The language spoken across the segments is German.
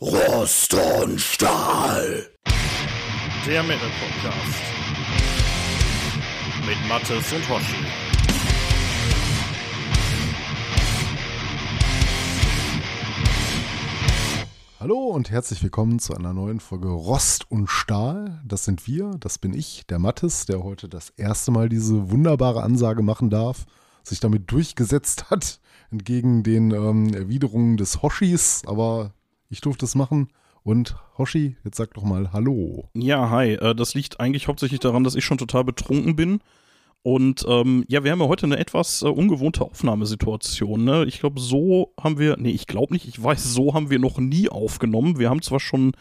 Rost und Stahl. Der Metal Podcast. Mit Mattes und Hoshi. Hallo und herzlich willkommen zu einer neuen Folge Rost und Stahl. Das sind wir, das bin ich, der Mattes, der heute das erste Mal diese wunderbare Ansage machen darf, sich damit durchgesetzt hat, entgegen den ähm, Erwiderungen des Hoshis, aber ich durfte es machen. Und Hoshi, jetzt sag doch mal Hallo. Ja, hi. Äh, das liegt eigentlich hauptsächlich daran, dass ich schon total betrunken bin. Und ähm, ja, wir haben ja heute eine etwas äh, ungewohnte Aufnahmesituation. Ne? Ich glaube, so haben wir, nee, ich glaube nicht, ich weiß, so haben wir noch nie aufgenommen. Wir haben zwar schon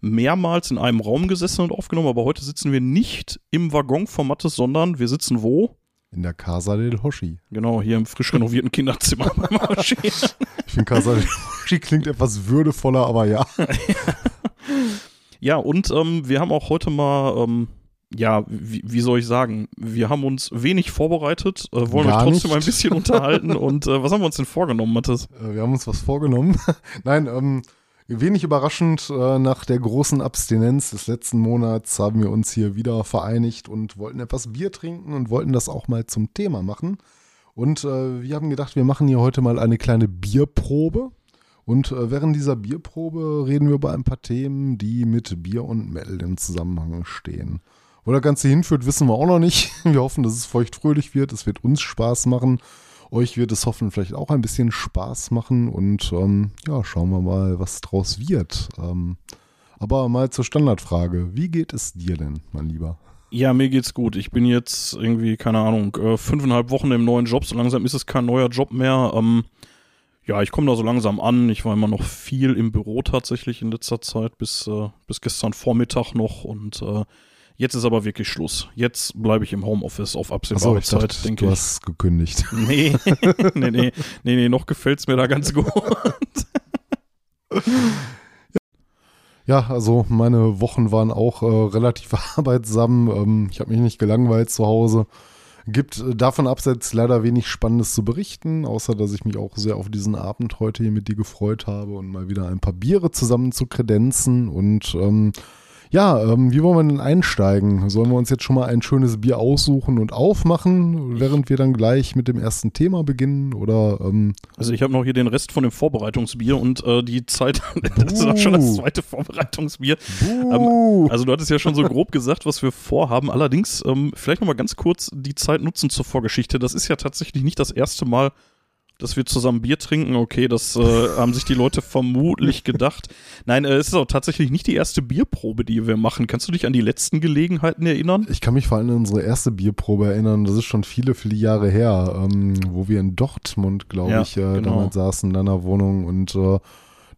mehrmals in einem Raum gesessen und aufgenommen, aber heute sitzen wir nicht im Waggon von Mattes, sondern wir sitzen wo? In der Casa del Hoshi. Genau, hier im frisch renovierten Kinderzimmer beim Hoshi. Ich finde Casa del Hoshi klingt etwas würdevoller, aber ja. ja, und ähm, wir haben auch heute mal, ähm, ja, wie, wie, soll ich sagen, wir haben uns wenig vorbereitet, äh, wollen Gar euch trotzdem nicht. ein bisschen unterhalten. und äh, was haben wir uns denn vorgenommen, Mathis? Äh, Wir haben uns was vorgenommen. Nein, ähm, wenig überraschend, äh, nach der großen Abstinenz des letzten Monats haben wir uns hier wieder vereinigt und wollten etwas Bier trinken und wollten das auch mal zum Thema machen. Und äh, wir haben gedacht, wir machen hier heute mal eine kleine Bierprobe. Und äh, während dieser Bierprobe reden wir über ein paar Themen, die mit Bier und Metal im Zusammenhang stehen. Wo das Ganze hinführt, wissen wir auch noch nicht. Wir hoffen, dass es feuchtfröhlich wird. Es wird uns Spaß machen. Euch wird es hoffen vielleicht auch ein bisschen Spaß machen und ähm, ja, schauen wir mal, was draus wird. Ähm, aber mal zur Standardfrage. Wie geht es dir denn, mein Lieber? Ja, mir geht's gut. Ich bin jetzt irgendwie, keine Ahnung, äh, fünfeinhalb Wochen im neuen Job. So langsam ist es kein neuer Job mehr. Ähm, ja, ich komme da so langsam an. Ich war immer noch viel im Büro tatsächlich in letzter Zeit, bis, äh, bis gestern Vormittag noch. Und äh, jetzt ist aber wirklich Schluss. Jetzt bleibe ich im Homeoffice auf absehbare ich Zeit, dachte, denke du ich. hast gekündigt. Nee, nee, nee, nee, nee, noch gefällt's mir da ganz gut. Ja, also meine Wochen waren auch äh, relativ arbeitsam. Ähm, ich habe mich nicht gelangweilt zu Hause. Gibt äh, davon abseits leider wenig Spannendes zu berichten, außer dass ich mich auch sehr auf diesen Abend heute hier mit dir gefreut habe und mal wieder ein paar Biere zusammen zu kredenzen. Und ähm, ja, ähm, wie wollen wir denn einsteigen? Sollen wir uns jetzt schon mal ein schönes Bier aussuchen und aufmachen, während wir dann gleich mit dem ersten Thema beginnen? Oder ähm, Also ich habe noch hier den Rest von dem Vorbereitungsbier und äh, die Zeit, das ist auch schon das zweite Vorbereitungsbier. Buh. Also du hattest ja schon so grob gesagt, was wir vorhaben. Allerdings ähm, vielleicht noch mal ganz kurz die Zeit nutzen zur Vorgeschichte. Das ist ja tatsächlich nicht das erste Mal, dass wir zusammen Bier trinken. Okay, das äh, haben sich die Leute vermutlich gedacht. Nein, äh, es ist auch tatsächlich nicht die erste Bierprobe, die wir machen. Kannst du dich an die letzten Gelegenheiten erinnern? Ich kann mich vor allem an unsere erste Bierprobe erinnern. Das ist schon viele, viele Jahre her, ähm, wo wir in Dortmund, glaube Ja, ich, äh, genau. damals saßen in deiner Wohnung und äh,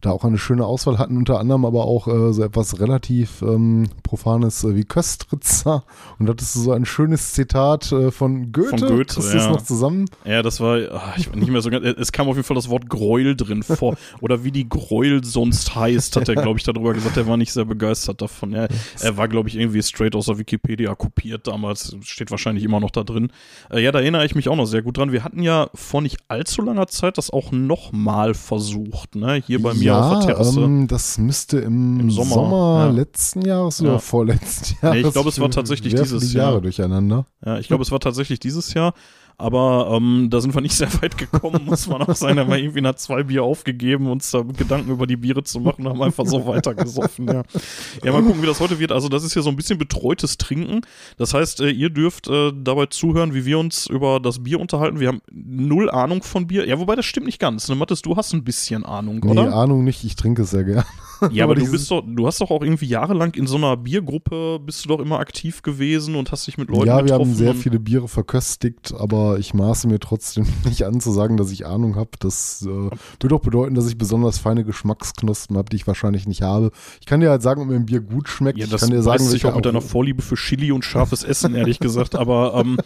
da auch eine schöne Auswahl hatten, unter anderem aber auch äh, so etwas relativ ähm, Profanes äh, wie Köstritzer. Und da hattest du so ein schönes Zitat äh, von Goethe. Von Goethe, Kriegst ja. noch zusammen? Ja, das war, ah, ich war nicht mehr so ganz, es kam auf jeden Fall das Wort Gräuel drin vor. Oder wie die Gräuel sonst heißt, hat er, glaube ich, darüber gesagt. Er war nicht sehr begeistert davon. Er, er war, glaube ich, irgendwie straight aus der Wikipedia kopiert damals. Steht wahrscheinlich immer noch da drin. Äh, ja, da erinnere ich mich auch noch sehr gut dran. Wir hatten ja vor nicht allzu langer Zeit das auch nochmal versucht, ne? Hier bei mir auf der ja, Terrasse. ähm, das müsste im, Im Sommer, Sommer, ja. letzten Jahres Ja. oder vorletzten Jahres. Nee, ich glaube, es war tatsächlich dieses die Jahre Jahr. durcheinander. Ja, ich glaube, es war tatsächlich dieses Jahr, aber ähm, da sind wir nicht sehr weit gekommen, muss man auch sagen. Da haben wir irgendwie nach zwei Bier aufgegeben, uns da Gedanken über die Biere zu machen, haben einfach so weitergesoffen. Ja. ja, mal gucken, wie das heute wird. Also, das ist hier so ein bisschen betreutes Trinken. Das heißt, äh, ihr dürft äh, dabei zuhören, wie wir uns über das Bier unterhalten. Wir haben null Ahnung von Bier. Ja, wobei das stimmt nicht ganz. Ne, Mathis, du hast ein bisschen Ahnung, Nee, oder? Ahnung nicht, ich trinke es sehr gern. Ja, aber du dieses- bist doch, du hast doch auch irgendwie jahrelang in so einer Biergruppe bist du doch immer aktiv gewesen und hast dich mit Leuten ja, wir haben sehr viele Biere verköstigt, aber ich maße mir trotzdem nicht an zu sagen, dass ich Ahnung habe. Das äh, würde auch bedeuten, dass ich besonders feine Geschmacksknospen habe, die ich wahrscheinlich nicht habe. Ich kann dir halt sagen, ob mir ein Bier gut schmeckt. Ja, ich das kann dir weiß sagen, welcher auch mit deiner Vorliebe für Chili und scharfes Essen, ehrlich gesagt. Aber ähm,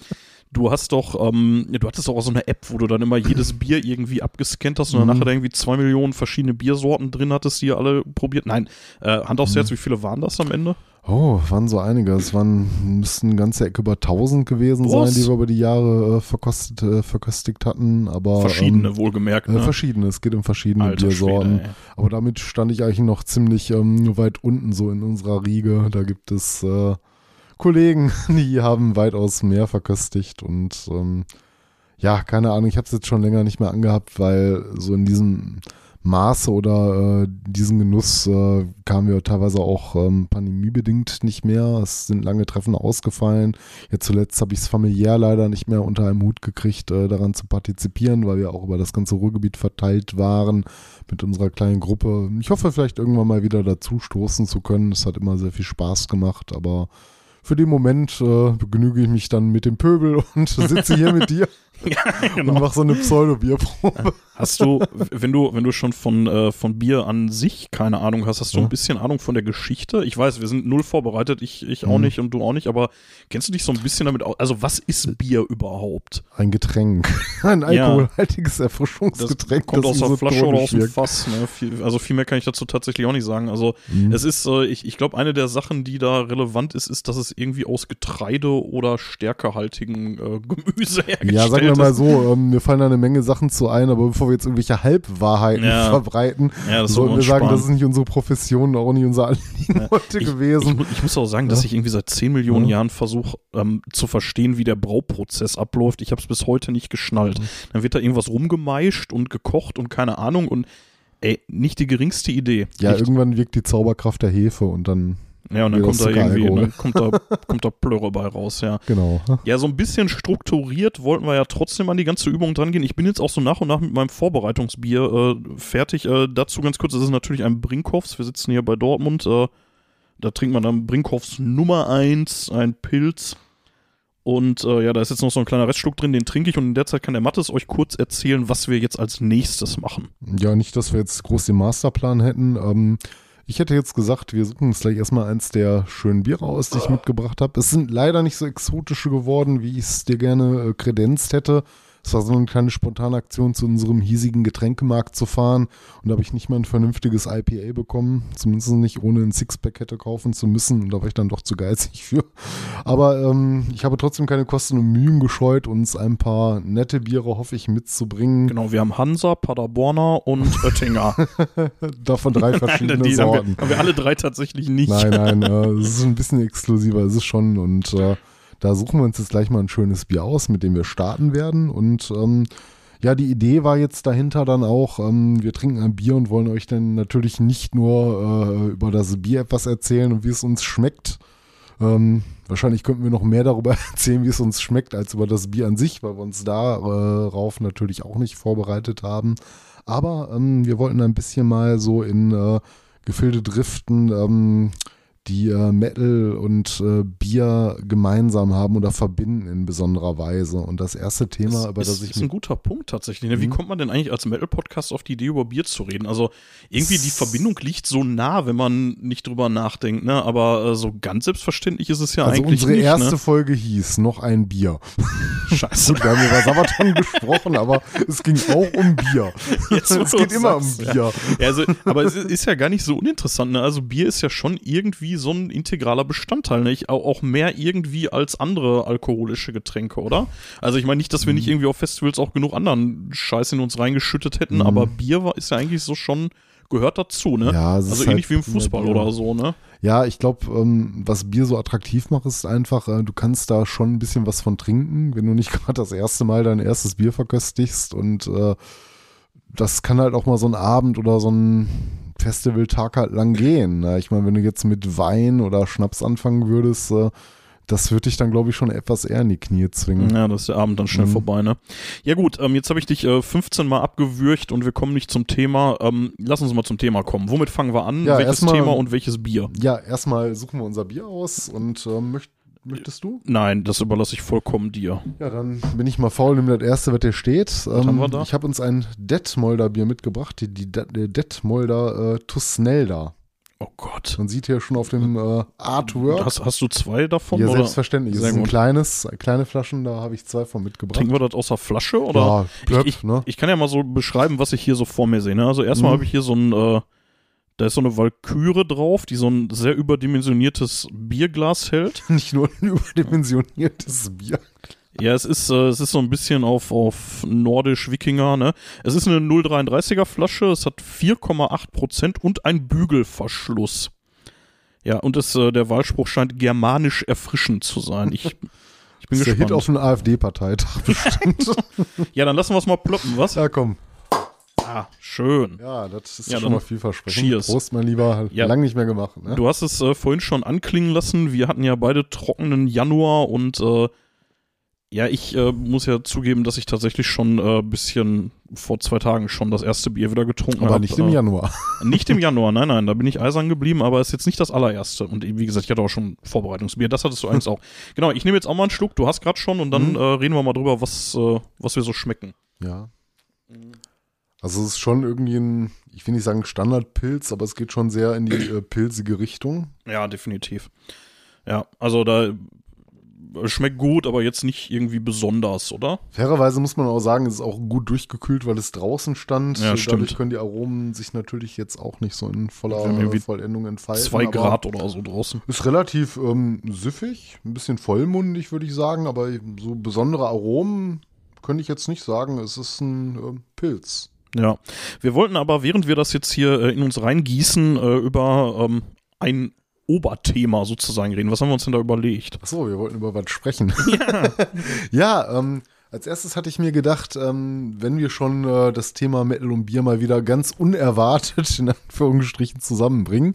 du hast doch, ähm, du hattest doch auch so eine App, wo du dann immer jedes Bier irgendwie abgescannt hast und dann Mhm. nachher da irgendwie zwei Millionen verschiedene Biersorten drin hattest, die ihr alle probiert. Nein, äh, Hand aufs Mhm. Herz, wie viele waren das am Ende? Oh, waren so einige. Es waren, müssten eine ganze Ecke über 1000 gewesen Was? sein, die wir über die Jahre äh, verkostet, äh, verköstigt hatten. Aber, Verschiedene, ähm, wohlgemerkt. äh, Ne? verschiedene. Es geht um verschiedene Alter Biersorten. Schwede. Aber damit stand ich eigentlich noch ziemlich ähm, weit unten so in unserer Riege. Da gibt es äh, Kollegen, die haben weitaus mehr verköstigt und ähm, ja, keine Ahnung, ich habe es jetzt schon länger nicht mehr angehabt, weil so in diesem Maße oder äh, diesen Genuss äh, kamen wir teilweise auch ähm, pandemiebedingt nicht mehr. Es sind lange Treffen ausgefallen. Jetzt zuletzt habe ich es familiär leider nicht mehr unter einem Hut gekriegt, äh, daran zu partizipieren, weil wir auch über das ganze Ruhrgebiet verteilt waren mit unserer kleinen Gruppe. Ich hoffe, vielleicht irgendwann mal wieder dazu stoßen zu können. Es hat immer sehr viel Spaß gemacht, aber für den Moment äh, begnüge ich mich dann mit dem Pöbel und sitze hier mit dir ja, und genau. mache so eine Pseudo-Bierprobe. Hast du, wenn du, wenn du schon von, äh, von Bier an sich keine Ahnung hast, hast du Ja. ein bisschen Ahnung von der Geschichte? Ich weiß, wir sind null vorbereitet, ich, ich auch Mhm. nicht und du auch nicht, aber kennst du dich so ein bisschen damit aus? Also, was ist Bier überhaupt? Ein Getränk. Ein Ja. alkoholhaltiges Erfrischungsgetränk. Kommt aus der Flasche oder aus dem Fass. Ne? Viel, also viel mehr kann ich dazu tatsächlich auch nicht sagen. Also. Mhm. es ist, äh, ich, ich glaube, eine der Sachen, die da relevant ist, ist, dass es irgendwie aus Getreide oder stärkehaltigen äh, Gemüse hergestellt Ja, sagen wir mal so, ähm, mir fallen da eine Menge Sachen zu ein, aber bevor wir jetzt irgendwelche Halbwahrheiten Ja. verbreiten, Ja, sollten wir sagen, sparen. das ist nicht unsere Profession, auch nicht unser Anliegen heute ich, gewesen. Ich, ich muss auch sagen, dass Ja. ich irgendwie seit 10 Millionen Ja. Jahren versuche ähm, zu verstehen, wie der Brauprozess abläuft. Ich habe es bis heute nicht geschnallt. Mhm. Dann wird da irgendwas rumgemeischt und gekocht und keine Ahnung und ey, nicht die geringste Idee. ja, nicht. irgendwann wirkt die Zauberkraft der Hefe und dann, ja und dann kommt da irgendwie, dann kommt da, kommt da Plörre bei raus, ja. genau. Ja, so ein bisschen strukturiert wollten wir ja trotzdem an die ganze Übung dran gehen. Ich bin jetzt auch so nach und nach mit meinem Vorbereitungsbier äh, fertig. Äh, dazu ganz kurz, das ist natürlich ein Brinkhoffs. Wir sitzen hier bei Dortmund. Äh, da trinkt man dann Brinkhoffs Nummer 1, ein Pilz. Und äh, ja, da ist jetzt noch so ein kleiner Restschluck drin, den trinke ich. Und in der Zeit kann der Mattes euch kurz erzählen, was wir jetzt als nächstes machen. Ja, nicht, dass wir jetzt groß den Masterplan hätten. Ähm, ich hätte jetzt gesagt, wir suchen uns gleich erstmal eins der schönen Biere aus, die ich mitgebracht habe. Es sind leider nicht so exotische geworden, wie ich es dir gerne äh, kredenzt hätte. Es war so eine kleine spontane Aktion, zu unserem hiesigen Getränkemarkt zu fahren. Und da habe ich nicht mal ein vernünftiges IPA bekommen. Zumindest nicht, ohne ein Sixpack hätte kaufen zu müssen. Und da war ich dann doch zu geizig für. Aber ähm, ich habe trotzdem keine Kosten und Mühen gescheut, uns ein paar nette Biere, hoffe ich, mitzubringen. Genau, wir haben Hansa, Paderborner und Oettinger. Davon drei verschiedene die haben Sorten. wir, haben wir alle drei tatsächlich nicht. Nein, nein, äh, es ist ein bisschen exklusiver, es ist schon. Und äh, da suchen wir uns jetzt gleich mal ein schönes Bier aus, mit dem wir starten werden. Und ähm, ja, die Idee war jetzt dahinter dann auch, ähm, wir trinken ein Bier und wollen euch dann natürlich nicht nur äh, über das Bier etwas erzählen und wie es uns schmeckt. Ähm, wahrscheinlich könnten wir noch mehr darüber erzählen, wie es uns schmeckt, als über das Bier an sich, weil wir uns darauf natürlich auch nicht vorbereitet haben. Aber ähm, wir wollten ein bisschen mal so in äh, Gefilde driften, ähm, die äh, Metal und äh, Bier gemeinsam haben oder verbinden in besonderer Weise. Und das erste Thema, Das über ist, das ich ist ein guter Punkt tatsächlich. Ne? Wie Mhm. kommt man denn eigentlich als Metal-Podcast auf die Idee, über Bier zu reden? Also irgendwie die Verbindung liegt so nah, wenn man nicht drüber nachdenkt. Ne? Aber äh, so ganz selbstverständlich ist es ja also eigentlich unsere nicht. erste ne? Folge hieß noch ein Bier. Scheiße. Gut, wir haben über Sabaton gesprochen, aber es ging auch um Bier. Jetzt, es geht immer um sagst, ja. Bier. Ja, also, aber es ist ja gar nicht so uninteressant. Ne? Also Bier ist ja schon irgendwie so ein integraler Bestandteil. Ne? Ich, auch, mehr irgendwie als andere alkoholische Getränke, oder? Also ich meine nicht, dass wir Mhm. nicht irgendwie auf Festivals auch genug anderen Scheiß in uns reingeschüttet hätten, aber Bier war, ist ja eigentlich so schon gehört dazu, ne? Ja, also ist ähnlich halt wie im Fußball oder so, ne? Ja, ich glaube, ähm, was Bier so attraktiv macht, ist einfach, äh, du kannst da schon ein bisschen was von trinken, wenn du nicht gerade das erste Mal dein erstes Bier verköstigst. Und äh, das kann halt auch mal so ein Abend oder so ein Festivaltag halt lang gehen. Ne? Ich meine, wenn du jetzt mit Wein oder Schnaps anfangen würdest, äh, das würde dich dann, glaube ich, schon etwas eher in die Knie zwingen. Ja, das ist der Abend dann schnell Mhm. vorbei, ne? Ja gut, ähm, jetzt habe ich dich äh, 15 Mal abgewürgt und wir kommen nicht zum Thema. Ähm, lass uns mal zum Thema kommen. Womit fangen wir an? Ja, welches erstmal- Thema und welches Bier? Ja, erstmal suchen wir unser Bier aus und äh, möcht, möchtest du? Nein, das überlasse ich vollkommen dir. Ja, dann bin ich mal faul, nimm das erste, was hier steht. Ähm, haben wir da? Ich habe uns ein Detmolder Bier mitgebracht, die, die der Detmolder äh, Tusnelda. Oh Gott. Man sieht hier schon auf dem äh, Artwork. Hast, hast du zwei davon? ja, oder? selbstverständlich. Sehr ist ein gut. kleines, kleine Flaschen, da habe ich zwei von mitgebracht. Trinken wir das aus der Flasche? Oder? ja, blöpp, ich, ich, ne? ich kann ja mal so beschreiben, was ich hier so vor mir sehe. Ne? Also erstmal Mhm. habe ich hier so ein, äh, Da ist so eine Walküre drauf, die so ein sehr überdimensioniertes Bierglas hält. Nicht nur ein überdimensioniertes Bier. Ja, es ist, äh, es ist so ein bisschen auf, auf nordisch-Wikinger, ne? Es ist eine 0,33er Flasche, es hat 4,8 Prozent und ein Bügelverschluss. Ja, und es, äh, der Wahlspruch scheint germanisch erfrischend zu sein. Ich, ich bin Das ist der Hit gespannt. auf einen AfD-Parteitag bestimmt. Ja, dann lassen wir es mal ploppen, was? ja, komm. Ah, schön. Ja, das ist Ja, schon mal vielversprechend. cheers. Prost, mein Lieber. Ja. Lang nicht mehr gemacht. Ne? Du hast es äh, vorhin schon anklingen lassen. Wir hatten ja beide trockenen Januar und äh, ja, ich äh, muss ja zugeben, dass ich tatsächlich schon ein äh, bisschen vor zwei Tagen schon das erste Bier wieder getrunken habe. Aber nicht im äh, Januar. Nicht im Januar, nein, nein, da bin ich eisern geblieben, aber ist jetzt nicht das allererste. Und wie gesagt, ich hatte auch schon Vorbereitungsbier. Das hattest du eins auch. Genau, ich nehme jetzt auch mal einen Schluck. Du hast gerade schon und dann Mhm. äh, reden wir mal drüber, was, was wir so schmecken. Ja. Also es ist schon irgendwie ein, ich will nicht sagen Standardpilz, aber es geht schon sehr in die äh, pilzige Richtung. Ja, definitiv. Ja, also da äh, schmeckt gut, aber jetzt nicht irgendwie besonders, oder? Fairerweise muss man auch sagen, es ist auch gut durchgekühlt, weil es draußen stand. Ja, Dadurch stimmt. können die Aromen sich natürlich jetzt auch nicht so in voller irgendwie Vollendung entfalten. Zwei Grad oder so draußen. Ist relativ ähm, süffig, ein bisschen vollmundig, würde ich sagen, aber so besondere Aromen könnte ich jetzt nicht sagen. Es ist ein ähm, Pilz. Ja. Wir wollten aber, während wir das jetzt hier äh, in uns reingießen, äh, über ähm, ein Oberthema sozusagen reden. Was haben wir uns denn da überlegt? Achso, wir wollten über was sprechen. Ja, ja ähm, als erstes hatte ich mir gedacht, ähm, wenn wir schon äh, das Thema Metal und Bier mal wieder ganz unerwartet in Anführungsstrichen zusammenbringen,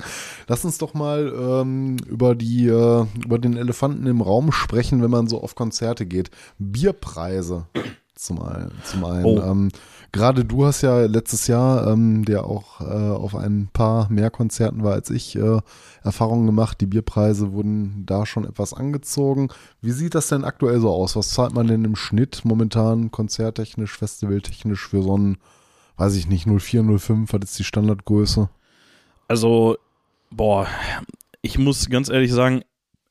lass uns doch mal ähm, über die äh, über den Elefanten im Raum sprechen, wenn man so auf Konzerte geht. Bierpreise zum einen. Zum einen. Oh. Ähm, Gerade du hast ja letztes Jahr, ähm, der auch äh, auf ein paar mehr Konzerten war als ich, äh, Erfahrungen gemacht. Die Bierpreise wurden da schon etwas angezogen. Wie sieht das denn aktuell so aus? Was zahlt man denn im Schnitt momentan konzerttechnisch, festivaltechnisch für so ein, weiß ich nicht, 04, 05? Was ist die Standardgröße? Also, boah, ich muss ganz ehrlich sagen,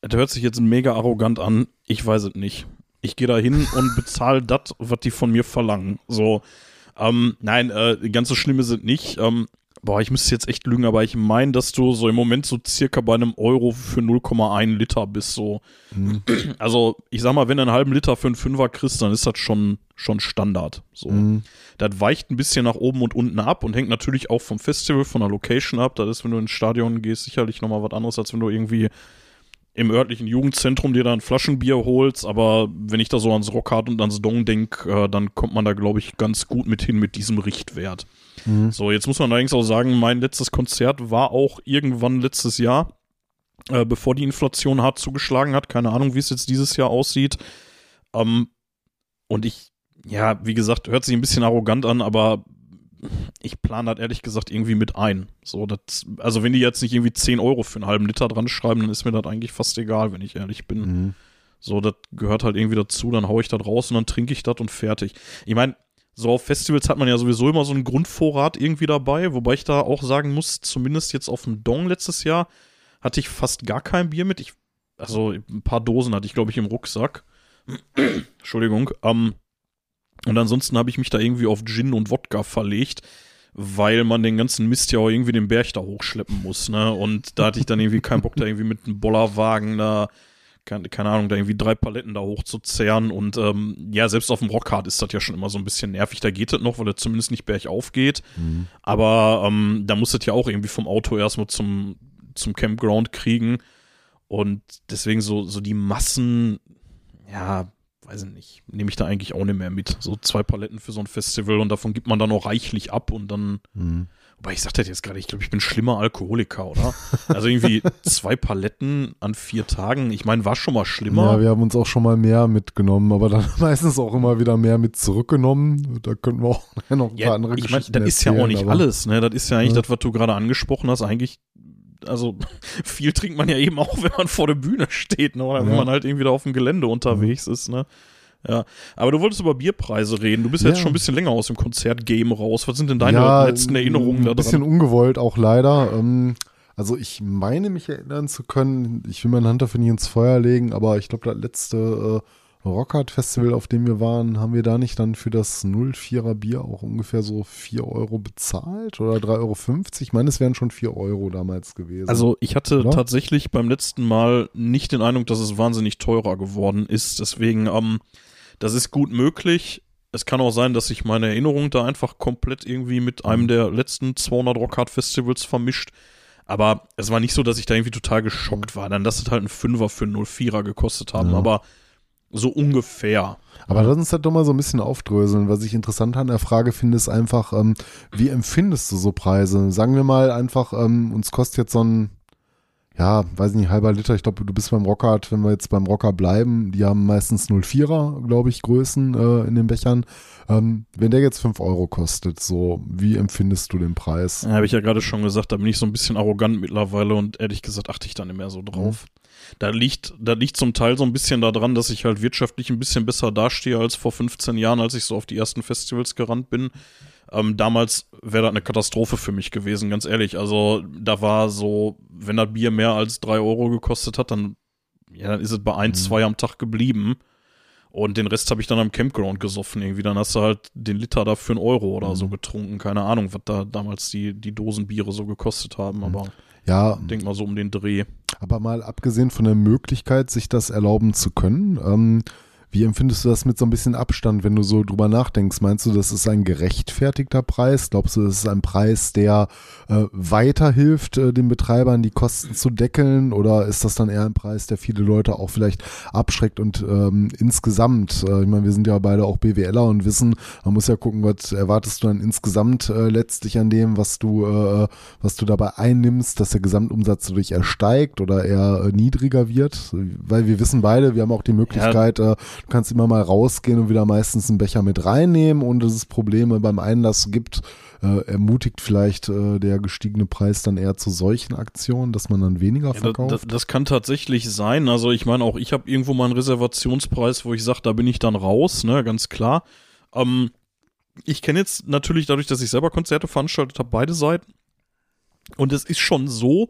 das hört sich jetzt mega arrogant an. Ich weiß es nicht. Ich gehe da hin und bezahle das, was die von mir verlangen. So, ähm, nein, äh, ganz so schlimme sind nicht. Ähm, boah, ich müsste jetzt echt lügen, aber ich meine, dass du so im Moment so circa bei einem Euro für 0,1 Liter bist. So, Hm. also ich sag mal, wenn du einen halben Liter für einen Fünfer kriegst, dann ist das schon, schon Standard. So. Mhm. Das weicht ein bisschen nach oben und unten ab und hängt natürlich auch vom Festival, von der Location ab. Das ist, wenn du ins Stadion gehst, sicherlich nochmal was anderes, als wenn du irgendwie im örtlichen Jugendzentrum dir da ein Flaschenbier holst. Aber wenn ich da so ans Rockhard und ans Dong denk, äh, dann kommt man da, glaube ich, ganz gut mit hin mit diesem Richtwert. Mhm. So, jetzt muss man allerdings auch sagen, mein letztes Konzert war auch irgendwann letztes Jahr, äh, bevor die Inflation hart zugeschlagen hat. Keine Ahnung, wie es jetzt dieses Jahr aussieht. Ähm, und ich, ja, wie gesagt, hört sich ein bisschen arrogant an, aber ich plane das ehrlich gesagt irgendwie mit ein. So, das, also wenn die jetzt nicht irgendwie 10 Euro für einen halben Liter dran schreiben, dann ist mir das eigentlich fast egal, wenn ich ehrlich bin. Mhm. So, das gehört halt irgendwie dazu, dann hau ich das raus und dann trinke ich das und fertig. Ich meine, so auf Festivals hat man ja sowieso immer so einen Grundvorrat irgendwie dabei, wobei ich da auch sagen muss, zumindest jetzt auf dem Dong letztes Jahr hatte ich fast gar kein Bier mit. Ich, also ein paar Dosen hatte ich, glaube ich, im Rucksack. Entschuldigung. Ähm, und ansonsten habe ich mich da irgendwie auf Gin und Wodka verlegt, weil man den ganzen Mist ja auch irgendwie den Berg da hochschleppen muss, ne? Und da hatte ich dann irgendwie keinen Bock, da irgendwie mit einem Bollerwagen da keine, keine Ahnung, da irgendwie drei Paletten da hochzuzerren und ähm, ja, selbst auf dem Rockhard ist das ja schon immer so ein bisschen nervig. Da geht das noch, weil er zumindest nicht bergauf geht. Mhm. Aber ähm, da muss das ja auch irgendwie vom Auto erstmal zum, zum Campground kriegen. Und deswegen so, so die Massen, ja, weiß ich nicht, nehme ich da eigentlich auch nicht mehr mit. So zwei Paletten für so ein Festival und davon gibt man dann auch reichlich ab und dann Mhm. Wobei ich sagte jetzt gerade, ich glaube, ich bin schlimmer Alkoholiker, oder? Also irgendwie zwei Paletten an vier Tagen. Ich meine, war schon mal Ja, schlimmer. wir haben uns auch schon mal mehr mitgenommen, aber dann meistens auch immer wieder mehr mit zurückgenommen. Da könnten wir auch noch ein Ja, paar andere ich meine, Geschichten das ist ja auch nicht alles, ne? Das ist ja eigentlich Ja. das, was du gerade angesprochen hast. Eigentlich, also viel trinkt man ja eben auch, wenn man vor der Bühne steht, ne? Oder wenn Ja. man halt irgendwie da auf dem Gelände unterwegs ist, ne? Ja, aber du wolltest über Bierpreise reden. Du bist Ja. jetzt schon ein bisschen länger aus dem Konzertgame raus. Was sind denn deine ja, letzten Erinnerungen da Ein bisschen dran? ungewollt auch leider. Ähm, also ich meine mich erinnern zu können, ich will meine Hand dafür nicht ins Feuer legen, aber ich glaube, das letzte äh, Rockhard Festival, auf dem wir waren, haben wir da nicht dann für das 04er Bier auch ungefähr so 4 Euro bezahlt oder 3,50 Euro? Ich meine, es wären schon 4 Euro damals gewesen. Also ich hatte Oder? tatsächlich beim letzten Mal nicht den Eindruck, dass es wahnsinnig teurer geworden ist. Deswegen, ähm, das ist gut möglich. Es kann auch sein, dass sich meine Erinnerung da einfach komplett irgendwie mit einem der letzten 200 Rockhard Festivals vermischt. Aber es war nicht so, dass ich da irgendwie total geschockt war. Dann dass es halt ein Fünfer für einen 04er gekostet haben. Ja. Aber so ungefähr. Aber lass uns das doch mal so ein bisschen aufdröseln. Was ich interessant an der Frage finde, ist einfach, ähm, wie empfindest du so Preise? Sagen wir mal einfach, ähm, uns kostet jetzt so ein, ja, weiß nicht, halber Liter. Ich glaube, du bist beim Rockart, wenn wir jetzt beim Rocker bleiben, die haben meistens 04er, glaube ich, Größen äh, in den Bechern. Ähm, wenn der jetzt 5 Euro kostet, so, wie empfindest du den Preis? Ja, Habe ich ja gerade schon gesagt, da bin ich so ein bisschen arrogant mittlerweile und ehrlich gesagt achte ich da nicht mehr so drauf. Da liegt, da liegt zum Teil so ein bisschen daran, dass ich halt wirtschaftlich ein bisschen besser dastehe als vor 15 Jahren, als ich so auf die ersten Festivals gerannt bin. Ähm, damals wäre das eine Katastrophe für mich gewesen, ganz ehrlich. Also da war so, wenn das Bier mehr als drei Euro gekostet hat, dann, ja, dann ist es bei ein, zwei am Tag geblieben. Und den Rest habe ich dann am Campground gesoffen irgendwie. Dann hast du halt den Liter da für einen Euro oder so getrunken. Keine Ahnung, was da damals die, die Dosenbiere so gekostet haben. Aber Ja, denk mal so um den Dreh. Aber mal abgesehen von der Möglichkeit, sich das erlauben zu können, ähm, wie empfindest du das mit so ein bisschen Abstand, wenn du so drüber nachdenkst? Meinst du, das ist ein gerechtfertigter Preis? Glaubst du, das ist ein Preis, der äh, weiterhilft, äh, den Betreibern die Kosten zu deckeln? Oder ist das dann eher ein Preis, der viele Leute auch vielleicht abschreckt und ähm, insgesamt, äh, ich meine, wir sind ja beide auch BWLer und wissen, man muss ja gucken, was erwartest du dann insgesamt äh, letztlich an dem, was du, äh, was du dabei einnimmst, dass der Gesamtumsatz dadurch ersteigt oder eher äh, niedriger wird? Weil wir wissen beide, wir haben auch die Möglichkeit, äh, du kannst immer mal rausgehen und wieder meistens einen Becher mit reinnehmen und dass es Probleme beim Einlass gibt, äh, ermutigt vielleicht äh, der gestiegene Preis dann eher zu solchen Aktionen, dass man dann weniger Ja, verkauft? das, das kann tatsächlich sein. Also ich meine, auch ich habe irgendwo mal einen Reservationspreis, wo ich sage, da bin ich dann raus, ne, ganz klar. Ähm, ich kenne jetzt natürlich dadurch, dass ich selber Konzerte veranstaltet habe, beide Seiten. Und es ist schon so,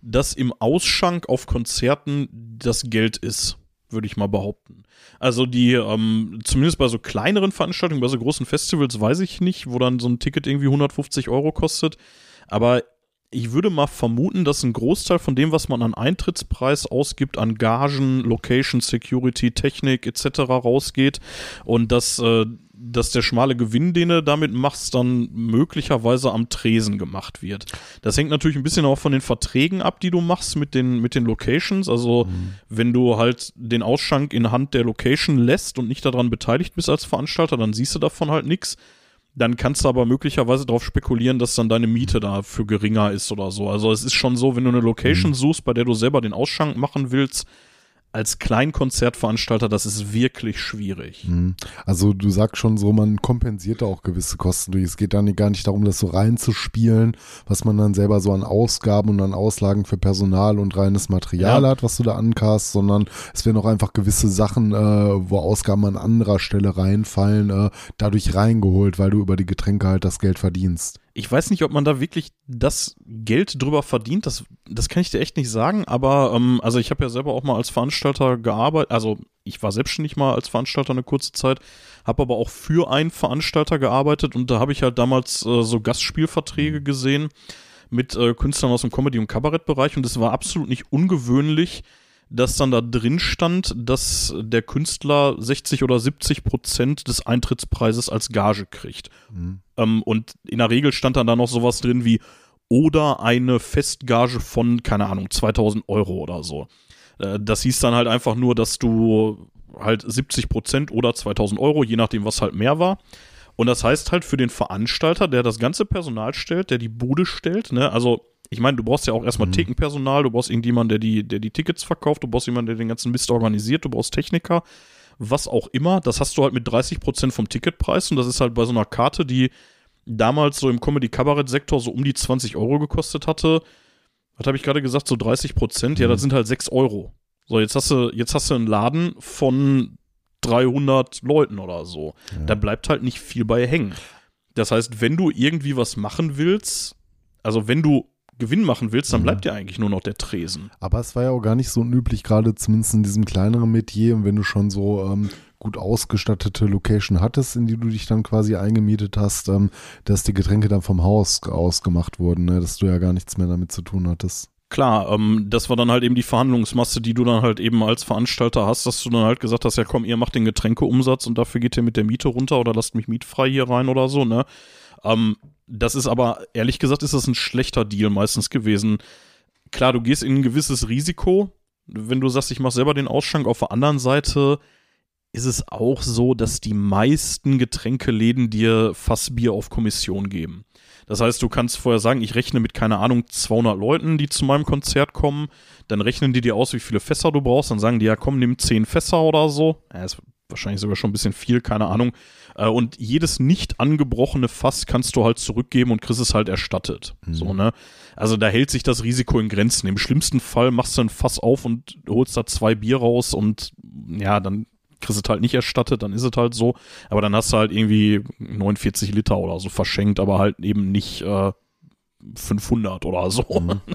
dass im Ausschank auf Konzerten das Geld ist, würde ich mal behaupten. Also die, ähm, zumindest bei so kleineren Veranstaltungen, bei so großen Festivals weiß ich nicht, wo dann so ein Ticket irgendwie 150 Euro kostet. Aber ich würde mal vermuten, dass ein Großteil von dem, was man an Eintrittspreis ausgibt, an Gagen, Location, Security, Technik etc. rausgeht und dass, äh, dass der schmale Gewinn, den du damit machst, dann möglicherweise am Tresen gemacht wird. Das hängt natürlich ein bisschen auch von den Verträgen ab, die du machst mit den, mit den Locations. Also wenn du halt den Ausschank in Hand der Location lässt und nicht daran beteiligt bist als Veranstalter, dann siehst du davon halt nichts. Dann kannst du aber möglicherweise darauf spekulieren, dass dann deine Miete dafür geringer ist oder so. Also es ist schon so, wenn du eine Location suchst, bei der du selber den Ausschank machen willst, als Kleinkonzertveranstalter, das ist wirklich schwierig. Mhm. Also du sagst schon so, man kompensiert da auch gewisse Kosten durch. Es geht dann gar nicht darum, das so reinzuspielen, was man dann selber so an Ausgaben und an Auslagen für Personal und reines Material Ja. hat, was du da ankast, sondern es werden auch einfach gewisse Sachen, äh, wo Ausgaben an anderer Stelle reinfallen, äh, dadurch reingeholt, weil du über die Getränke halt das Geld verdienst. Ich weiß nicht, ob man da wirklich das Geld drüber verdient. Das, das kann ich dir echt nicht sagen. Aber ähm, also ich habe ja selber auch mal als Veranstalter gearbeitet. Also ich war selbstständig mal als Veranstalter eine kurze Zeit, habe aber auch für einen Veranstalter gearbeitet und da habe ich halt damals äh, so Gastspielverträge gesehen mit äh, Künstlern aus dem Comedy- und Kabarettbereich und es war absolut nicht ungewöhnlich, dass dann da drin stand, dass der Künstler 60 oder 70 Prozent des Eintrittspreises als Gage kriegt. Ähm, und in der Regel stand dann da noch sowas drin wie oder eine Festgage von, keine Ahnung, 2000 Euro oder so. Äh, das hieß dann halt einfach nur, dass du halt 70 Prozent oder 2000 Euro, je nachdem, was halt mehr war. Und das heißt halt für den Veranstalter, der das ganze Personal stellt, der die Bude stellt, ne, also ich meine, du brauchst ja auch erstmal Thekenpersonal, du brauchst irgendjemanden, der die, der die Tickets verkauft, du brauchst jemanden, der den ganzen Mist organisiert, du brauchst Techniker, was auch immer. Das hast du halt mit 30 Prozent vom Ticketpreis und das ist halt bei so einer Karte, die damals so im Comedy-Kabarett-Sektor so um die 20 Euro gekostet hatte. Was habe ich gerade gesagt? So 30 Prozent? Ja, das sind halt 6 Euro. So, jetzt hast du, jetzt hast du einen Laden von 300 Leuten oder so. Da bleibt halt nicht viel bei hängen. Das heißt, wenn du irgendwie was machen willst, also wenn du Gewinn machen willst, dann Mhm. bleibt ja eigentlich nur noch der Tresen. Aber es war ja auch gar nicht so unüblich, gerade zumindest in diesem kleineren Metier. Und wenn du schon so ähm, gut ausgestattete Location hattest, in die du dich dann quasi eingemietet hast, ähm, dass die Getränke dann vom Haus aus gemacht wurden, ne? dass du ja gar nichts mehr damit zu tun hattest. Klar, ähm, das war dann halt eben die Verhandlungsmasse, die du dann halt eben als Veranstalter hast, dass du dann halt gesagt hast, ja komm, ihr macht den Getränkeumsatz und dafür geht ihr mit der Miete runter oder lasst mich mietfrei hier rein oder so, ne? Ähm, das ist aber, ehrlich gesagt, ist das ein schlechter Deal meistens gewesen. Klar, du gehst in ein gewisses Risiko, wenn du sagst, ich mache selber den Ausschank. Auf der anderen Seite ist es auch so, dass die meisten Getränkeläden dir Fassbier auf Kommission geben. Das heißt, du kannst vorher sagen, ich rechne mit, keine Ahnung, 200 Leuten, die zu meinem Konzert kommen. Dann rechnen die dir aus, wie viele Fässer du brauchst. Dann sagen die, ja komm, nimm 10 Fässer oder so. Ja, ist wahrscheinlich sogar schon ein bisschen viel, keine Ahnung. Äh, Und jedes nicht angebrochene Fass kannst du halt zurückgeben und kriegst es halt erstattet. So, ne? Also da hält sich das Risiko in Grenzen. Im schlimmsten Fall machst du ein Fass auf und holst da zwei Bier raus und ja, dann kriegst du es halt nicht erstattet, dann ist es halt so. Aber dann hast du halt irgendwie 49 Liter oder so verschenkt, aber halt eben nicht äh, 500 oder so. Mhm.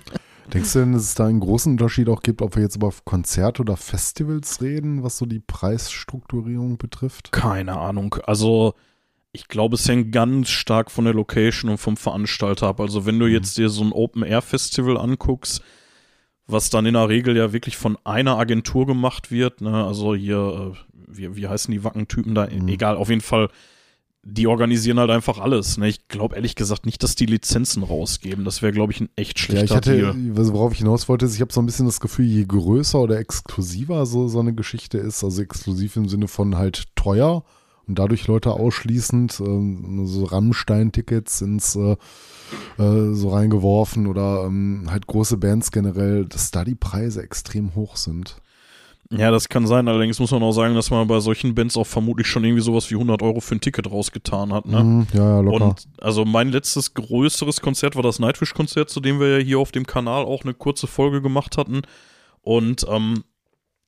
Denkst du denn, dass es da einen großen Unterschied auch gibt, ob wir jetzt über Konzerte oder Festivals reden, was so die Preisstrukturierung betrifft? Keine Ahnung. Also ich glaube, es hängt ganz stark von der Location und vom Veranstalter ab. Also wenn du jetzt dir so ein Open-Air-Festival anguckst, was dann in der Regel ja wirklich von einer Agentur gemacht wird, ne? also hier, äh, wie, wie heißen die Wackentypen da? Mhm. Egal, auf jeden Fall, die organisieren halt einfach alles. Ne? Ich glaube ehrlich gesagt nicht, dass die Lizenzen rausgeben. Das wäre, glaube ich, ein echt Ja, schlechter ich hatte, Deal. worauf ich hinaus wollte, ist, ich habe so ein bisschen das Gefühl, je größer oder exklusiver so, so eine Geschichte ist, also exklusiv im Sinne von halt teuer und dadurch Leute ausschließend, ähm, so Rammstein-Tickets ins äh, äh, so reingeworfen oder ähm, halt große Bands generell, dass da die Preise extrem hoch sind. Ja, das kann sein. Allerdings muss man auch sagen, dass man bei solchen Bands auch vermutlich schon irgendwie sowas wie 100 Euro für ein Ticket rausgetan hat. Ne? Mhm, ja, ja, locker. Und also mein letztes größeres Konzert war das Nightwish-Konzert, zu dem wir ja hier auf dem Kanal auch eine kurze Folge gemacht hatten. Und ähm,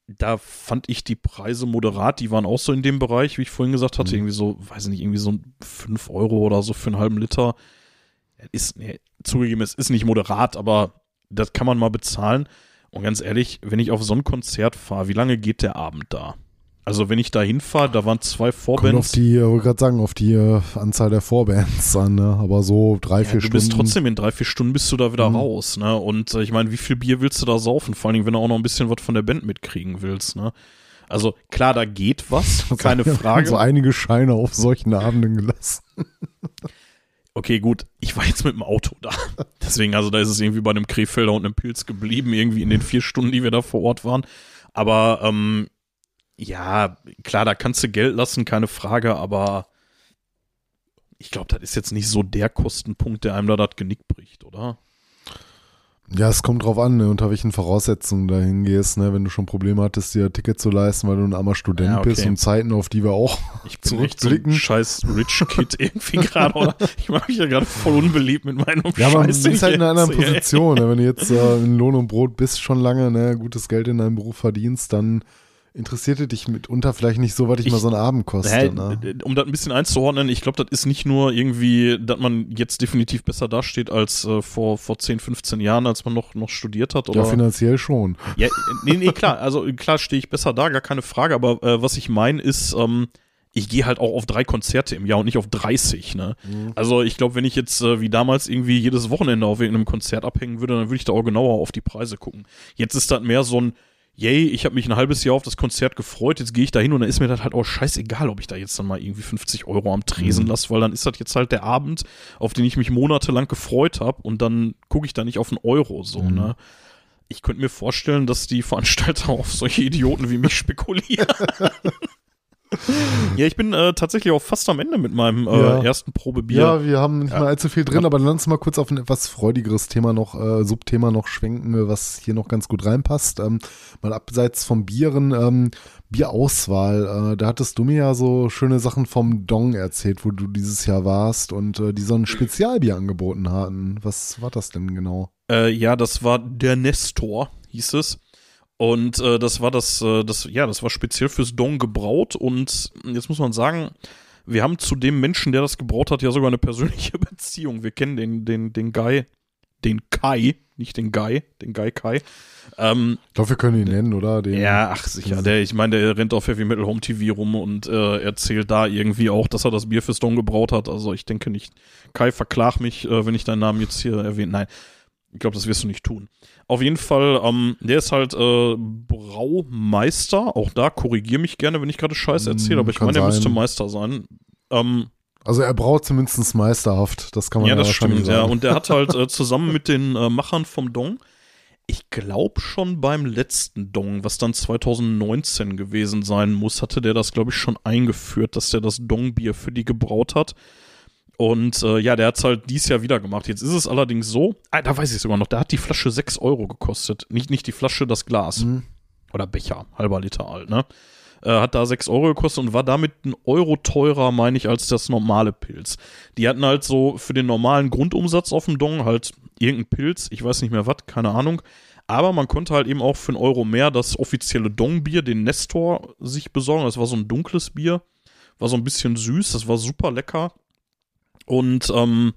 da fand ich die Preise moderat, die waren auch so in dem Bereich, wie ich vorhin gesagt hatte, Mhm. irgendwie so, weiß ich nicht, irgendwie so 5 Euro oder so für einen halben Liter. Ist, nee, zugegeben, es ist nicht moderat, aber das kann man mal bezahlen. Und ganz ehrlich, wenn ich auf so ein Konzert fahre, wie lange geht der Abend da? Also wenn ich da hinfahre, da waren zwei Kommt auf Vorbands. die, ich wollte gerade sagen, auf die äh, Anzahl der Vorbands an, ne? aber so drei, Ja, vier du Stunden. bist trotzdem in drei, vier Stunden bist du da wieder Mhm. raus, ne? Und äh, ich meine, wie viel Bier willst du da saufen? Vor allen Dingen, wenn du auch noch ein bisschen was von der Band mitkriegen willst, ne? Also klar, da geht was, keine Frage. So einige Scheine auf solchen Abenden gelassen. Okay, gut, ich war jetzt mit dem Auto da. Deswegen, also da ist es irgendwie bei einem Krefelder und einem Pilz geblieben, irgendwie in den vier Stunden, die wir da vor Ort waren. Aber ähm, ja, klar, da kannst du Geld lassen, keine Frage, aber ich glaube, das ist jetzt nicht so der Kostenpunkt, der einem da das Genick bricht, oder? Ja, es kommt drauf an, ne, unter welchen Voraussetzungen du da hingehst, ne, wenn du schon Probleme hattest, dir ein Ticket zu leisten, weil du ein armer Student Ja, okay. bist und Zeiten, auf die wir auch Ich bin so Zurückblicken. ein scheiß Rich Kid irgendwie gerade, oder? Ich mache mich ja gerade voll unbeliebt mit meinem Ja, aber du Scheiß. bist halt in einer anderen. Position. Ne? Wenn du jetzt äh, in Lohn und Brot bist schon lange, ne, gutes Geld in deinem Beruf verdienst, dann interessierte dich mitunter vielleicht nicht so, was dich Ich- mal so ein Abend kostet. Hä, ne? Um das ein bisschen einzuordnen, ich glaube, das ist nicht nur irgendwie, dass man jetzt definitiv besser dasteht als äh, vor, vor 10, 15 Jahren, als man noch, noch studiert hat. Oder? Ja, finanziell schon. Ja, nee, nee, klar, also klar stehe ich besser da, gar keine Frage, aber äh, was ich meine ist, ähm, ich gehe halt auch auf drei Konzerte im Jahr und nicht auf 30, ne? Also ich glaube, wenn ich jetzt äh, wie damals irgendwie jedes Wochenende auf irgendeinem Konzert abhängen würde, dann würde ich da auch genauer auf die Preise gucken. Jetzt ist das mehr so ein, yay, ich habe mich ein halbes Jahr auf das Konzert gefreut, jetzt gehe ich da hin und dann ist mir das halt auch scheißegal, ob ich da jetzt dann mal irgendwie 50 Euro am Tresen Mhm. lasse, weil dann ist das jetzt halt der Abend, auf den ich mich monatelang gefreut habe und dann gucke ich da nicht auf einen Euro so, Mhm. ne? Ich könnte mir vorstellen, dass die Veranstalter auf solche Idioten wie mich spekulieren. ja, ich bin äh, tatsächlich auch fast am Ende mit meinem äh, Ja. ersten Probebier. Ja, wir haben nicht Ja. mal allzu viel drin, aber dann lass uns mal kurz auf ein etwas freudigeres Thema noch, äh, Subthema noch schwenken, äh, was hier noch ganz gut reinpasst. Ähm, mal abseits vom Bieren, ähm, Bierauswahl. Äh, da hattest du mir ja so schöne Sachen vom Dong erzählt, wo du dieses Jahr warst und äh, die so ein Spezialbier angeboten hatten. Was war das denn genau? Ja, das war der Nestor, hieß es. Und äh, das war das, äh, das, ja, das war speziell fürs Dong gebraut. Und jetzt muss man sagen, wir haben zu dem Menschen, der das gebraut hat, ja sogar eine persönliche Beziehung. Wir kennen den, den, den Guy den Kai, nicht den Guy, den Guy Kai. Ähm, Ich glaube, wir können ihn nennen, oder? Den, ja, ach sicher. Der, ich meine, der rennt auf Heavy Metal Home TV rum und äh, erzählt da irgendwie auch, dass er das Bier für Stone gebraut hat. Also ich denke nicht. Kai, verklag mich, äh, wenn ich deinen Namen jetzt hier erwähne. Nein, ich glaube, das wirst du nicht tun. Auf jeden Fall, ähm, der ist halt äh, Braumeister. Auch da korrigier mich gerne, wenn ich gerade Scheiße erzähle, aber ich meine, der sein. müsste Meister sein. Ähm, Also er braut zumindest meisterhaft, das kann man ja, ja, das stimmt, ja. sagen. Und der hat halt äh, zusammen mit den äh, Machern vom Dong, ich glaube schon beim letzten Dong, was dann 2019 gewesen sein muss, hatte der das, glaube ich, schon eingeführt, dass der das Dong-Bier für die gebraut hat. Und äh, ja, der hat es halt dies Jahr wieder gemacht. Jetzt ist es allerdings so, ah, da weiß ich sogar noch, da hat die Flasche 6 Euro gekostet. Nicht, nicht die Flasche, das Glas. Mhm. Oder Becher, halber Liter alt, ne? Äh, hat da 6 Euro gekostet und war damit ein Euro teurer, meine ich, als das normale Pilz. Die hatten halt so für den normalen Grundumsatz auf dem Dong halt irgendein Pilz, ich weiß nicht mehr was, keine Ahnung. Aber man konnte halt eben auch für einen Euro mehr das offizielle Dong-Bier, den Nestor, sich besorgen. Das war so ein dunkles Bier, war so ein bisschen süß, das war super lecker. Und ähm,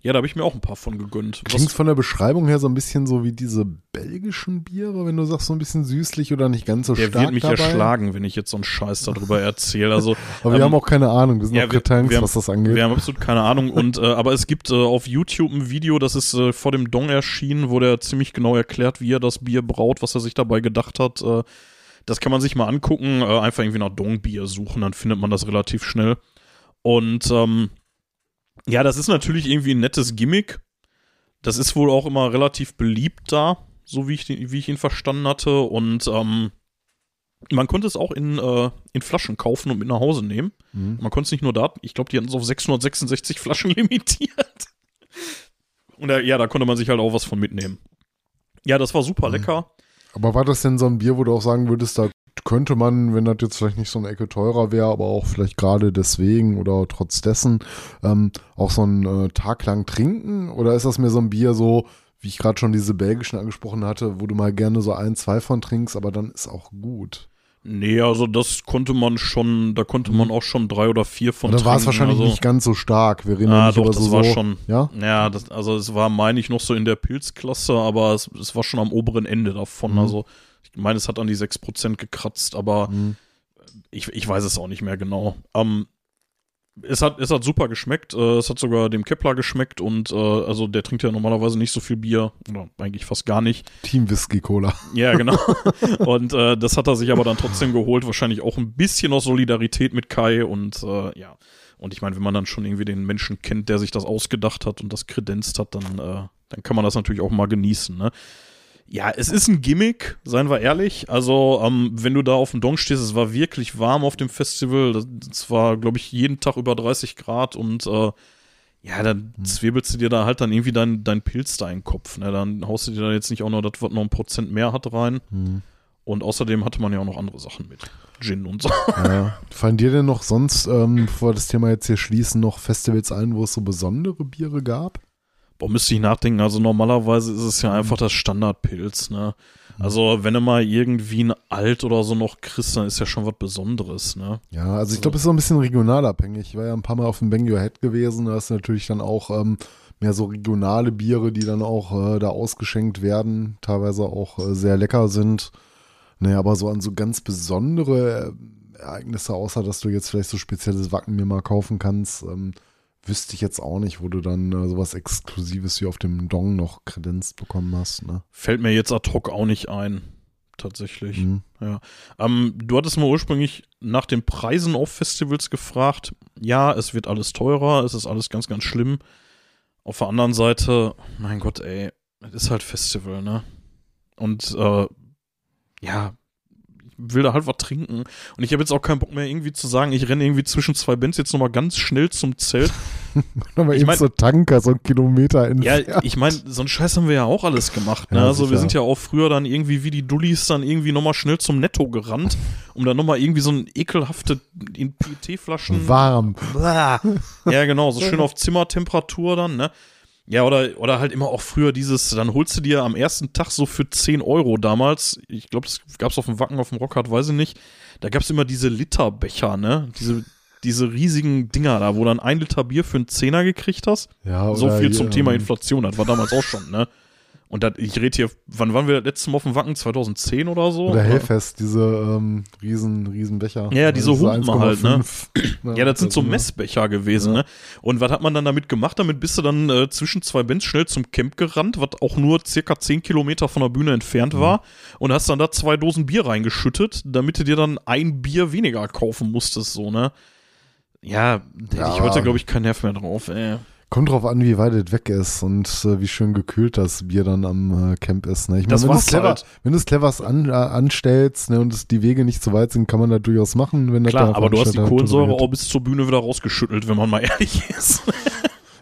ja, da habe ich mir auch ein paar von gegönnt. Klingt von der Beschreibung her so ein bisschen so wie diese belgischen Biere, wenn du sagst, so ein bisschen süßlich oder nicht ganz so der stark wird mich dabei. erschlagen, wenn ich jetzt so einen Scheiß darüber erzähle. Also, Aber wir ähm, haben auch keine Ahnung, wir sind ja, auch wir- Kretanks, wir haben- was das angeht. Wir haben absolut keine Ahnung. Und äh, aber es gibt äh, auf YouTube ein Video, das ist äh, vor dem Dong erschienen, wo der ziemlich genau erklärt, wie er das Bier braut, was er sich dabei gedacht hat. Äh, das kann man sich mal angucken. Äh, einfach irgendwie nach Dong-Bier suchen, dann findet man das relativ schnell. Und ähm, ja, das ist natürlich irgendwie ein nettes Gimmick. Das ist wohl auch immer relativ beliebt da, so wie ich, den- wie ich ihn verstanden hatte. Und ähm, man konnte es auch in, äh, in Flaschen kaufen und mit nach Hause nehmen. Mhm. Man konnte es nicht nur da, ich glaube, die hatten es auf 666 Flaschen limitiert. Und da, ja, da konnte man sich halt auch was von mitnehmen. Ja, das war super Mhm. lecker. Aber war das denn so ein Bier, wo du auch sagen würdest, da könnte man, wenn das jetzt vielleicht nicht so eine Ecke teurer wäre, aber auch vielleicht gerade deswegen oder trotz dessen, ähm, auch so einen äh, Tag lang trinken? Oder ist das mir so ein Bier so, wie ich gerade schon diese belgischen angesprochen hatte, wo du mal gerne so ein, zwei von trinkst, aber dann ist auch gut? Nee, also das konnte man schon, da konnte man auch schon drei oder vier von dann war es wahrscheinlich also, nicht ganz so stark. Wir reden ja Ah, nicht doch, über das so, war schon. Ja? Ja, das, also es war, meine ich, noch so in der Pilzklasse, aber es, es war schon am oberen Ende davon. Mhm. Also ich meine, es hat an die 6% gekratzt, aber Mhm. ich, ich weiß es auch nicht mehr genau. Ähm, es hat, es hat super geschmeckt. Äh, es hat sogar dem Kepler geschmeckt und äh, also der trinkt ja normalerweise nicht so viel Bier oder eigentlich fast gar nicht. Team Whisky Cola. Ja, genau. und äh, das hat er sich aber dann trotzdem geholt. Wahrscheinlich auch ein bisschen aus Solidarität mit Kai und äh, ja. Und ich meine, wenn man dann schon irgendwie den Menschen kennt, der sich das ausgedacht hat und das kredenzt hat, dann, äh, dann kann man das natürlich auch mal genießen. Ne? Ja, es ist ein Gimmick, seien wir ehrlich. Also, ähm, wenn du da auf dem Dong stehst, es war wirklich warm auf dem Festival. Das war, glaube ich, jeden Tag über 30 Grad und äh, ja, dann zwirbelst du dir da halt dann irgendwie dein, dein Pilz da in den Kopf. Ne? Dann haust du dir da jetzt nicht auch noch das, was noch ein Prozent mehr hat, rein. Mhm. Und außerdem hatte man ja auch noch andere Sachen mit. Gin und so. Ja. Fallen dir denn noch sonst, ähm, bevor wir das Thema jetzt hier schließen, noch Festivals ein, wo es so besondere Biere gab? Boah, müsste ich nachdenken. Also normalerweise ist es ja einfach das Standardpilz, ne? Also wenn du mal irgendwie ein Alt oder so noch kriegst, dann ist ja schon was Besonderes, ne? Ja, also ich glaube, es ist so ein bisschen regional abhängig. Ich war ja ein paar Mal auf dem Bang Your Head gewesen. Da ist natürlich dann auch ähm, mehr so regionale Biere, die dann auch äh, da ausgeschenkt werden, teilweise auch äh, sehr lecker sind. Naja, aber so an so ganz besondere äh, Ereignisse, außer dass du jetzt vielleicht so spezielles Wacken mir mal kaufen kannst, ähm, wüsste ich jetzt auch nicht, wo du dann äh, sowas Exklusives wie auf dem Dong noch kredenzt bekommen hast. Ne? Fällt mir jetzt ad hoc auch nicht ein. Tatsächlich. Mhm. Ja. Ähm, du hattest mal ursprünglich nach den Preisen auf Festivals gefragt. Ja, es wird alles teurer, es ist alles ganz, ganz schlimm. Auf der anderen Seite, mein Gott, ey, es ist halt Festival, ne? Und äh, ja, will da halt was trinken. Und ich habe jetzt auch keinen Bock mehr irgendwie zu sagen, ich renne irgendwie zwischen zwei Bands jetzt nochmal ganz schnell zum Zelt. Aber Ich eben mein- so Tanker, so ein Kilometer Ja, entfernt. ich meine, so einen Scheiß haben wir ja auch alles gemacht. Ne? Ja, also wir sicher. sind ja auch früher dann irgendwie wie die Dullis dann irgendwie nochmal schnell zum Netto gerannt, um dann nochmal irgendwie so ein ekelhafte in PET-Flaschen. warm. Ja, genau, so schön auf Zimmertemperatur dann, ne? Ja, oder, oder halt immer auch früher dieses, dann holst du dir am ersten Tag so für 10 Euro damals, ich glaube, das gab's auf dem Wacken, auf dem Rockhard, weiß ich nicht, da gab's immer diese Literbecher, ne? Diese, diese riesigen Dinger da, wo dann ein Liter Bier für einen Zehner gekriegt hast. Ja, So viel zum Thema ähm, Inflation, das war damals auch schon, ne? Und das, ich rede hier, wann waren wir das letzte Mal auf dem Wacken? 2010 oder so? Oder Hellfest, diese ähm, riesen, riesen Becher. Ja, diese Das ist Humpen halt, ne? 1,5. Ja, das sind so also, Messbecher gewesen, Ja. ne? Und was hat man dann damit gemacht? Damit bist du dann äh, zwischen zwei Bands schnell zum Camp gerannt, was auch nur circa 10 Kilometer von der Bühne entfernt war. Und hast dann da zwei Dosen Bier reingeschüttet, damit du dir dann ein Bier weniger kaufen musstest, so, ne? Ja, da hätte ich Ja. heute, glaube ich, keinen Nerv mehr drauf, ey. Kommt drauf an, wie weit es weg ist und äh, wie schön gekühlt das Bier dann am äh, Camp ist. Ne? Ich Das wenn du es clever, halt. wenn du es clevers an, äh, anstellst ne, und die Wege nicht zu weit sind, kann man das durchaus machen. Wenn Klar, aber du hast die Kohlensäure auch bis zur Bühne wieder rausgeschüttelt, wenn man mal ehrlich ist.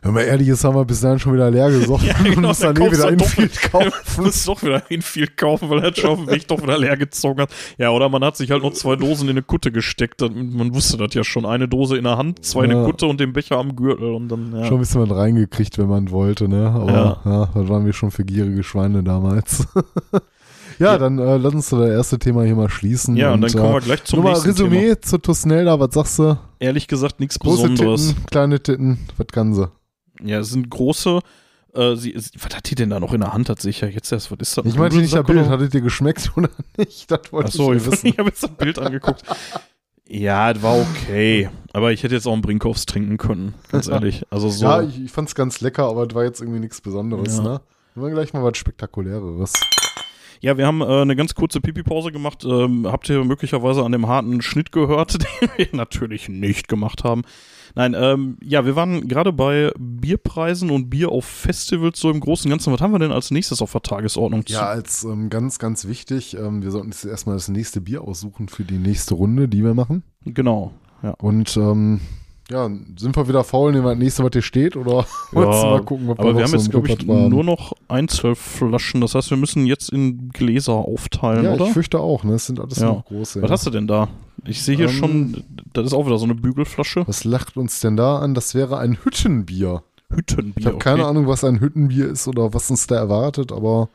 Wenn man ehrlich ist, haben wir bis dahin schon wieder leer gesoffen Ja, und genau, müssen dann dann eh wieder du doch- Infield kaufen. Du musst doch wieder Infield kaufen, weil er schon auf dem Weg doch wieder leer gezogen hat. Ja, oder man hat sich halt noch zwei Dosen in eine Kutte gesteckt. Man wusste das ja schon. Eine Dose in der Hand, zwei in Ja. der Kutte und den Becher am Gürtel. Und dann, ja. Schon ein bisschen was reingekriegt, wenn man wollte, ne? Aber Ja. ja, das waren wir schon für gierige Schweine damals. ja, dann äh, lass uns das erste Thema hier mal schließen. ja, und dann kommen äh, wir gleich zum nächsten Resümee Thema. zu Tusnelda, was sagst du? Ehrlich gesagt, nichts Große Besonderes. Titten, kleine Titten, was kann sie? Ja, es sind große. Äh, sie, sie, was hat die denn da noch in der Hand? Hat sich ja jetzt erst. Was ist das? Ich meinte nicht das Bild, hattet ihr geschmeckt oder nicht? Das wollte Achso, ich ich, ich habe jetzt das Bild angeguckt. Ja, das war okay. Aber ich hätte jetzt auch einen Brinkhoffs trinken können, ganz ehrlich. Also so. Ja, ich, ich fand's ganz lecker, aber das war jetzt irgendwie nichts Besonderes, Ja. ne? Wir gleich mal was Spektakuläres. Ja, wir haben äh, eine ganz kurze Pipi-Pause gemacht. Ähm, habt ihr möglicherweise an dem harten Schnitt gehört, den wir natürlich nicht gemacht haben. Nein, ähm, ja, wir waren gerade bei Bierpreisen und Bier auf Festivals so im Großen und Ganzen. Was haben wir denn als nächstes auf der Tagesordnung? Ja, als ähm, ganz, ganz wichtig, ähm, wir sollten jetzt erstmal das nächste Bier aussuchen für die nächste Runde, die wir machen. Genau. Ja. Und ähm, ja, sind wir wieder faul, nehmen wir das nächste, was hier steht, oder Ja, mal gucken, ob Aber noch wir haben jetzt, glaube ich, haben? nur noch Einzelflaschen. Das heißt, wir müssen jetzt in Gläser aufteilen, Ja, oder? ich fürchte auch, ne? Es sind alles Ja. noch große. Was ja. hast du denn da? Ich sehe hier Ähm, schon, das ist auch wieder so eine Bügelflasche. Was lacht uns denn da an? Das wäre ein Hüttenbier. Hüttenbier. Ich habe keine Ahnung, was ein Hüttenbier ist oder was uns da erwartet, aber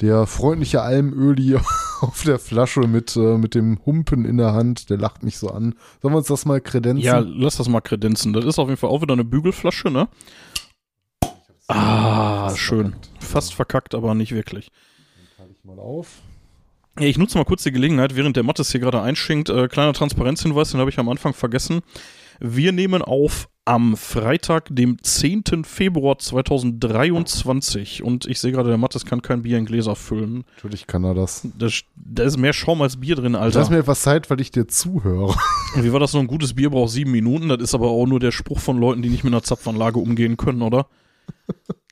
der freundliche Almöli auf der Flasche mit, äh, mit dem Humpen in der Hand, der lacht mich so an. Sollen wir uns das mal kredenzen? Ja, lass das mal kredenzen. Das ist auf jeden Fall auch wieder eine Bügelflasche, ne? Ah, Fast schön. verkackt. Fast verkackt, aber nicht wirklich. Teile ich mal auf. Ja, ich nutze mal kurz die Gelegenheit, während der Mattes hier gerade einschenkt. Äh, kleiner Transparenzhinweis, den habe ich am Anfang vergessen. Wir nehmen auf am Freitag, dem 10. Februar 2023. Und ich sehe gerade, der Mattes kann kein Bier in Gläser füllen. Natürlich kann er das. Da, ist mehr Schaum als Bier drin, Lass Alter. mir etwas Zeit, weil ich dir zuhöre. Wie war das noch? Ein gutes Bier braucht sieben Minuten. Das ist aber auch nur der Spruch von Leuten, die nicht mit einer Zapfanlage umgehen können, oder?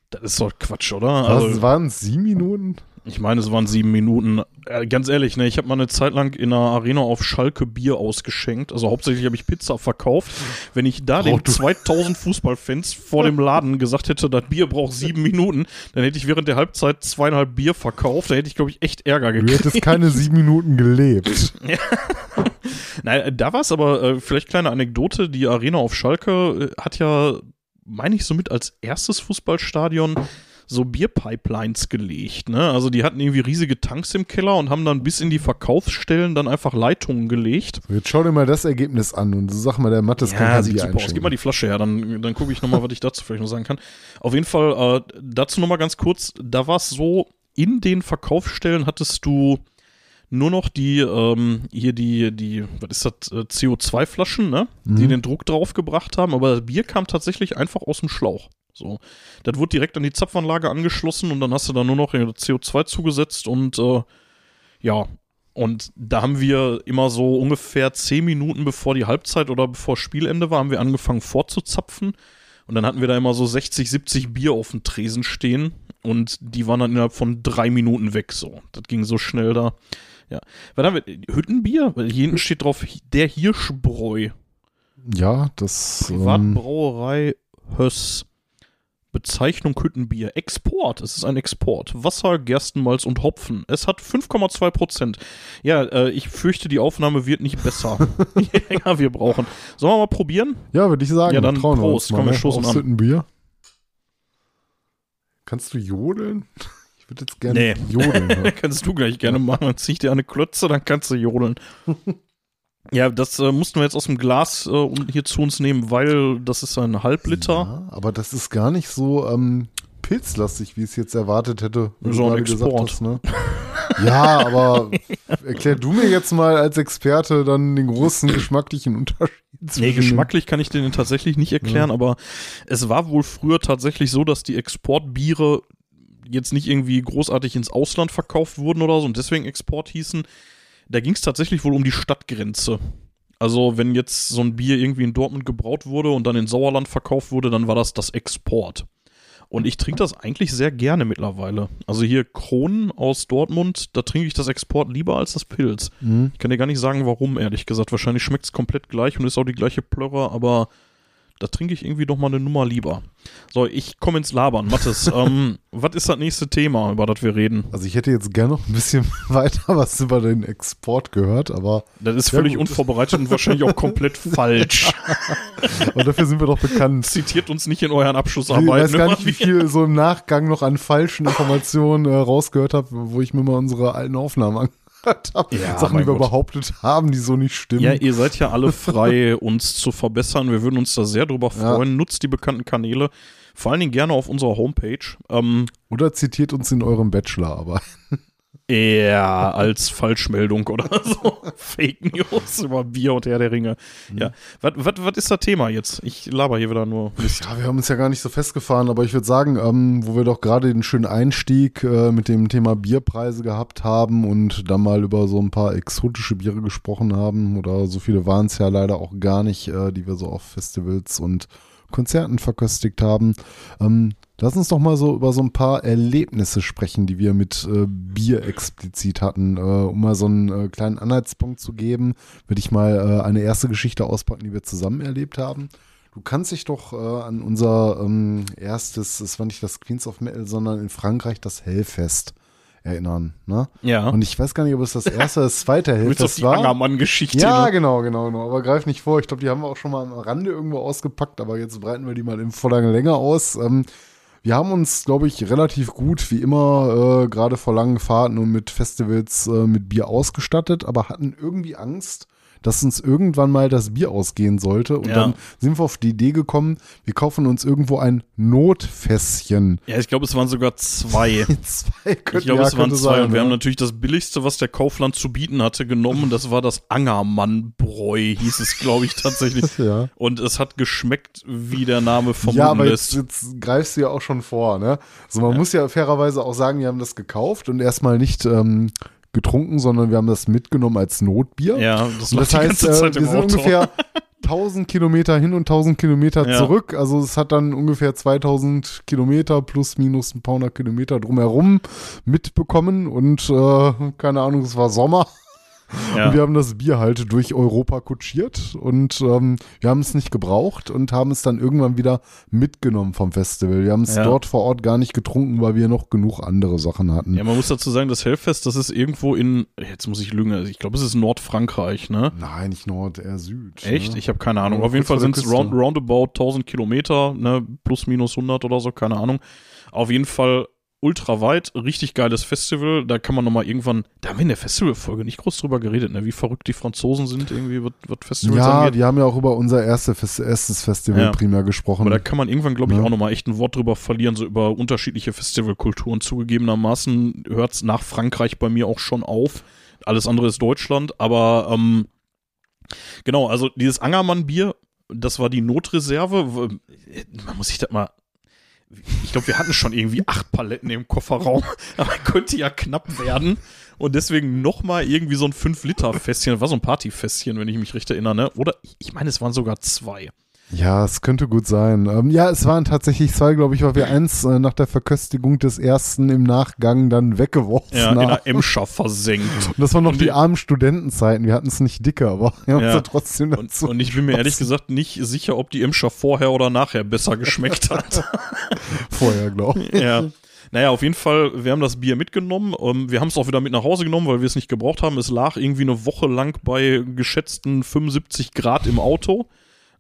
Das ist doch Quatsch, oder? Also, Was waren es? Sieben Minuten? Ich meine, es waren sieben Minuten. Äh, ganz ehrlich, ne, ich habe mal eine Zeit lang in einer Arena auf Schalke Bier ausgeschenkt. Also hauptsächlich habe ich Pizza verkauft. Wenn ich da den Oh, du- 2000 Fußballfans vor dem Laden gesagt hätte, das Bier braucht sieben Minuten, dann hätte ich während der Halbzeit zweieinhalb Bier verkauft. Da hätte ich, glaube ich, echt Ärger Du gekriegt. hättest keine sieben Minuten gelebt. Nein, äh, da war es aber äh, vielleicht kleine Anekdote. Die Arena auf Schalke äh, hat ja, meine ich, somit als erstes Fußballstadion so Bierpipelines gelegt. Ne? Also die hatten irgendwie riesige Tanks im Keller und haben dann bis in die Verkaufsstellen dann einfach Leitungen gelegt. So, jetzt schau dir mal das Ergebnis an und sag mal, der Mattes kann ja, kein sieht Bier super aus. Gib mal die Flasche her, dann, dann gucke ich nochmal, was ich dazu vielleicht noch sagen kann. Auf jeden Fall, äh, dazu nochmal ganz kurz, da war es so, in den Verkaufsstellen hattest du nur noch die, ähm, hier die, die, was ist das, äh, CO2-Flaschen, ne? Die Mhm. den Druck draufgebracht haben, aber das Bier kam tatsächlich einfach aus dem Schlauch. So. Das wurde direkt an die Zapfanlage angeschlossen und dann hast du da nur noch äh, CO2 zugesetzt und äh, ja. Und da haben wir immer so ungefähr zehn Minuten bevor die Halbzeit oder bevor Spielende war, haben wir angefangen vorzuzapfen. Und dann hatten wir da immer so 60, 70 Bier auf dem Tresen stehen. Und die waren dann innerhalb von drei Minuten weg. So, das ging so schnell da. Ja. Was haben wir? Hüttenbier? Weil hier hinten steht drauf, der Hirschbräu. Ja, das. Ähm, Privatbrauerei Höss. Bezeichnung Hüttenbier. Export. Es ist ein Export. Wasser, Gerstenmalz und Hopfen. Es hat 5,2 Prozent. Ja, äh, ich fürchte, die Aufnahme wird nicht besser. Je länger wir brauchen. Sollen wir mal probieren? ja, würde ich sagen. Ja, dann trauen wir Prost. uns mal, Komm, wir ne? stoßen an. Hüttenbier. Kannst du jodeln? Ich würde jetzt gerne Nee. jodeln. hören. Kannst du gleich gerne machen. Dann zieh ich dir eine Klötze, dann kannst du jodeln. Ja, das äh, mussten wir jetzt aus dem Glas äh, hier zu uns nehmen, weil das ist ein Halbliter. Ja, aber das ist gar nicht so ähm, pilzlastig, wie ich es jetzt erwartet hätte. So ein Export. hast, ne? Ja, aber erklär du mir jetzt mal als Experte dann den großen geschmacklichen Unterschied. Nee, geschmacklich kann ich den tatsächlich nicht erklären, aber es war wohl früher tatsächlich so, dass die Exportbiere jetzt nicht irgendwie großartig ins Ausland verkauft wurden oder so und deswegen Export hießen. Da ging es tatsächlich wohl um die Stadtgrenze. Also wenn jetzt so ein Bier irgendwie in Dortmund gebraut wurde und dann in Sauerland verkauft wurde, dann war das das Export. Und ich trinke das eigentlich sehr gerne mittlerweile. Also hier Kronen aus Dortmund, da trinke ich das Export lieber als das Pilz. Mhm. Ich kann dir gar nicht sagen, warum, ehrlich gesagt. Wahrscheinlich schmeckt es komplett gleich und ist auch die gleiche Plörre, aber da trinke ich irgendwie doch mal eine Nummer lieber. So, ich komme ins Labern. Mathis, ähm, was ist das nächste Thema, über das wir reden? Also ich hätte jetzt gerne noch ein bisschen weiter was über den Export gehört, aber, Das ist völlig gut. unvorbereitet und wahrscheinlich auch komplett falsch. aber dafür sind wir doch bekannt. Zitiert uns nicht in euren Ich Abschlussarbeiten. weiß gar nicht, wie viel so im Nachgang noch an falschen Informationen äh, rausgehört habe, wo ich mir mal unsere alten Aufnahmen angehört habe. Ja, Sachen, die wir Gott. behauptet haben, die so nicht stimmen. Ja, ihr seid ja alle frei, uns zu verbessern. Wir würden uns da sehr drüber Ja. freuen. Nutzt die bekannten Kanäle. Vor allen Dingen gerne auf unserer Homepage. Ähm, Oder zitiert uns in eurem Bachelor, aber Ja, als Falschmeldung oder so. Fake News über Bier und Herr der Ringe. Ja. Was, was, was ist das Thema jetzt? Ich laber hier wieder nur Mist. Ja, wir haben uns ja gar nicht so festgefahren, aber ich würde sagen, ähm, wo wir doch gerade den schönen Einstieg äh, mit dem Thema Bierpreise gehabt haben und dann mal über so ein paar exotische Biere gesprochen haben, oder so viele waren es ja leider auch gar nicht, äh, die wir so auf Festivals und Konzerten verköstigt haben. Ähm, lass uns doch mal so über so ein paar Erlebnisse sprechen, die wir mit äh, Bier explizit hatten. Äh, um mal so einen äh, kleinen Anhaltspunkt zu geben, würde ich mal äh, eine erste Geschichte auspacken, die wir zusammen erlebt haben. Du kannst dich doch äh, an unser ähm, erstes, es war nicht das Queens of Metal, sondern in Frankreich das Hellfest erinnern. Ne? Ja. Und ich weiß gar nicht, ob es das erste oder das zweite Hellfest war. Angermann-Geschichte. Ja, ne? genau, genau, genau. Aber greif nicht vor. Ich glaube, die haben wir auch schon mal am Rande irgendwo ausgepackt, aber jetzt breiten wir die mal in voller Länge aus. Ähm, wir haben uns, glaube ich, relativ gut, wie immer, äh, gerade vor langen Fahrten und mit Festivals äh, mit Bier ausgestattet, aber hatten irgendwie Angst, dass uns irgendwann mal das Bier ausgehen sollte. Und Ja. dann sind wir auf die Idee gekommen, wir kaufen uns irgendwo ein Notfässchen. ja, ich glaube, es waren sogar zwei. Zwei könnte, Ich glaube, ja, es waren zwei. sein, und wir ja. haben natürlich das billigste, was der Kaufland zu bieten hatte, genommen. Und das war das Angermann-Bräu, hieß es, glaube ich, tatsächlich. Ja. Und es hat geschmeckt, wie der Name vermuten Ja, aber jetzt, jetzt greifst du ja auch schon vor, ne? Also man muss ja fairerweise auch sagen, wir haben das gekauft und erstmal nicht ähm, getrunken, sondern wir haben das mitgenommen als Notbier. Ja, das, und das heißt, äh, wir sind Auto. ungefähr 1000 Kilometer hin und 1000 Kilometer Ja. zurück. Also es hat dann ungefähr 2000 Kilometer plus minus ein paar hundert Kilometer drumherum mitbekommen und äh, keine Ahnung, es war Sommer. Ja. Und wir haben das Bier halt durch Europa kutschiert und ähm, wir haben es nicht gebraucht und haben es dann irgendwann wieder mitgenommen vom Festival. Wir haben es Ja. dort vor Ort gar nicht getrunken, weil wir noch genug andere Sachen hatten. Ja, man muss dazu sagen, das Hellfest, das ist irgendwo in, jetzt muss ich lügen, also ich glaube, es ist Nordfrankreich, ne? Nein, nicht Nord, eher Süd. Echt? Ne? Ich habe keine Ahnung. Ja, Auf jeden Fall sind es round, roundabout 1000 Kilometer, ne? plus minus 100 oder so, keine Ahnung. Auf jeden Fall ultra weit, richtig geiles Festival. Da kann man nochmal irgendwann, da haben wir in der Festivalfolge nicht groß drüber geredet, ne? wie verrückt die Franzosen sind, irgendwie, was, was Festivals Ja, angeht. wir haben ja auch über unser erste erstes Festival Ja. primär gesprochen. Aber da kann man irgendwann, glaube ich, Ja. auch nochmal echt ein Wort drüber verlieren, so über unterschiedliche Festivalkulturen. Zugegebenermaßen hört es nach Frankreich bei mir auch schon auf. Alles andere ist Deutschland, aber ähm, genau, also dieses Angermann-Bier, das war die Notreserve. W- Man muss sich das mal. Ich glaube, wir hatten schon irgendwie acht Paletten im Kofferraum, aber könnte ja knapp werden. Und deswegen nochmal irgendwie so ein 5-Liter-Fässchen. Das war so ein Partyfässchen, wenn ich mich recht erinnere. Ne? Oder ich meine, es waren sogar zwei. Ja, es könnte gut sein. Ähm, ja, es waren tatsächlich zwei, glaube ich, weil wir eins äh, nach der Verköstigung des ersten im Nachgang dann weggeworfen Ja, haben. der Emscher versenkt. Und das waren noch Und die die- armen Studentenzeiten. Wir hatten es nicht dicker, aber wir haben Ja. es ja trotzdem Und, dazu. und ich bin mir ehrlich gesagt nicht sicher, ob die Emscher vorher oder nachher besser geschmeckt hat. vorher, glaube ich. ja. Naja, auf jeden Fall, wir haben das Bier mitgenommen. Ähm, wir haben es auch wieder mit nach Hause genommen, weil wir es nicht gebraucht haben. Es lag irgendwie eine Woche lang bei geschätzten 75 Grad im Auto.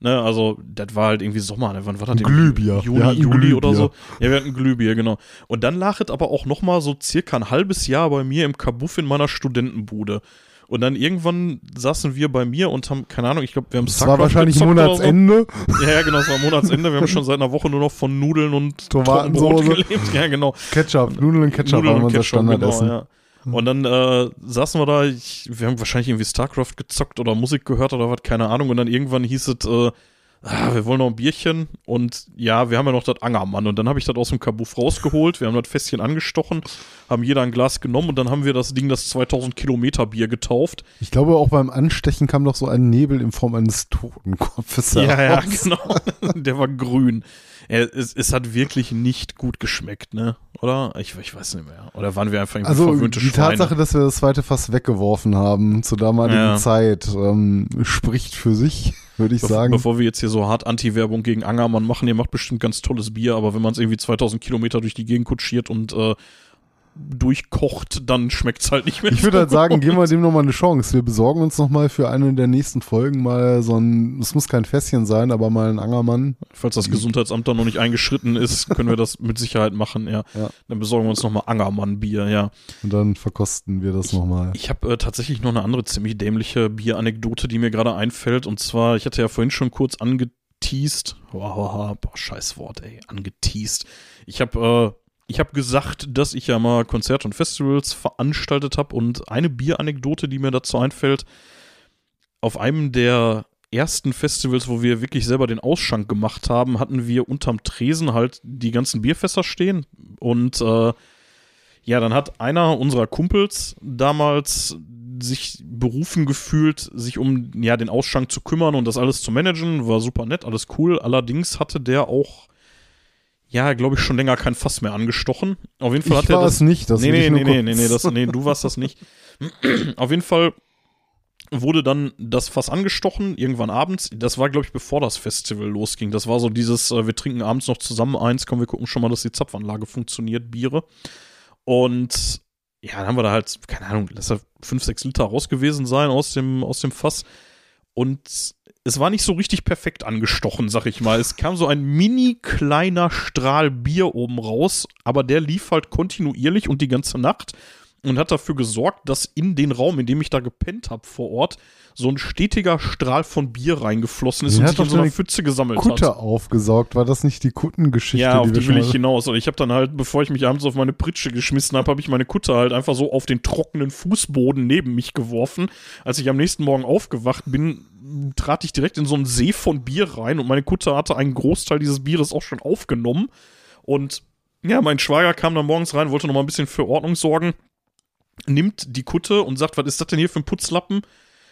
Ne, also, das war halt irgendwie Sommer. Ne? Wann war das? Im Glühbier. Juni, hatten Juli oder Glühbier. so. Ja, wir hatten Glühbier, genau. Und dann lag es aber auch noch mal so circa ein halbes Jahr bei mir im Kabuff in meiner Studentenbude. Und dann irgendwann saßen wir bei mir und haben, keine Ahnung, ich glaube, wir haben Es war wahrscheinlich oder Monatsende. So. Ja, ja, genau, es war Monatsende. Wir haben schon seit einer Woche nur noch von Nudeln und Tomatensoße. Gelebt. Ja, genau. Ketchup, Nudeln und Ketchup Nudeln waren und unser Ketchup, Standardessen. Genau, ja. Und dann äh, saßen wir da, ich, wir haben wahrscheinlich irgendwie StarCraft gezockt oder Musik gehört oder was, keine Ahnung. Und dann irgendwann hieß es, äh, ah, wir wollen noch ein Bierchen. Und ja, wir haben ja noch das Angermann. Und dann habe ich das aus dem Kabuff rausgeholt. Wir haben das Fässchen angestochen, haben jeder ein Glas genommen und dann haben wir das Ding, das 2000 Kilometer Bier getauft. Ich glaube, auch beim Anstechen kam doch so ein Nebel in Form eines Totenkopfes Ja, ja, genau. Der war grün. Es, es hat wirklich nicht gut geschmeckt, ne? Oder? Ich, ich weiß nicht mehr. Oder waren wir einfach irgendwie Also verwöhnte die Schweine? Tatsache, dass wir das zweite Fass weggeworfen haben zur damaligen Ja. Zeit, ähm, spricht für sich, würde ich Bev- sagen. Bevor wir jetzt hier so hart Anti-Werbung gegen Angermann machen, ihr macht bestimmt ganz tolles Bier, aber wenn man es irgendwie 2000 Kilometer durch die Gegend kutschiert und äh, durchkocht, dann schmeckt es halt nicht mehr. Ich würde so halt sagen, geben wir dem nochmal eine Chance. Wir besorgen uns nochmal für eine der nächsten Folgen mal so ein, es muss kein Fässchen sein, aber mal ein Angermann. Falls das Gesundheitsamt da noch nicht eingeschritten ist, können wir das mit Sicherheit machen, ja. Ja. Dann besorgen wir uns nochmal Angermann-Bier, ja. Und dann verkosten wir das nochmal. Ich habe äh, tatsächlich noch eine andere ziemlich dämliche Bieranekdote, die mir gerade einfällt. Und zwar, ich hatte ja vorhin schon kurz angeteased. Boah, boah, boah, scheiß Wort, ey. Angeteased. Ich habe äh, ich habe gesagt, dass ich ja mal Konzerte und Festivals veranstaltet habe. Und eine Bieranekdote, die mir dazu einfällt, auf einem der ersten Festivals, wo wir wirklich selber den Ausschank gemacht haben, hatten wir unterm Tresen halt die ganzen Bierfässer stehen. Und äh, ja, dann hat einer unserer Kumpels damals sich berufen gefühlt, sich um ja den Ausschank zu kümmern und das alles zu managen. War super nett, alles cool. Allerdings hatte der auch, ja, glaube ich, schon länger kein Fass mehr angestochen. Auf jeden Fall Ich hat er war das. es nicht, das nee, nee, ich nee, nee, nee, nee, das, nee, du warst das nicht. Auf jeden Fall wurde dann das Fass angestochen, irgendwann abends. Das war, glaube ich, bevor das Festival losging. Das war so dieses, äh, wir trinken abends noch zusammen eins, komm, wir gucken schon mal, dass die Zapfanlage funktioniert, Biere. Und ja, dann haben wir da halt, keine Ahnung, lass da fünf, sechs Liter raus gewesen sein aus dem, aus dem Fass. Und es war nicht so richtig perfekt angestochen, sag ich mal. Es kam so ein mini kleiner Strahl Bier oben raus, aber der lief halt kontinuierlich und die ganze Nacht und hat dafür gesorgt, dass in den Raum, in dem ich da gepennt habe vor Ort, so ein stetiger Strahl von Bier reingeflossen ist Den und sich in so einer Pfütze gesammelt hat. Kutte aufgesaugt. War das nicht die Kuttengeschichte? Ja, auf die schon will ich hinaus. Und ich habe dann halt, bevor ich mich abends auf meine Pritsche geschmissen habe, habe ich meine Kutte halt einfach so auf den trockenen Fußboden neben mich geworfen. Als ich am nächsten Morgen aufgewacht bin, trat ich direkt in so einen See von Bier rein und meine Kutte hatte einen Großteil dieses Bieres auch schon aufgenommen. Und ja, mein Schwager kam dann morgens rein, wollte noch mal ein bisschen für Ordnung sorgen, nimmt die Kutte und sagt, was ist das denn hier für ein Putzlappen?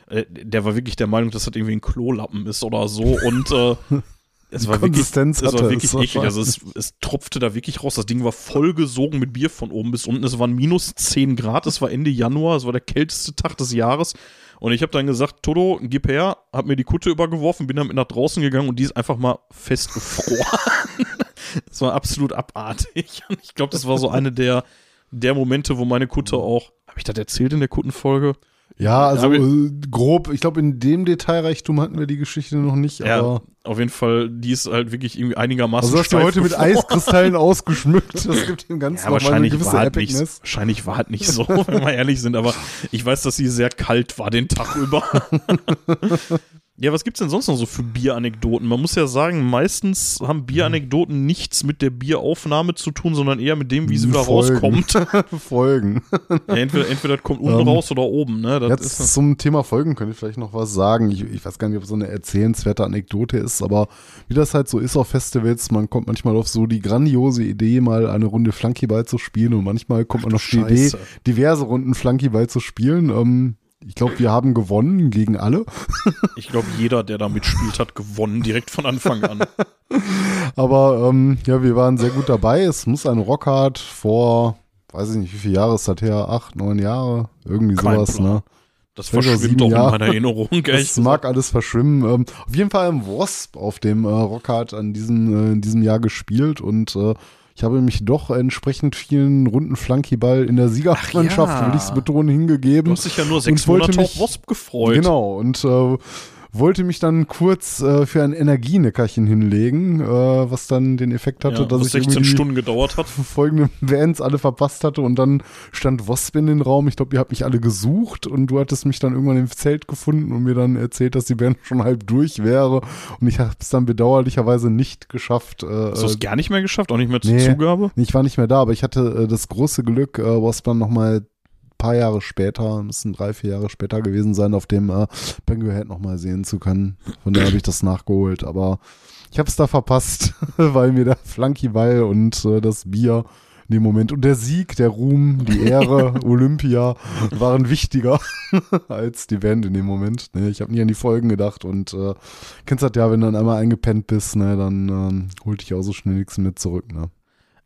Äh, der war wirklich der Meinung, dass das irgendwie ein Klolappen ist oder so. Und äh, es war wirklich, es war wirklich es eklig. Also es, es tropfte da wirklich raus. Das Ding war vollgesogen mit Bier von oben bis unten. Es waren minus 10 Grad. Es war Ende Januar. Es war der kälteste Tag des Jahres. Und ich habe dann gesagt, Toto, gib her, hab mir die Kutte übergeworfen, bin damit nach draußen gegangen und die ist einfach mal festgefroren. das war absolut abartig. Und ich glaube, das war so eine der, der Momente, wo meine Kutte auch. Habe ich das erzählt in der Kuttenfolge? Ja, also Aber- äh, grob. Ich glaube, in dem Detailreichtum hatten wir die Geschichte noch nicht. Ja, aber auf jeden Fall, die ist halt wirklich irgendwie einigermaßen. also hast du heute mit. Eiskristallen ausgeschmückt. Das gibt dem Ganzen Ja, mal eine wahrscheinlich gewisse war, halt nicht, wahrscheinlich war halt nicht so, wenn wir ehrlich sind, aber ich weiß, dass sie sehr kalt war den Tag über. ja, was gibt's denn sonst noch so für Bieranekdoten? Man muss ja sagen, meistens haben Bieranekdoten nichts mit der Bieraufnahme zu tun, sondern eher mit dem, wie sie wieder Folgen. rauskommt. Folgen. Ja, entweder, entweder das kommt unten Ähm, raus oder oben, ne? Das Jetzt ist, zum Thema Folgen könnte ich vielleicht noch was sagen. Ich, ich weiß gar nicht, ob es so eine erzählenswerte Anekdote ist, aber wie das halt so ist auf Festivals, man kommt manchmal auf so die grandiose Idee, mal eine Runde Flunkyball zu spielen und manchmal kommt man du auf die Idee, diverse Runden Flunkyball zu spielen. Ähm, ich glaube, wir haben gewonnen gegen alle. ich glaube, jeder, der da mitspielt, hat gewonnen, direkt von Anfang an. Aber ähm, ja, wir waren sehr gut dabei. Es muss ein Rockhard vor, weiß ich nicht, wie viele Jahre ist das her? Acht, neun Jahre? Irgendwie Kein sowas, Plan. ne? Das Vielleicht verschwimmt auch in Jahre. meiner Erinnerung, ehrlich Das mag alles verschwimmen. Ähm, auf jeden Fall im Wasp auf dem äh, Rockhard an diesem, äh, in diesem Jahr gespielt und äh, ich habe mich doch entsprechend vielen Runden Flunkyball in der Siegermannschaft, ja. will ich es betonen, Du hingegeben. hast dich ja nur sechs wollte Monate mich- auf Wasp gefreut. Genau, und äh, wollte mich dann kurz äh, für ein Energieneckerchen hinlegen, äh, was dann den Effekt hatte, Ja, dass ich 16 irgendwie Stunden gedauert hat. folgende Bands alle verpasst hatte und dann stand Wasp in den Raum. Ich glaube, ihr habt mich alle gesucht und du hattest mich dann irgendwann im Zelt gefunden und mir dann erzählt, dass die Band schon halb durch wäre und ich habe es dann bedauerlicherweise nicht geschafft. Äh, Hast du es gar nicht mehr geschafft? Auch nicht mehr zur nee. Zugabe? ich war nicht mehr da, aber ich hatte äh, das große Glück, äh, Wasp dann nochmal paar Jahre später, müssen drei, vier Jahre später gewesen sein, auf dem äh, Penguin Head nochmal sehen zu können. Von daher habe ich das nachgeholt, aber ich habe es da verpasst, weil mir der Flankyball und äh, das Bier in dem Moment und der Sieg, der Ruhm, die Ehre, Olympia waren wichtiger als die Band in dem Moment. Ne, ich habe nie an die Folgen gedacht und äh, kennst das ja, wenn du dann einmal eingepennt bist, ne, dann ähm, holt dich auch so schnell nichts mit zurück. Ne?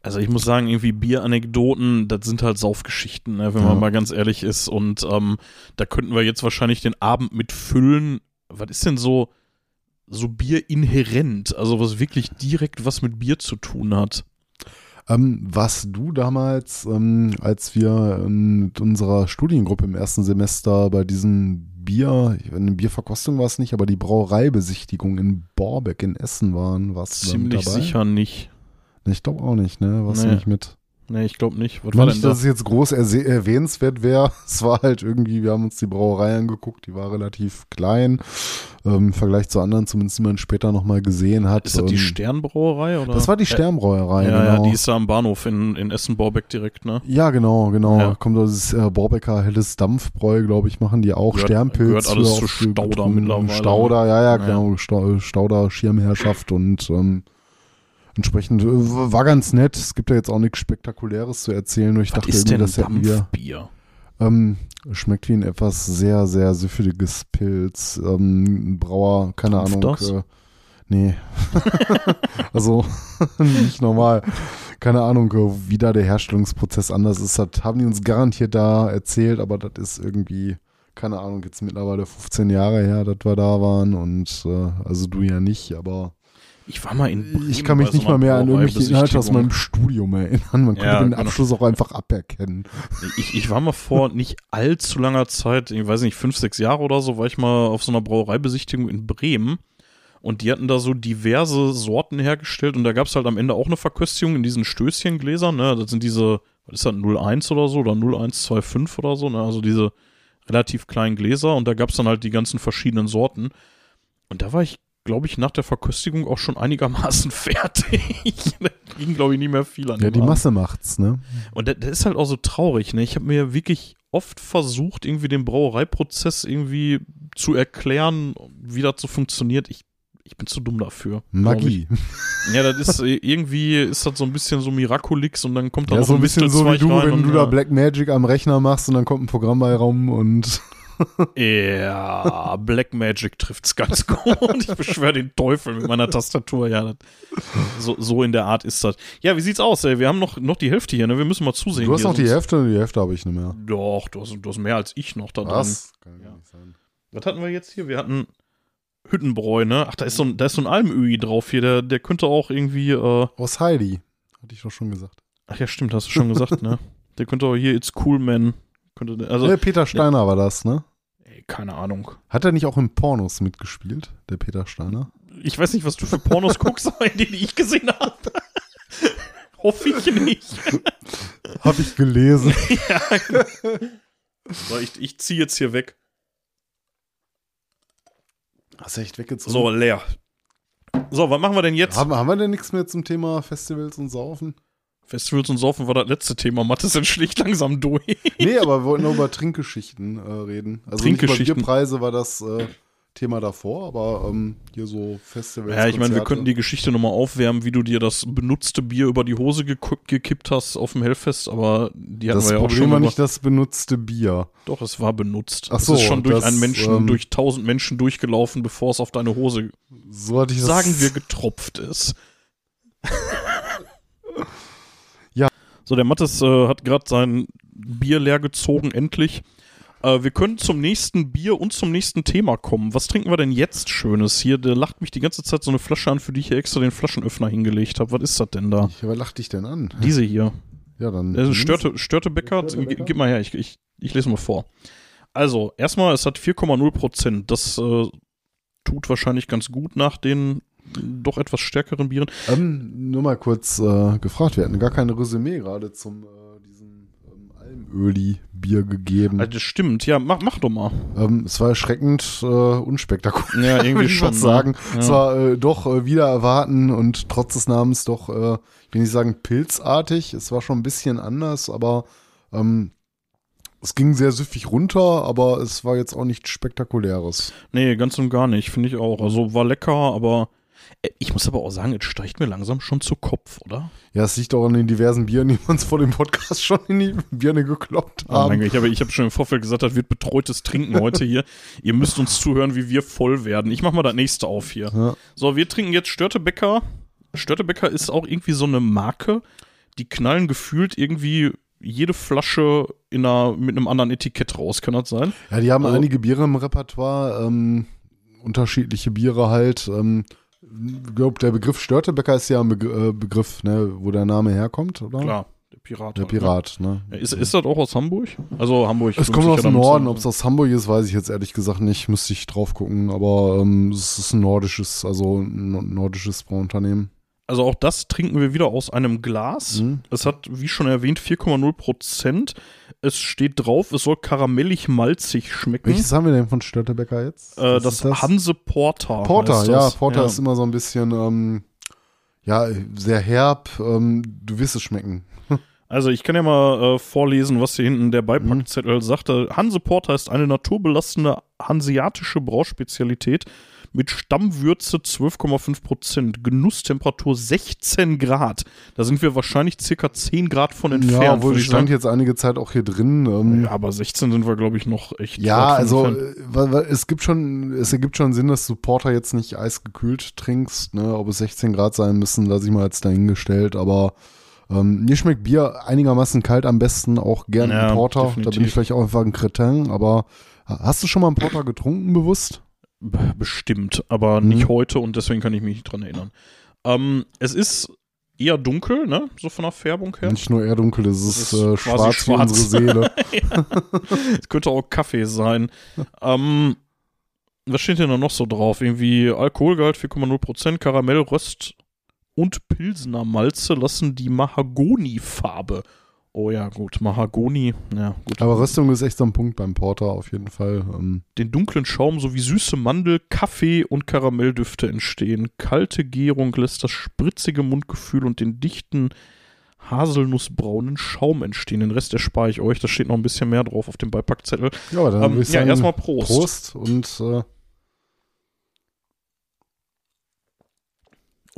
Also ich muss sagen, irgendwie Bieranekdoten, das sind halt Saufgeschichten, ne, wenn Ja. man mal ganz ehrlich ist. Und ähm, da könnten wir jetzt wahrscheinlich den Abend mit füllen. Was ist denn so, so Bier inhärent? Also was wirklich direkt was mit Bier zu tun hat. Ähm, warst du damals, ähm, als wir mit unserer Studiengruppe im ersten Semester bei diesem Bier, eine Bierverkostung war es nicht, aber die Brauereibesichtigung in Borbeck in Essen waren, warst du Ziemlich sicher nicht. Ich glaube auch nicht, ne? Du Nee. nicht mit? Nee, ich glaube nicht. Was nicht, da? dass es jetzt groß erwähnenswert wäre. Es war halt irgendwie, wir haben uns die Brauerei angeguckt, die war relativ klein. Ähm, Im Vergleich zu anderen, zumindest die man später nochmal gesehen hat. Ist das die Ähm, Sternbrauerei? Oder? Das war die Sternbrauerei, ja, ja, genau. die ist da am Bahnhof in, in Essen-Borbeck direkt, ne? Ja, genau, genau. Ja. Kommt aus äh, Borbecker helles Dampfbräu, glaube ich, machen die auch. Gehört- Sternpilz. gehört alles zu Stauder mittlerweile. Stauder, ja, ja, Ja. genau. Stau, Stauder, Schirmherrschaft und ähm, entsprechend äh, war ganz nett. Es gibt ja jetzt auch nichts Spektakuläres zu erzählen. Nur ich Was dachte ist irgendwie, denn das hätten wir. Dampfbier? Ähm, schmeckt wie ein etwas sehr, sehr süffeliges Pilz. Ähm, Brauer, keine Dampft Ahnung. das? Äh, nee. also nicht normal. Keine Ahnung, äh, wie da der Herstellungsprozess anders ist. Das haben die uns garantiert da erzählt, aber das ist irgendwie, keine Ahnung, jetzt mittlerweile 15 Jahre her, dass wir da waren. Und äh, also du ja nicht, aber Ich war mal in Bremen ich kann mich so nicht einer mal mehr an irgendwelche Inhalte aus meinem Studium erinnern. Man konnte Ja, den genau. Abschluss auch einfach aberkennen. Ich, ich war mal vor nicht allzu langer Zeit, ich weiß nicht, fünf, sechs Jahre oder so, war ich mal auf so einer Brauereibesichtigung in Bremen. Und die hatten da so diverse Sorten hergestellt und da gab es halt am Ende auch eine Verköstigung in diesen Stößchengläsern. Ne? Das sind diese, was ist das, 01 oder so oder 0125 oder so, ne? also diese relativ kleinen Gläser und da gab es dann halt die ganzen verschiedenen Sorten. Und da war ich, glaube ich, nach der Verköstigung auch schon einigermaßen fertig. da ging, glaube ich, nie mehr viel an Ja, die Abend. Masse macht's, ne? Und das, das ist halt auch so traurig, ne? Ich habe mir wirklich oft versucht, irgendwie den Brauereiprozess irgendwie zu erklären, wie das so funktioniert. Ich, ich bin zu dumm dafür. Magie. Ja, das ist äh, irgendwie ist das so ein bisschen so Miraculix und dann kommt da Ja, noch so ein bisschen so wie du, rein wenn du da Black Magic am Rechner machst und dann kommt ein Programm bei rum und Ja, Black Magic trifft's ganz gut. Ich beschwöre den Teufel mit meiner Tastatur. Ja, so, so in der Art ist das. Ja, wie sieht's aus, ey? Wir haben noch, noch die Hälfte hier, ne? Wir müssen mal zusehen. du hast hier, noch die Hälfte, die Hälfte habe ich nicht mehr. Doch, du hast, du hast mehr als ich noch da drin. Kann Ja. nicht sein. Was hatten wir jetzt hier? Wir hatten Hüttenbräu, ne? Ach, da ist so ein, da ist so ein Almöhi drauf hier. Der, der könnte auch irgendwie, äh, Aus Heidi. Hatte ich doch schon gesagt. ach ja, stimmt, hast du schon gesagt, ne? Der könnte auch hier It's Cool Man. Könnte der, also, äh, Peter Steiner war das, ne? ey, keine Ahnung. Hat er nicht auch in Pornos mitgespielt, der Peter Steiner? Ich weiß nicht, was du für Pornos guckst, aber in denen ich gesehen habe. Hoffe ich nicht. Habe ich gelesen. So, ich, ich ziehe jetzt hier weg. Hast du echt weggezogen? So, leer. So, was machen wir denn jetzt? Haben, haben wir denn nichts mehr zum Thema Festivals und Saufen? Festivals und Saufen war das letzte Thema. Mathis entschlicht langsam durch. Nee, aber wir wollten nur über Trinkgeschichten äh, reden. Also Trinkgeschichten. nicht über Bierpreise war das äh, Thema davor, aber ähm, hier so Festivals. Ja, ich meine, wir könnten die Geschichte nochmal aufwärmen, wie du dir das benutzte Bier über die Hose gekippt hast auf dem Hellfest, aber die hatten Das wir ja auch Problem schon war über- nicht das benutzte Bier. Doch, es war benutzt. Ach es so, ist schon durch das, einen Menschen, ähm, durch tausend Menschen durchgelaufen, bevor es auf deine Hose, So hatte ich das. sagen wir, getropft ist. Ja. So, der Mattes äh, hat gerade sein Bier leer gezogen, endlich. Äh, wir können zum nächsten Bier und zum nächsten Thema kommen. Was trinken wir denn jetzt Schönes? Hier, der lacht mich die ganze Zeit so eine Flasche an, für die ich hier extra den Flaschenöffner hingelegt habe. Was ist das denn da? Ich, wer lacht dich denn an? Diese hier. Ja, dann. Ist Störte. Störtebecker? G- Gib mal her, ich, ich, ich lese mal vor. Also, erstmal, es hat 4,0 Prozent. Das äh, tut wahrscheinlich ganz gut nach den doch etwas stärkeren Bieren. Ähm, nur mal kurz äh, gefragt, wir hatten gar keine Resümee gerade zum äh, diesem ähm, Almöli-Bier gegeben. Also das stimmt, ja, mach, mach doch mal. Ähm, es war erschreckend äh, unspektakulär, Ja, irgendwie ich schon, mal sagen. ne? Es Ja. war äh, doch äh, wieder erwarten und trotz des Namens doch, äh, ich will nicht sagen pilzartig, es war schon ein bisschen anders, aber ähm, es ging sehr süffig runter, aber es war jetzt auch nichts Spektakuläres. Nee, ganz und gar nicht, finde ich auch. Also war lecker, aber ich muss aber auch sagen, es steigt mir langsam schon zu Kopf, oder? Ja, es liegt auch an den diversen Bieren, die wir uns vor dem Podcast schon in die Birne gekloppt Oh mein haben. Gott, ich habe ich hab schon im Vorfeld gesagt, das wird betreutes Trinken heute hier. Ihr müsst uns zuhören, wie wir voll werden. Ich mach mal das nächste auf hier. Ja. So, wir trinken jetzt Störtebecker. Störtebecker ist auch irgendwie so eine Marke, die knallen gefühlt irgendwie jede Flasche in einer, mit einem anderen Etikett raus. Kann das sein? Ja, die haben Also- einige Biere im Repertoire, ähm, unterschiedliche Biere halt. Ähm, ich glaube, der Begriff Störtebecker ist ja ein äh, Begriff, ne, wo der Name herkommt, oder? Klar, der Pirat. Der halt, ne? Pirat, ne? Ja, Ist, ist das auch aus Hamburg? Also Hamburg. Es kommt aus dem Norden, ob es aus Hamburg ist, weiß ich jetzt ehrlich gesagt nicht, müsste ich drauf gucken, aber ähm, es ist ein nordisches, also ein no- nordisches Brauunternehmen. Also auch das trinken wir wieder aus einem Glas. Mhm. Es hat, wie schon erwähnt, 4,0 Prozent. Es steht drauf, es soll karamellig-malzig schmecken. Welches haben wir denn von Störtebecker jetzt? Äh, das, ist Hanse Porter. Porter, ja, das. Porter ja. ist immer so ein bisschen, ähm, ja, sehr herb, ähm, du wirst es schmecken. Also ich kann ja mal äh, vorlesen, was hier hinten der Mhm. Beipackzettel sagte. Hanse Porter ist eine naturbelassene hanseatische Brauspezialität mit Stammwürze 12,5 Prozent, Genusstemperatur 16 Grad. Da sind wir wahrscheinlich circa 10 Grad von entfernt. ja, obwohl ich stand jetzt einige Zeit auch hier drin. Ähm, Ja, aber 16 sind wir, glaube ich, noch echt Ja, also entfernt. äh, weil es gibt schon, es ergibt schon Sinn, dass du Porter jetzt nicht eisgekühlt trinkst. Ne? Ob es 16 Grad sein müssen, lasse ich mal jetzt dahingestellt. Aber ähm, mir schmeckt Bier einigermaßen kalt am besten, auch gern Ja, Porter. Da bin definitiv. ich vielleicht auch einfach ein Kretin. Aber hast du schon mal einen Porter getrunken, bewusst? Bestimmt, aber Mhm. nicht heute und deswegen kann ich mich nicht dran erinnern. Ähm, es ist eher dunkel, ne? So von der Färbung her. Nicht nur eher dunkel, es ist, ist äh, schwarz, wie schwarz. unsere Seele. Es könnte auch Kaffee sein. ähm, was steht denn da noch so drauf? Irgendwie Alkoholgehalt 4,0%, Karamell, Röst und Pilsener Malze lassen die Mahagoni-Farbe. Oh ja, gut, Mahagoni, ja, gut. Aber Röstung ist echt so ein Punkt beim Porter auf jeden Fall. Ähm, Den dunklen Schaum sowie süße Mandel, Kaffee und Karamelldüfte entstehen. Kalte Gärung lässt das spritzige Mundgefühl und den dichten haselnussbraunen Schaum entstehen. Den Rest erspare ich euch. Da steht noch ein bisschen mehr drauf auf dem Beipackzettel. ja, dann Ähm, würde ich ja, erstmal Prost. Prost und äh,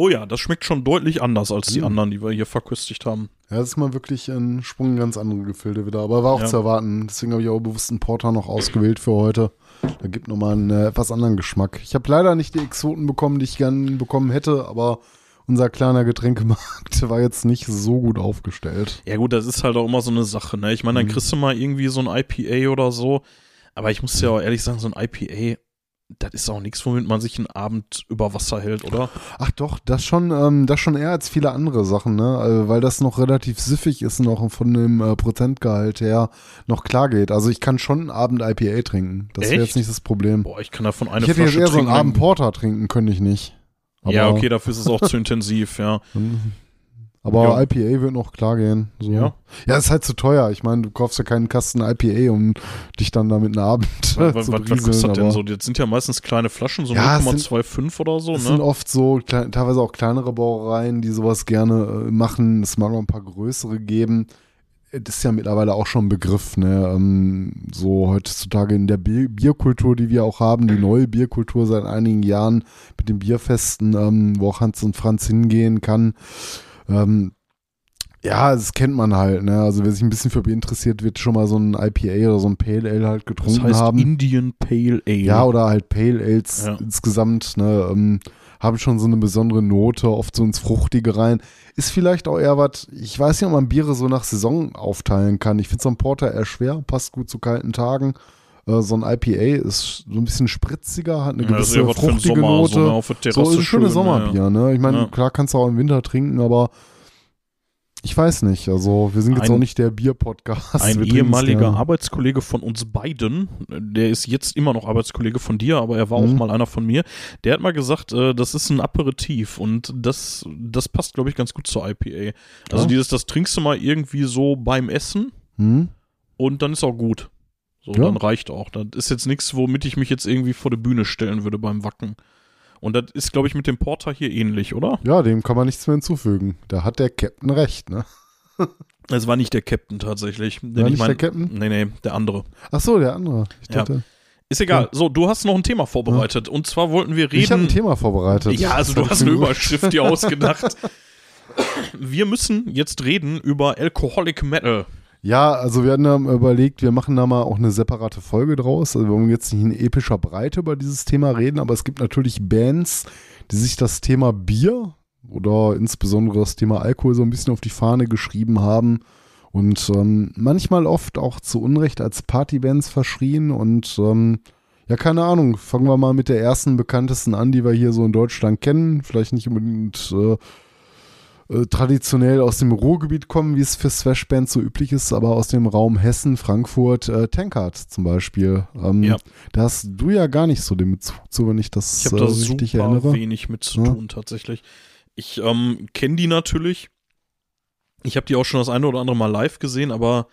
Oh ja, das schmeckt schon deutlich anders als die anderen, die wir hier verköstigt haben. Ja, das ist mal wirklich ein Sprung in ganz andere Gefilde wieder. Aber war auch Ja. zu erwarten. Deswegen habe ich auch bewusst einen Porter noch ausgewählt für heute. Da gibt nochmal einen äh, etwas anderen Geschmack. Ich habe leider nicht die Exoten bekommen, die ich gern bekommen hätte, aber unser kleiner Getränkemarkt war jetzt nicht so gut aufgestellt. Ja gut, das ist halt auch immer so eine Sache, ne? Ich meine, dann Mhm. kriegst du mal irgendwie so ein IPA oder so. Aber ich muss ja auch ehrlich sagen, so ein IPA, das ist auch nichts, womit man sich einen Abend über Wasser hält, oder? Ach doch, das schon, ähm, das schon eher als viele andere Sachen, ne? Äh, weil das noch relativ süffig ist, noch von dem äh, Prozentgehalt her noch klar geht. Also ich kann schon einen Abend IPA trinken. Das wäre jetzt nicht das Problem. Boah, ich kann davon eine ich hätte jetzt Flasche eher so einen trinken. Abend Porter trinken können, ich nicht. ja, okay, dafür ist es auch zu intensiv, ja. Aber Ja. IPA wird noch klar gehen. So. Ja. Ja, ist halt zu teuer. Ich meine, du kaufst ja keinen Kasten IPA, um dich dann damit einen Abend Was, zu was, was kostet das denn so? Das sind ja meistens kleine Flaschen, so Ja, es sind- 0,25 oder so, sind ne? oft so, teilweise auch kleinere Brauereien, die sowas gerne äh, machen. Es mag noch ein paar größere geben. Das ist ja mittlerweile auch schon ein Begriff, ne? Ähm, so heutzutage in der Bier Bierkultur, die wir auch haben, die neue Bierkultur seit einigen Jahren mit den Bierfesten, ähm, wo auch Hans und Franz hingehen kann. Ähm, ja, das kennt man halt, ne? Also wer sich ein bisschen für Bier interessiert, wird schon mal so ein IPA oder so ein Pale Ale halt Das getrunken heißt haben. Indian Pale Ale. Ja, oder halt Pale Ales Ja. insgesamt, ne, ähm, haben schon so eine besondere Note, oft so ins Fruchtige rein. Ist vielleicht auch eher was, ich weiß nicht, ob man Biere so nach Saison aufteilen kann. Ich finde so ein Porter eher schwer, passt gut zu kalten Tagen. Äh, so ein IPA ist so ein bisschen spritziger, hat eine Ja, das ist gewisse ja fruchtige Sommer, Note. so, ne, So ist ein schönes schön, Sommerbier, ne? Ich meine, Ja. klar kannst du auch im Winter trinken, aber Ich weiß nicht, also wir sind jetzt Ein- auch nicht der Bier-Podcast. Ein ehemaliger. Arbeitskollege von uns beiden, der ist jetzt immer noch Arbeitskollege von dir, aber er war auch Mhm. mal einer von mir, der hat mal gesagt, äh, das ist ein Aperitif und das, das passt, glaube ich, ganz gut zur IPA. Also dieses, das trinkst du mal irgendwie so beim Essen Hm? und dann ist auch gut. So, Ja. dann reicht auch. Das ist jetzt nichts, womit ich mich jetzt irgendwie vor die Bühne stellen würde beim Wacken. Und das ist, glaube ich, mit dem Porter hier ähnlich, oder? Ja, dem kann man nichts mehr hinzufügen. Da hat der Captain recht, ne? Es war nicht der Captain tatsächlich. War ich nicht mein- der Captain? Nee, nee, der andere. Ach so, der andere. Ich Ja. dachte, Ist egal. So, du hast noch ein Thema vorbereitet. Und zwar wollten wir reden. ich habe ein Thema vorbereitet. Ja, also Das du hast eine mir Überschrift dir ausgedacht. Wir müssen jetzt reden über Alcoholic Metal. Ja, also wir hatten da überlegt, wir machen da mal auch eine separate Folge draus. Also wir wollen jetzt nicht in epischer Breite über dieses Thema reden, aber es gibt natürlich Bands, die sich das Thema Bier oder insbesondere das Thema Alkohol so ein bisschen auf die Fahne geschrieben haben und ähm, manchmal oft auch zu Unrecht als Partybands verschrien und ähm, ja, keine Ahnung, fangen wir mal mit der ersten bekanntesten an, die wir hier so in Deutschland kennen. Vielleicht nicht unbedingt äh, äh, traditionell aus dem Ruhrgebiet kommen, wie es für Thrash-Bands so üblich ist, aber aus dem Raum Hessen, Frankfurt, äh, Tankard zum Beispiel. Ähm, Ja. Da hast du ja gar nicht so den Bezug zu, wenn ich das Ich habe äh, da richtig super erinnere. wenig mit zu Ja. tun, tatsächlich. Ich ähm, kenne die natürlich. Ich habe die auch schon das eine oder andere Mal live gesehen, aber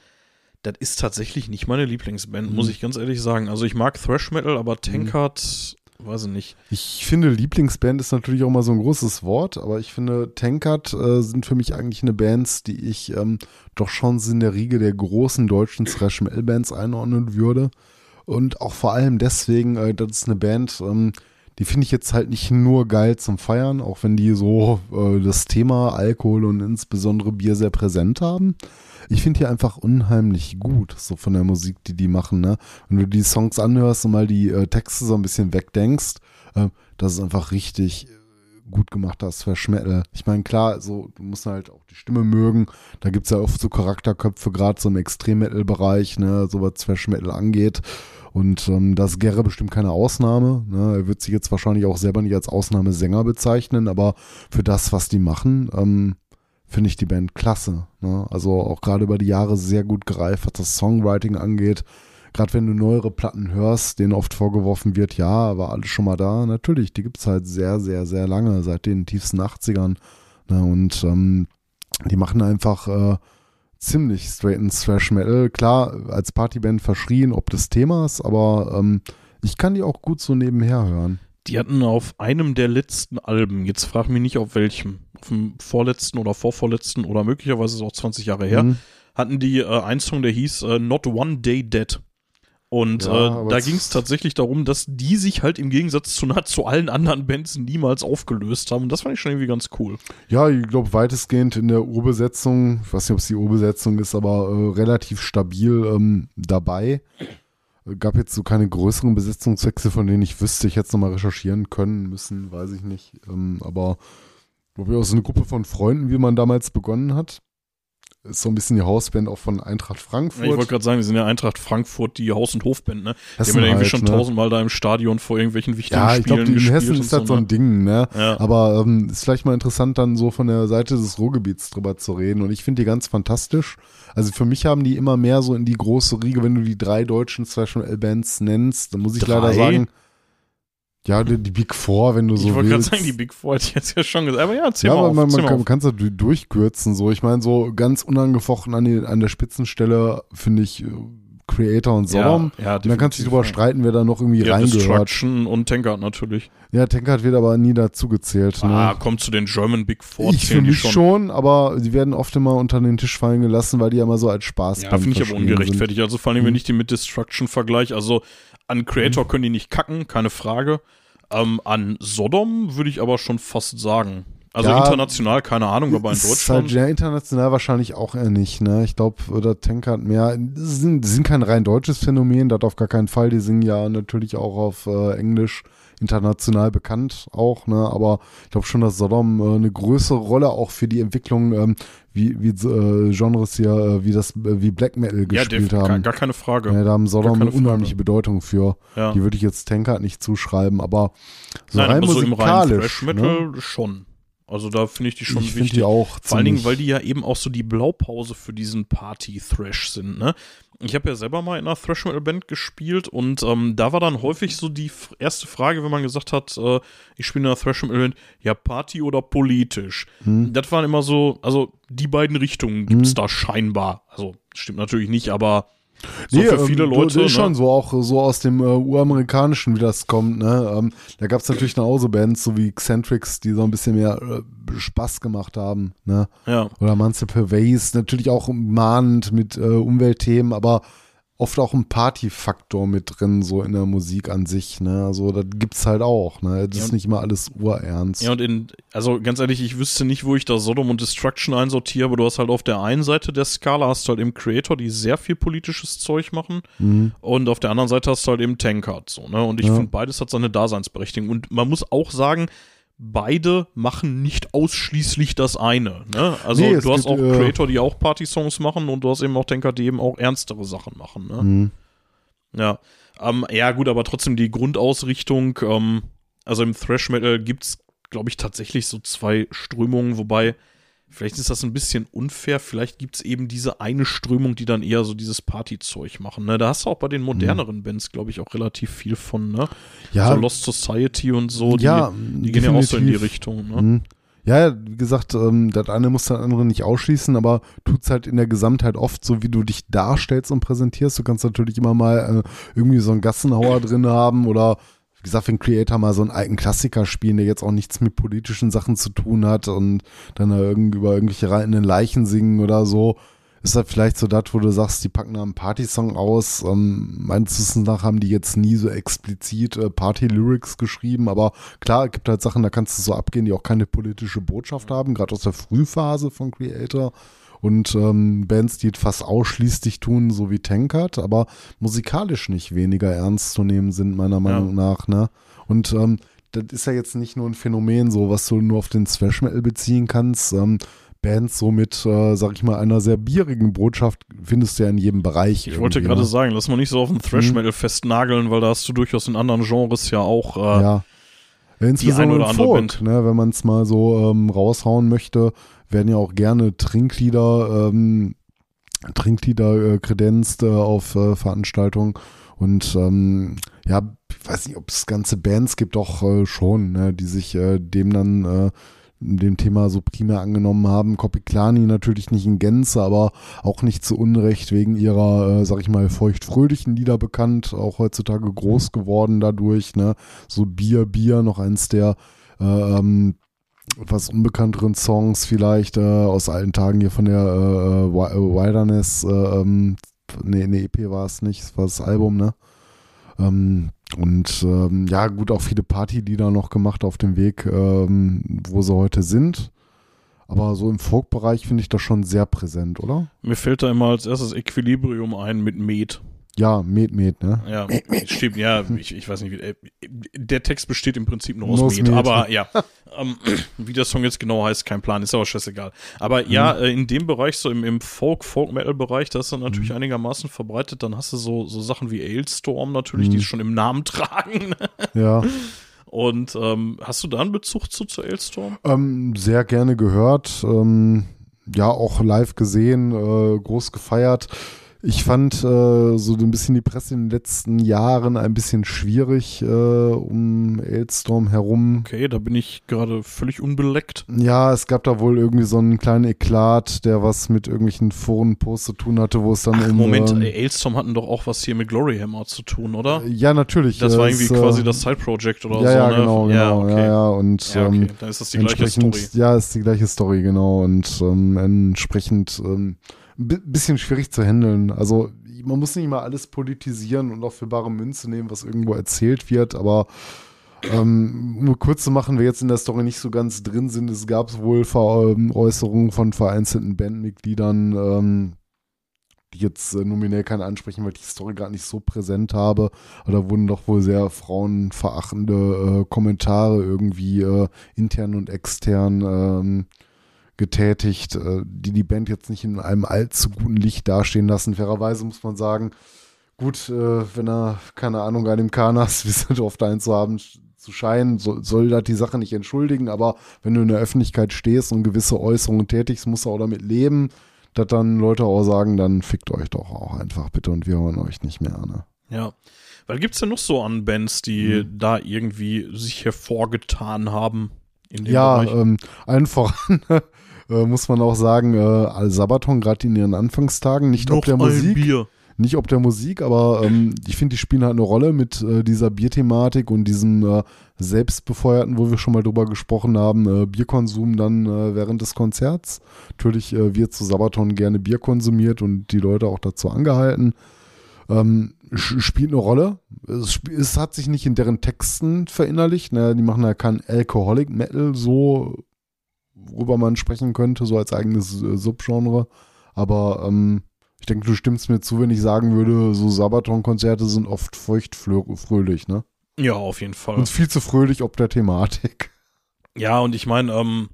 das ist tatsächlich nicht meine Lieblingsband, Mhm. muss ich ganz ehrlich sagen. Also ich mag Thrash Metal, aber Tankard, weiß ich nicht. Ich finde, Lieblingsband ist natürlich auch mal so ein großes Wort, aber ich finde, Tankard äh, sind für mich eigentlich eine Bands, die ich ähm, doch schon in der Riege der großen deutschen Thrash-Metal-Bands einordnen würde. Und auch vor allem deswegen, äh, das ist eine Band, ähm, die finde ich jetzt halt nicht nur geil zum Feiern, auch wenn die so äh, das Thema Alkohol und insbesondere Bier sehr präsent haben. Ich finde die einfach unheimlich gut, so von der Musik, die die machen. Ne? Wenn du die Songs anhörst und mal die äh, Texte so ein bisschen wegdenkst, äh, das ist einfach richtig äh, gut gemacht, das Thrash Metal. Ich meine, klar, so, du musst halt auch die Stimme mögen. Da gibt es ja oft so Charakterköpfe, gerade so im Extrem-Metal-Bereich, ne, so was Thrash Metal angeht. Und ähm, da ist Gerre bestimmt keine Ausnahme. Ne? Er wird sich jetzt wahrscheinlich auch selber nicht als Ausnahmesänger bezeichnen, aber für das, was die machen, ähm, finde ich die Band klasse. Ne? Also auch gerade über die Jahre sehr gut gereift, was das Songwriting angeht. Gerade wenn du neuere Platten hörst, denen oft vorgeworfen wird, ja, war alles schon mal da. Natürlich, die gibt es halt sehr, sehr, sehr lange, seit den tiefsten 80ern. Ne? Und ähm, die machen einfach äh, ziemlich straighten Thrash Metal. Klar, als Partyband verschrien, ob des Themas, aber ähm, ich kann die auch gut so nebenher hören. Die hatten auf einem der letzten Alben, jetzt frag mich nicht auf welchem, auf dem vorletzten oder vorvorletzten oder möglicherweise auch 20 Jahre her, Mhm. hatten die äh, einen Song, der hieß äh, Not One Day Dead. Und Ja, äh, da ging es tatsächlich darum, dass die sich halt im Gegensatz zu nahezu allen anderen Bands niemals aufgelöst haben. Und das fand ich schon irgendwie ganz cool. Ja, ich glaube weitestgehend in der Urbesetzung, ich weiß nicht, ob es die Urbesetzung ist, aber äh, relativ stabil ähm, dabei. Äh, Gab jetzt so keine größeren Besetzungswechsel, von denen ich wüsste, ich hätte es nochmal recherchieren können müssen, weiß ich nicht. Ähm, aber glaube ich auch so eine Gruppe von Freunden, wie man damals begonnen hat. Ist so ein bisschen die Hausband auch von Eintracht Frankfurt. Ich wollte gerade sagen, die sind ja Eintracht Frankfurt, die Haus- und Hofband, ne? Die Hessen haben ja irgendwie halt, schon ne? tausendmal da im Stadion vor irgendwelchen wichtigen Ja, ich Spielen glaube, in gespielt Hessen und ist das so ne? ein Ding, ne? Ja. Aber ähm, ist vielleicht mal interessant, dann so von der Seite des Ruhrgebiets drüber zu reden. Und ich finde die ganz fantastisch. Also für mich haben die immer mehr so in die große Riege, wenn du die drei deutschen Thrash Bands nennst, dann muss ich Drei? leider sagen, ja, die, die Big Four, wenn du so ich wollte gerade willst. sagen, die Big Four hätte ich jetzt ja schon gesagt. Aber ja, erzähl ja, mal aber auf, man, man kann auf. kann's natürlich durchkürzen. So, ich meine, so ganz unangefochten an, die, an der Spitzenstelle finde ich äh, Creator und Sodom. Ja, ja, und dann kannst du dich drüber streiten, wer da noch irgendwie Ja, reingehört. Destruction und Tankard natürlich. Ja, Tankard wird aber nie dazu gezählt. Ne? Ah, kommt zu den German Big Four. Ich die mich schon. aber sie werden oft immer unter den Tisch fallen gelassen, weil die ja immer so als Spaß Ja, finde ich aber ungerechtfertigt. Also vor allem, wenn Mhm. ich die mit Destruction vergleiche. Also an Creator können die nicht kacken, keine Frage. Ähm, an Sodom würde ich aber schon fast sagen. Also Ja, international, keine Ahnung, aber in Ist Deutschland. Halt, ja, international wahrscheinlich auch eher nicht. Ne? Ich glaube, oder Tankard mehr. Sie sind, sind kein rein deutsches Phänomen, das auf gar keinen Fall. Die sind ja natürlich auch auf äh, Englisch international bekannt auch, ne? aber ich glaube schon, dass Sodom äh, eine größere Rolle auch für die Entwicklung, ähm, wie, wie äh, Genres hier, äh, wie das, äh, wie Black Metal ja, gespielt gar, haben. gar keine Frage. Ja, da haben Sodom eine Frage. unheimliche Bedeutung für. ja. Die würde ich jetzt Tankard nicht zuschreiben, aber so Nein, rein aber so im reinen musikalisch. Thrash Metal ne? schon. Also da finde ich die schon ich finde wichtig. die auch Vor allen Dingen, weil die ja eben auch so die Blaupause für diesen Party-Thrash sind, ne? Ich habe ja selber mal in einer Thrash Metal Band gespielt und ähm, da war dann häufig so die erste Frage, wenn man gesagt hat, äh, ich spiele in einer Thrash Metal Band, ja Party oder politisch. Hm. Das waren immer so, also die beiden Richtungen gibt's da scheinbar. Also stimmt natürlich nicht, aber so für viele ähm, Leute. Das ist schon ne? so auch so aus dem äh, Uramerikanischen, wie das kommt. Ne? Ähm, da gab es natürlich noch auch so Bands, so wie Eccentrics, die so ein bisschen mehr äh, Spaß gemacht haben. Ne? Ja. Oder Municipal Ways, natürlich auch mahnend mit äh, Umweltthemen, aber oft auch ein Partyfaktor mit drin, so in der Musik an sich. Ne? Also das gibt's halt auch. Ne? Das Ja. ist nicht immer alles urernst. Ja, und in, also ganz ehrlich, ich wüsste nicht, wo ich da Sodom und Destruction einsortiere, aber du hast halt auf der einen Seite der Skala hast du halt eben Creator, die sehr viel politisches Zeug machen Mhm. und auf der anderen Seite hast du halt eben Tankard, so, ne? Und ich Ja. finde, beides hat seine Daseinsberechtigung und man muss auch sagen, beide machen nicht ausschließlich das eine, ne? Also Nee, es du hast gibt, auch äh, Creator, die auch Party-Songs machen und du hast eben auch Tankard, die eben auch ernstere Sachen machen, ne? Mhm. Ja. Ähm, ja, gut, aber trotzdem die Grundausrichtung, ähm, also im Thrash Metal gibt's, glaube ich, tatsächlich so zwei Strömungen, wobei, vielleicht ist das ein bisschen unfair, vielleicht gibt's eben diese eine Strömung, die dann eher so dieses Partyzeug machen. Ne? Da hast du auch bei den moderneren Bands, glaube ich, auch relativ viel von, ne? Ja, so Lost Society und so, die, ja, die gehen ja auch so in die. Richtung, ne? Mhm. Ja, wie gesagt, ähm, das eine muss das andere nicht ausschließen, aber tut's halt in der Gesamtheit oft so, wie du dich darstellst und präsentierst. Du kannst natürlich immer mal äh, irgendwie so einen Gassenhauer drin haben oder gesagt, wenn Creator mal so einen alten Klassiker spielen, der jetzt auch nichts mit politischen Sachen zu tun hat und dann da irgendwie über irgendwelche reitenden Leichen singen oder so, ist das vielleicht so das, wo du sagst, die packen da einen Partysong aus. Ähm, meines Wissens nach haben die jetzt nie so explizit äh, Party-Lyrics geschrieben, aber klar, es gibt halt Sachen, da kannst du so abgehen, die auch keine politische Botschaft haben, gerade aus der Frühphase von Creator. Und ähm, Bands, die es fast ausschließlich tun, so wie Tankard, aber musikalisch nicht weniger ernst zu nehmen sind, meiner Meinung nach. Ne? Und ähm, das ist ja jetzt nicht nur ein Phänomen, so was du nur auf den Thrash Metal beziehen kannst. Ähm, Bands so mit, äh, sag ich mal, einer sehr bierigen Botschaft findest du ja in jedem Bereich. Ich wollte gerade ne? sagen, lass mal nicht so auf den Thrash Mhm. Metal festnageln, weil da hast du durchaus in anderen Genres ja auch äh, Ja. Insbesondere eine oder im andere Folk, Band. ne, wenn man es mal so ähm, raushauen möchte, werden ja auch gerne Trinklieder, ähm, Trinklieder äh, kredenzt äh, auf äh, Veranstaltungen. Und ähm, ja, ich weiß nicht, ob es ganze Bands gibt, doch äh, schon, ne, die sich äh, dem dann äh, dem Thema so primär angenommen haben. Kopiklani natürlich nicht in Gänze, aber auch nicht zu Unrecht wegen ihrer, äh, sag ich mal, feuchtfröhlichen Lieder bekannt, auch heutzutage groß geworden dadurch, ne? So Bier, Bier, noch eins der äh, ähm, etwas unbekannteren Songs vielleicht äh, aus alten Tagen hier von der äh, Wi- äh, Wilderness, äh, ähm, nee, EP war es nicht, es war das Album, ne? Ähm, und ähm, ja, gut, auch viele Partylieder noch gemacht auf dem Weg, ähm, wo sie heute sind. Aber so im Folk-Bereich finde ich das schon sehr präsent, oder? Mir fällt da immer als erstes Equilibrium ein mit Med. Ja, Met, Met, ne? Ja, stimmt, ja, ich, ich weiß nicht, wie, äh, der Text besteht im Prinzip nur aus Med, Met. aber ja, ähm, wie der Song jetzt genau heißt, kein Plan, ist aber scheißegal. Aber ja, Mhm. äh, in dem Bereich, so im, im Folk, Folk-Metal-Bereich, da ist dann Mhm. natürlich einigermaßen verbreitet, dann hast du so, so Sachen wie Ailstorm natürlich, Mhm. die es schon im Namen tragen. Ja. Und ähm, hast du da einen Bezug zu, zu Ailstorm? Ähm, sehr gerne gehört. Ähm, ja, auch live gesehen, äh, groß gefeiert. Ich fand äh, so ein bisschen die Presse in den letzten Jahren ein bisschen schwierig äh, um Ailstorm herum. Okay, da bin ich gerade völlig unbeleckt. Ja, es gab da wohl irgendwie so einen kleinen Eklat, der was mit irgendwelchen Forenposts zu tun hatte, wo es dann Ach, um. Moment, ähm, ey, Ailstorm hatten doch auch was hier mit Glory Hammer zu tun, oder? ja, natürlich. Das war äh, irgendwie es, äh, quasi das Side-Project oder ja, so, ja, ne? genau, ja, genau. okay. Ja, ja, und Ja, okay. ähm, dann ist das die gleiche Story. ja, ist die gleiche Story, genau. Und ähm, entsprechend ähm, ein bi- bisschen schwierig zu handeln. Also man muss nicht mal alles politisieren und auch für bare Münze nehmen, was irgendwo erzählt wird, aber ähm, nur kurz zu machen, wir jetzt in der Story nicht so ganz drin sind, es gab wohl Ver ähm, Äußerungen von vereinzelten Bandmitgliedern, ähm, die jetzt äh, nominell keine ansprechen, weil ich die Story gerade nicht so präsent habe. Aber da wurden doch wohl sehr frauenverachtende äh, Kommentare irgendwie äh, intern und extern ähm, getätigt, äh, die die Band jetzt nicht in einem allzu guten Licht dastehen lassen. Fairerweise muss man sagen, gut, äh, wenn er, keine Ahnung, einem Kanas, wie es halt oft eins zu haben, zu scheinen, soll, soll das die Sache nicht entschuldigen, aber wenn du in der Öffentlichkeit stehst und gewisse Äußerungen tätigst, musst du auch damit leben, dass dann Leute auch sagen, dann fickt euch doch auch einfach bitte und wir hören euch nicht mehr, ne? Ja. Weil gibt's denn noch so an Bands, die Mhm. da irgendwie sich hervorgetan haben in dem Ja, ähm, allen voran äh, muss man auch sagen, äh, Al Sabaton gerade in ihren Anfangstagen, nicht ob der Musik, Bier. nicht ob der Musik, aber ähm, ich finde, die spielen halt eine Rolle mit äh, dieser Bierthematik und diesem äh, Selbstbefeuerten, wo wir schon mal drüber gesprochen haben, äh, Bierkonsum dann äh, während des Konzerts. Natürlich äh, wird zu Sabaton gerne Bier konsumiert und die Leute auch dazu angehalten. Ähm, spielt eine Rolle. Es, es hat sich nicht in deren Texten verinnerlicht. Ne? Die machen ja kein Alcoholic Metal, so worüber man sprechen könnte, so als eigenes äh, Subgenre. Aber ähm, ich denke, du stimmst mir zu, wenn ich sagen würde, so Sabaton-Konzerte sind oft feuchtfröhlich, ne? Ja, auf jeden Fall. Und viel zu fröhlich ob der Thematik. Ja, und ich meine, ähm,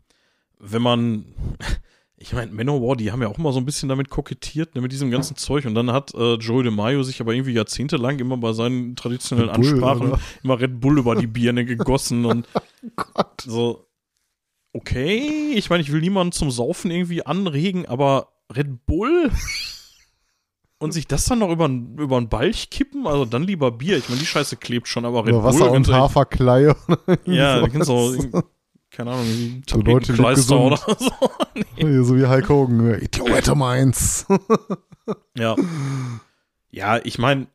wenn man, ich meine, Manowar, die haben ja auch immer so ein bisschen damit kokettiert, ne, mit diesem ganzen Zeug. Und dann hat äh, Joey DeMaio sich aber irgendwie jahrzehntelang immer bei seinen traditionellen Bull, Ansprachen oder? immer Red Bull über die Birne gegossen und Gott. so. Okay, ich meine, ich will niemanden zum Saufen irgendwie anregen, aber Red Bull und sich das dann noch über, über einen Balch kippen, also dann lieber Bier. Ich meine, die Scheiße klebt schon, aber Red Oder Bull. Wasser und ehrlich, Haferkleie. Ja, du auch, keine Ahnung, So Leute, Tapetenkleister oder so. so wie Hulk Hogan. Idiot meins. Ja. Ja, ich meine,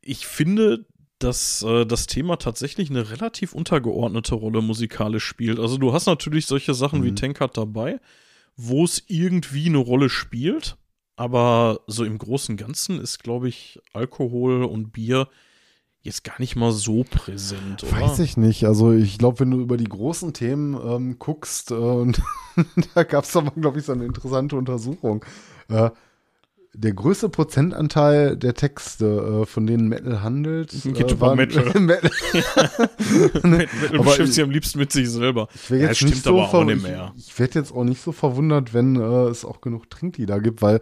ich finde, dass äh, das Thema tatsächlich eine relativ untergeordnete Rolle musikalisch spielt. Also du hast natürlich solche Sachen wie Mhm. Tankard dabei, wo es irgendwie eine Rolle spielt, aber so im Großen und Ganzen ist, glaube ich, Alkohol und Bier jetzt gar nicht mal so präsent, oder? Weiß ich nicht. Also ich glaube, wenn du über die großen Themen ähm, guckst, äh, und da gab es mal, glaube ich, so eine interessante Untersuchung. Äh, der größte Prozentanteil der Texte, äh, von denen Metal handelt, Geht äh, waren- Metal. Metal. Metal beschäftigt ich- sich am liebsten mit sich selber. Ich Ja, jetzt stimmt nicht so aber auch nicht mehr. Ich, ich werde jetzt auch nicht so verwundert, wenn äh, es auch genug Trinklieder gibt, weil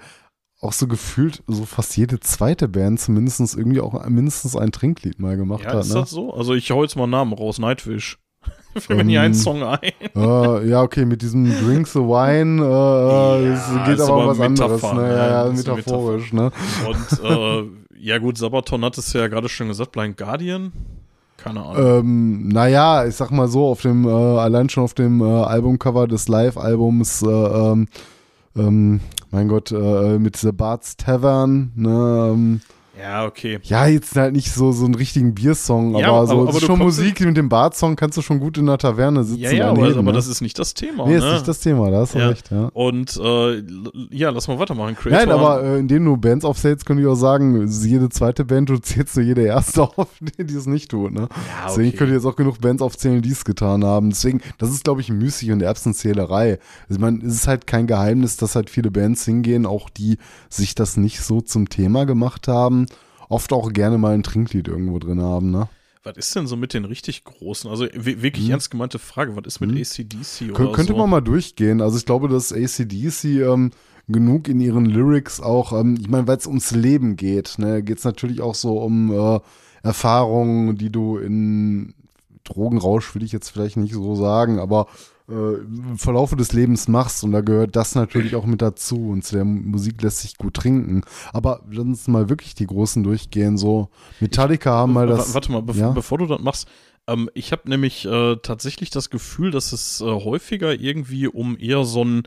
auch so gefühlt so fast jede zweite Band zumindest irgendwie auch mindestens ein Trinklied mal gemacht Ja, hat. ist Ne? das so? Also ich hau jetzt mal einen Namen raus, Nightwish. Fällt mir nie ein Ähm, Song ein. äh, ja, okay, mit diesem Drink the Wine, äh, Ja, das geht aber um aber was anderes. Metapher, Ne? ne? Ja, ja, ist eine metaphorisch. Ne? Und äh, ja gut, Sabaton hat es ja gerade schon gesagt, Blind Guardian. Keine Ahnung. Ähm, naja, ich sag mal so, auf dem, äh, allein schon auf dem äh, Albumcover des Live-Albums, äh, ähm, ähm, mein Gott, äh, mit The Bart's Tavern, ne, ähm, ja, okay. ja, jetzt halt nicht so, so einen richtigen Biersong, Ja, aber so, aber- aber schon Musik mit dem Bart-Song kannst du schon gut in der Taverne sitzen. Ja, ja, aber, aber ne? das ist nicht das Thema. nee, ne? ist nicht das Thema, da hast du Ja. recht, ja. Und äh, ja, lass mal weitermachen. Creator Nein, aber äh, indem du Bands aufzählst, könnte ich auch sagen, jede zweite Band, du zählst nur jede erste auf, die, es nicht tut, ne? ja, Deswegen könnte ich jetzt auch genug Bands aufzählen, die es getan haben. Deswegen, das ist, glaube ich, Müßig und Erbsenzählerei. Also, ich meine, es ist halt kein Geheimnis, dass halt viele Bands hingehen, auch die sich das nicht so zum Thema gemacht haben, oft auch gerne mal ein Trinklied irgendwo drin haben, ne? Was ist denn so mit den richtig großen? Also wirklich Hm. ernst gemeinte Frage, was ist mit Hm. ACDC Kön könnte so? man mal durchgehen. Also ich glaube, dass ACDC ähm, genug in ihren Lyrics auch, ähm, ich meine, weil es ums Leben geht, ne, geht es natürlich auch so um äh, Erfahrungen, die du in Drogenrausch, will ich jetzt vielleicht nicht so sagen, aber im Verlaufe des Lebens machst und da gehört das natürlich auch mit dazu und zu der Musik lässt sich gut trinken. Aber lass uns mal wirklich die Großen durchgehen, so Metallica haben mal das. Warte mal, bev ja? bevor du das machst. Ähm, ich habe nämlich äh, tatsächlich das Gefühl, dass es äh, häufiger irgendwie um eher so ein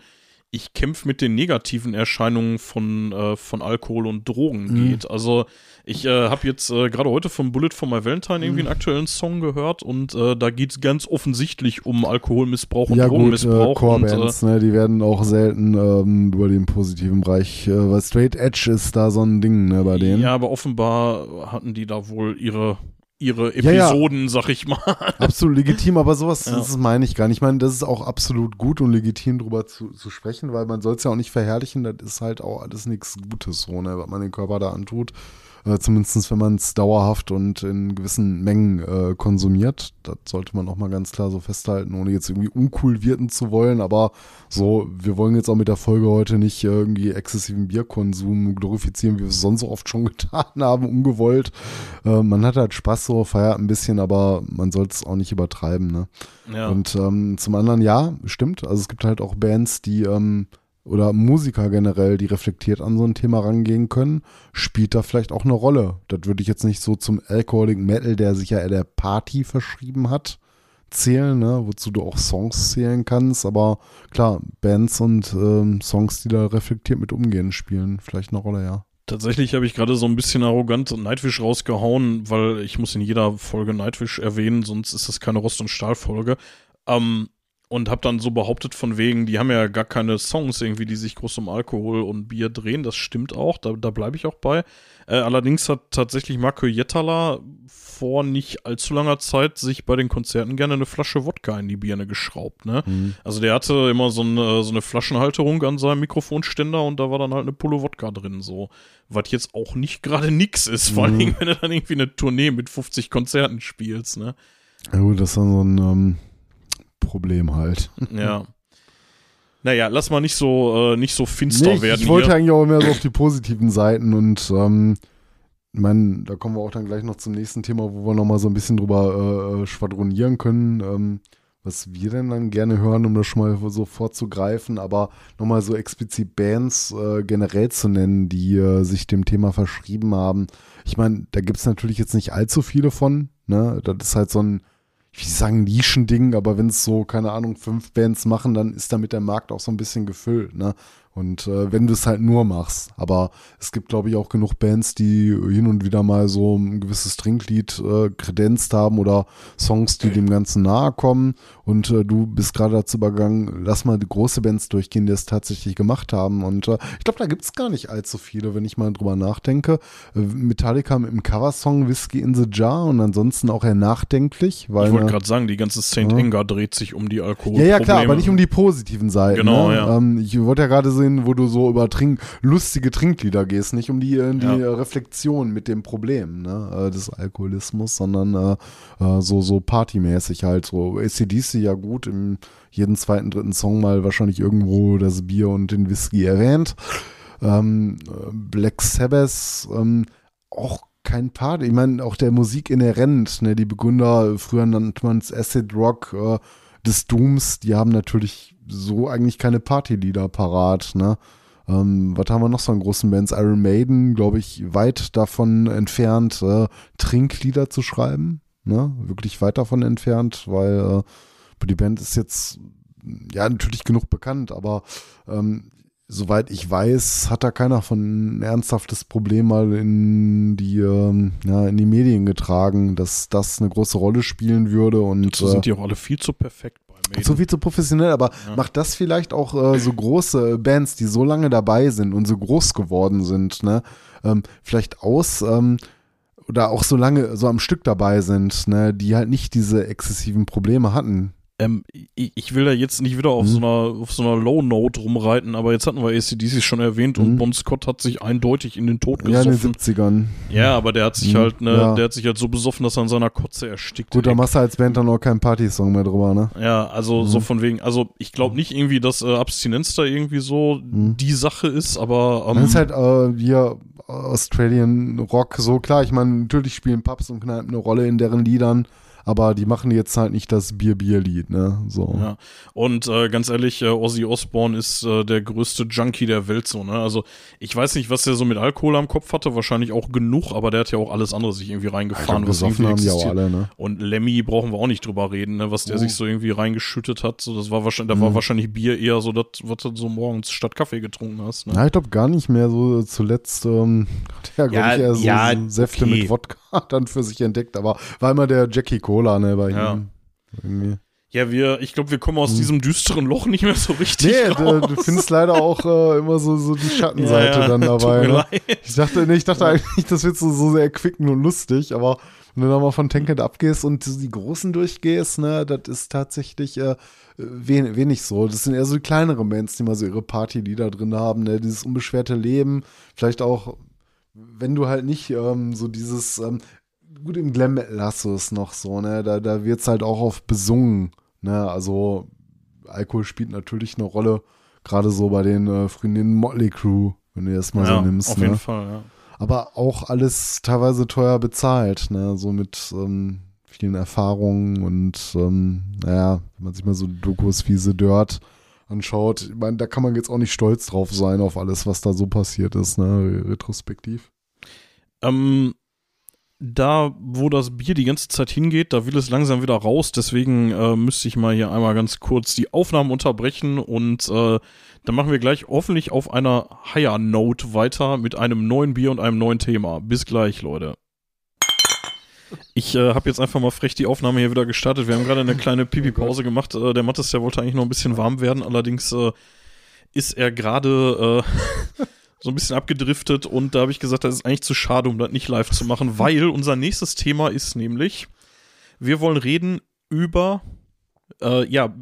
ich kämpfe mit den negativen Erscheinungen von, äh, von Alkohol und Drogen Mhm. geht. Also ich äh, habe jetzt äh, gerade heute von Bullet for My Valentine irgendwie Mhm. einen aktuellen Song gehört und äh, da geht es ganz offensichtlich um Alkoholmissbrauch und ja gut, äh, Drogenmissbrauch. und, äh, Core-Bands, ne, die werden auch selten ähm, über den positiven Bereich, äh, weil Straight Edge ist da so ein Ding, ne, bei denen. Ja, aber offenbar hatten die da wohl ihre, ihre Ja, ja. Episoden, sag ich mal. Absolut legitim, aber sowas Ja. das meine ich gar nicht. Ich meine, das ist auch absolut gut und legitim, drüber zu, zu sprechen, weil man soll es ja auch nicht verherrlichen, das ist halt auch alles nichts Gutes, so, ne, was man den Körper da antut. Äh, zumindest wenn man es dauerhaft und in gewissen Mengen äh, konsumiert. Das sollte man auch mal ganz klar so festhalten, ohne jetzt irgendwie uncool wirken zu wollen. Aber so, wir wollen jetzt auch mit der Folge heute nicht irgendwie exzessiven Bierkonsum glorifizieren, wie wir es sonst so oft schon getan haben, ungewollt. Äh, man hat halt Spaß so, feiert ein bisschen, aber man sollte es auch nicht übertreiben. Ne? Ja. Und ähm, zum anderen, ja, stimmt. Also es gibt halt auch Bands, die ähm, oder Musiker generell, die reflektiert an so ein Thema rangehen können, spielt da vielleicht auch eine Rolle. Das würde ich jetzt nicht so zum Alcoholic Metal, der sich ja eher der Party verschrieben hat, zählen, ne? wozu du auch Songs zählen kannst. Aber klar, Bands und ähm, Songs, die da reflektiert mit umgehen, spielen vielleicht eine Rolle, ja. Tatsächlich habe ich gerade so ein bisschen arrogant Nightwish rausgehauen, weil ich muss in jeder Folge Nightwish erwähnen, sonst ist das keine Rost- und Stahl-Folge. Ähm, und habe dann so behauptet von wegen, die haben ja gar keine Songs irgendwie, die sich groß um Alkohol und Bier drehen. Das stimmt auch, da, da bleibe ich auch bei. Äh, allerdings hat tatsächlich Marco Jettala vor nicht allzu langer Zeit sich bei den Konzerten gerne eine Flasche Wodka in die Birne geschraubt. Ne? Mhm. Also der hatte immer so eine, so eine Flaschenhalterung an seinem Mikrofonständer und da war dann halt eine Pulle Wodka drin, so. Was jetzt auch nicht gerade nix ist, vor Mhm. allem wenn du dann irgendwie eine Tournee mit 50 Konzerten spielst, ne? Ja gut, das ist dann so ein ähm, Problem halt. Ja. Naja, lass mal nicht so, äh, nicht so finster Nee, werden. ich wollte hier. eigentlich auch mehr so auf die positiven Seiten und ähm, ich meine, da kommen wir auch dann gleich noch zum nächsten Thema, wo wir nochmal so ein bisschen drüber äh, schwadronieren können, ähm, was wir denn dann gerne hören, um das schon mal so vorzugreifen, aber nochmal so explizit Bands äh, generell zu nennen, die äh, sich dem Thema verschrieben haben. Ich meine, da gibt es natürlich jetzt nicht allzu viele von, ne? Das ist halt so ein, ich sagen Nischending, aber wenn es so, keine Ahnung, fünf Bands machen, dann ist damit der Markt auch so ein bisschen gefüllt, ne? Und äh, wenn du es halt nur machst. Aber es gibt, glaube ich, auch genug Bands, die hin und wieder mal so ein gewisses Trinklied äh, kredenzt haben oder Songs, die dem Ganzen nahe kommen. Und äh, du bist gerade dazu übergegangen, lass mal die große Bands durchgehen, die es tatsächlich gemacht haben. Und äh, ich glaube, da gibt es gar nicht allzu viele, wenn ich mal drüber nachdenke. Äh, Metallica mit dem Coversong Whiskey in the Jar und ansonsten auch eher nachdenklich. Weil Ich wollte eine- gerade sagen, die ganze Ja. Anger dreht sich um die Alkohol. ja, ja, klar, aber nicht um die positiven Seiten. Genau, ne? ja. Ähm, ich wollte ja gerade sehen, wo du so über Trink lustige Trinklieder gehst, nicht um die, äh, die Ja. Reflexion mit dem Problem ne, äh, des Alkoholismus, sondern äh, so, so partymäßig halt. So ACDC ja gut, im jeden zweiten, dritten Song mal wahrscheinlich irgendwo das Bier und den Whisky erwähnt. Ähm, äh, Black Sabbath, ähm, auch kein Party. Ich meine, auch der Musik inhärent, ne, die Begründer, früher nannte man es Acid Rock, äh, des Dooms, die haben natürlich so eigentlich keine Partylieder parat, ne? Ähm, was haben wir noch so an großen Bands? Iron Maiden, glaube ich, weit davon entfernt, äh, Trinklieder zu schreiben, ne? Wirklich weit davon entfernt, weil äh, die Band ist jetzt ja natürlich genug bekannt, aber ähm, soweit ich weiß, hat da keiner von ein ernsthaftes Problem mal in die, ähm, ja, in die Medien getragen, dass das eine große Rolle spielen würde und Dazu äh, sind die auch alle viel zu perfekt bei so viel zu professionell, aber Ja. macht das vielleicht auch äh, so große Bands, die so lange dabei sind und so groß geworden sind, ne, ähm, vielleicht aus, ähm, oder auch so lange so am Stück dabei sind, ne, die halt nicht diese exzessiven Probleme hatten. Ähm, ich, ich will da jetzt nicht wieder auf Mhm. so einer, auf so einer Low-Note rumreiten, aber jetzt hatten wir ACDC schon erwähnt und Mhm. Bon Scott hat sich eindeutig in den Tod Ja, in den gesoffen. 70ern. Ja, aber der hat sich Mhm. halt, ne, Ja. der hat sich halt so besoffen, dass er an seiner Kotze erstickt. Gut, da machst du als Band dann auch keinen Partysong mehr drüber, ne? Ja, also Mhm. so von wegen, also ich glaube nicht irgendwie, dass äh, Abstinenz da irgendwie so Mhm. die Sache ist, aber ähm, Das ist halt äh, hier Australian Rock so klar. Ich meine, natürlich spielen Pubs und Kneipen eine Rolle in deren Liedern, aber die machen jetzt halt nicht das Bier-Bier-Lied, ne? So. Ja. Und äh, ganz ehrlich, äh, Ozzy Osbourne ist äh, der größte Junkie der Welt so, ne? Also ich weiß nicht, was der so mit Alkohol am Kopf hatte, wahrscheinlich auch genug, aber der hat ja auch alles andere sich irgendwie reingefahren, glaub, was irgendwie haben die auch existiert. alle, ne? Und Lemmy brauchen wir auch nicht drüber reden, ne? was der Oh. sich so irgendwie reingeschüttet hat. So, das war wahrscheinlich, da Mhm. war wahrscheinlich Bier eher so das, was du so morgens statt Kaffee getrunken hast. Ne? Ja, ich glaube gar nicht mehr so zuletzt, ähm, hat er, glaube Ja, ich, eher so ja, Säfte okay. mit Wodka dann für sich entdeckt, aber war immer der Jackie Cola, ne, bei Ja. ihm. Irgendwie. Ja, wir, ich glaube, wir kommen aus diesem düsteren Loch nicht mehr so richtig. Hm. Nee, du, raus. du findest leider auch äh, immer so, so die Schattenseite Ja, ja, dann dabei. Ne? Ich dachte, nee, ich dachte eigentlich, das wird so, so sehr erquickend und lustig, aber wenn du da mal von Tankhead abgehst und die Großen durchgehst, ne, das ist tatsächlich äh, wen, wenig so. Das sind eher so die kleineren Bands, die mal so ihre Partylieder drin haben, ne, dieses unbeschwerte Leben, vielleicht auch wenn du halt nicht ähm, so dieses, ähm, gut im Glam Metal hast du es noch so, ne? Da, da wird es halt auch auf besungen, ne? Also Alkohol spielt natürlich eine Rolle, gerade so bei den äh, frühen Motley Crew, wenn du das mal ja, so nimmst. auf ne? jeden Fall, ja. Aber auch alles teilweise teuer bezahlt, ne? So mit ähm, vielen Erfahrungen und ähm, naja, wenn man sich mal so Dokus wie The Dirt anschaut, ich meine, da kann man jetzt auch nicht stolz drauf sein auf alles, was da so passiert ist, ne? Retrospektiv. Ähm, da, wo das Bier die ganze Zeit hingeht, da will es langsam wieder raus. Deswegen äh, müsste ich mal hier einmal ganz kurz die Aufnahmen unterbrechen und äh, dann machen wir gleich hoffentlich auf einer Higher Note weiter mit einem neuen Bier und einem neuen Thema. Bis gleich, Leute. Ich äh, habe jetzt einfach mal frech die Aufnahme hier wieder gestartet. Wir haben gerade eine kleine Pipi-Pause gemacht. Äh, der Mattes, der wollte eigentlich noch ein bisschen warm werden. Allerdings äh, ist er gerade äh, so ein bisschen abgedriftet und da habe ich gesagt, das ist eigentlich zu schade, um das nicht live zu machen, weil unser nächstes Thema ist nämlich, wir wollen reden über, äh, ja,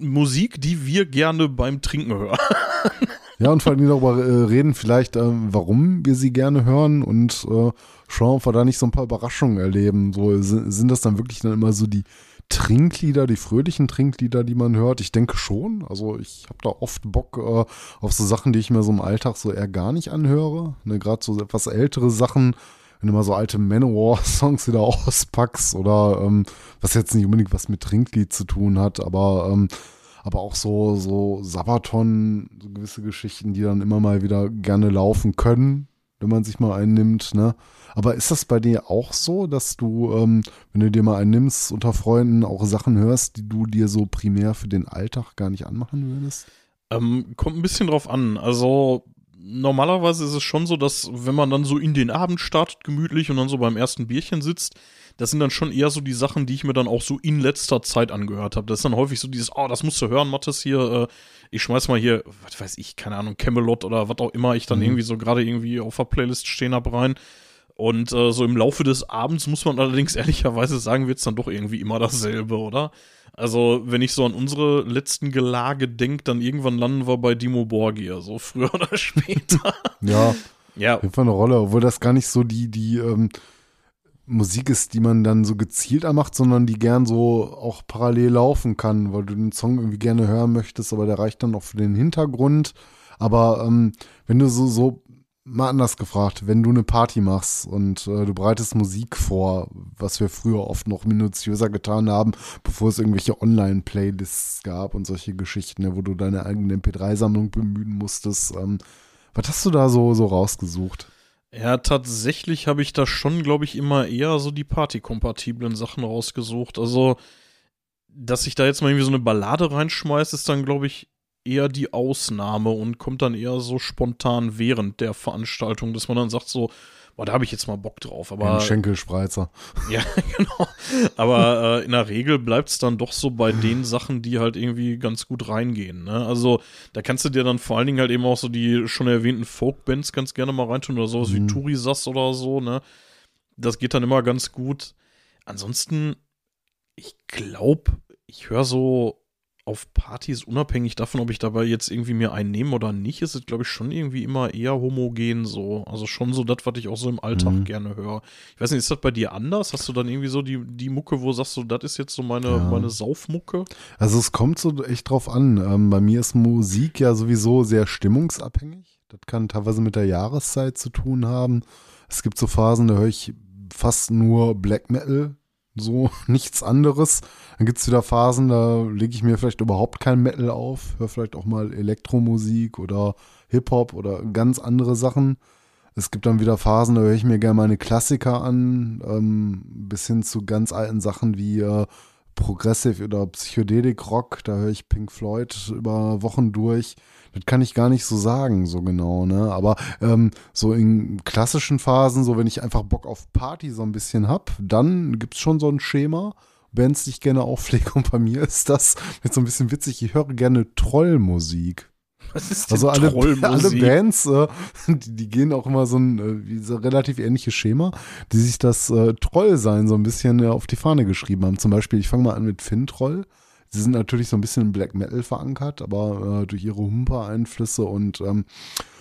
Musik, die wir gerne beim Trinken hören. Ja, und vor allem darüber äh, reden, vielleicht, ähm, warum wir sie gerne hören und äh, schauen, ob wir da nicht so ein paar Überraschungen erleben. So sind, sind das dann wirklich dann immer so die Trinklieder, die fröhlichen Trinklieder, die man hört? Ich denke schon. Also ich habe da oft Bock äh, auf so Sachen, die ich mir so im Alltag so eher gar nicht anhöre. Ne, Gerade so etwas ältere Sachen, wenn du mal so alte Manowar-Songs wieder auspackst oder ähm, was jetzt nicht unbedingt was mit Trinklied zu tun hat, aber ähm, aber auch so, so Sabaton, so gewisse Geschichten, die dann immer mal wieder gerne laufen können, wenn man sich mal einen nimmt, ne? Aber ist das bei dir auch so, dass du, ähm, wenn du dir mal einen nimmst, unter Freunden auch Sachen hörst, die du dir so primär für den Alltag gar nicht anmachen würdest? Ähm, kommt ein bisschen drauf an. Also normalerweise ist es schon so, dass wenn man dann so in den Abend startet, gemütlich und dann so beim ersten Bierchen sitzt, das sind dann schon eher so die Sachen, die ich mir dann auch so in letzter Zeit angehört habe. Das ist dann häufig so dieses, oh, das musst du hören, Mattes hier, äh, ich schmeiß mal hier, was weiß ich, keine Ahnung, Camelot oder was auch immer ich dann Mhm. irgendwie so gerade irgendwie auf der Playlist stehen hab rein. Und äh, so im Laufe des Abends muss man allerdings ehrlicherweise sagen, wird es dann doch irgendwie immer dasselbe, oder? Also, wenn ich so an unsere letzten Gelage denke, dann irgendwann landen wir bei Dimo Borgia, so früher oder später. Ja, ja, auf jeden Fall eine Rolle, obwohl das gar nicht so die, die ähm, Musik ist, die man dann so gezielt macht, sondern die gern so auch parallel laufen kann, weil du den Song irgendwie gerne hören möchtest, aber der reicht dann auch für den Hintergrund. Aber ähm, wenn du so, so mal anders gefragt, wenn du eine Party machst und äh, du bereitest Musik vor, was wir früher oft noch minutiöser getan haben, bevor es irgendwelche Online-Playlists gab und solche Geschichten, ne, wo du deine eigene MP3-Sammlung bemühen musstest. Ähm, was hast du da so, so rausgesucht? Ja, tatsächlich habe ich da schon, glaube ich, immer eher so die partykompatiblen Sachen rausgesucht. Also, dass ich da jetzt mal irgendwie so eine Ballade reinschmeiße, ist dann, glaube ich, eher die Ausnahme und kommt dann eher so spontan während der Veranstaltung, dass man dann sagt so, boah, da habe ich jetzt mal Bock drauf. Aber Ein Schenkelspreizer. ja, genau. Aber äh, in der Regel bleibt es dann doch so bei den Sachen, die halt irgendwie ganz gut reingehen. Ne? Also da kannst du dir dann vor allen Dingen halt eben auch so die schon erwähnten Folkbands ganz gerne mal reintun oder sowas wie Mhm. Turisas oder so. Ne? Das geht dann immer ganz gut. Ansonsten, ich glaube, ich höre so auf Partys, unabhängig davon, ob ich dabei jetzt irgendwie mir einen nehme oder nicht, ist es, glaube ich, schon irgendwie immer eher homogen so. Also schon so das, was ich auch so im Alltag Mhm. gerne höre. Ich weiß nicht, ist das bei dir anders? Hast du dann irgendwie so die, die Mucke, wo sagst du, das ist jetzt so meine, Ja. meine Saufmucke? Also es kommt so echt drauf an. Ähm, bei mir ist Musik ja sowieso sehr stimmungsabhängig. Das kann teilweise mit der Jahreszeit zu tun haben. Es gibt so Phasen, da höre ich fast nur Black Metal, so nichts anderes. Dann gibt es wieder Phasen, da lege ich mir vielleicht überhaupt kein Metal auf, höre vielleicht auch mal Elektromusik oder Hip-Hop oder ganz andere Sachen. Es gibt dann wieder Phasen, da höre ich mir gerne meine Klassiker an, ähm, bis hin zu ganz alten Sachen wie äh, Progressive oder Psychedelik Rock, da höre ich Pink Floyd über Wochen durch. Das kann ich gar nicht so sagen, so genau, ne? Aber ähm, so in klassischen Phasen, so wenn ich einfach Bock auf Party so ein bisschen hab, dann gibt's schon so ein Schema. Bands, die ich gerne auflege und bei mir ist das jetzt so ein bisschen witzig, ich höre gerne Trollmusik. Also alle, alle? Bands, äh, die, die gehen auch immer so ein äh, so relativ ähnliches Schema, die sich das äh, Trollsein so ein bisschen äh, auf die Fahne geschrieben haben. Zum Beispiel, ich fange mal an mit Finn Troll. Sie sind natürlich so ein bisschen im Black Metal verankert, aber äh, durch ihre Humper-Einflüsse und ähm,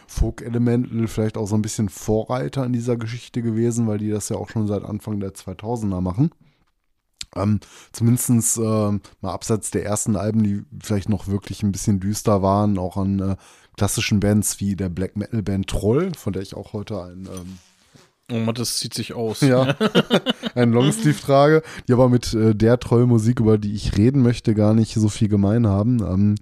Folk Elemental vielleicht auch so ein bisschen Vorreiter in dieser Geschichte gewesen, weil die das ja auch schon seit Anfang der 2000er machen. Ähm, zumindest äh, mal abseits der ersten Alben, die vielleicht noch wirklich ein bisschen düster waren, auch an äh, klassischen Bands wie der Black Metal Band Troll, von der ich auch heute ein ähm, Oh Mann, das zieht sich aus. Ja, einen Longsleeve trage, die aber mit äh, der Trollmusik, über die ich reden möchte, gar nicht so viel gemein haben. Ähm,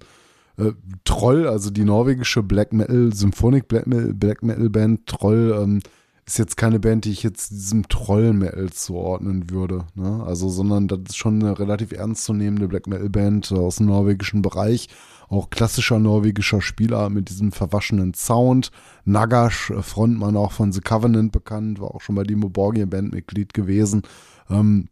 äh, Troll, also die norwegische Black Metal, Symphonic Black Metal, Black Metal Band Troll, ähm, ist jetzt keine Band, die ich jetzt diesem Troll-Metal zuordnen würde. Ne? Also, sondern das ist schon eine relativ ernstzunehmende Black Metal-Band aus dem norwegischen Bereich. Auch klassischer norwegischer Spieler mit diesem verwaschenen Sound. Nagash, äh, Frontmann auch von The Covenant bekannt, war auch schon bei Dimo Borgir Bandmitglied gewesen. Ähm,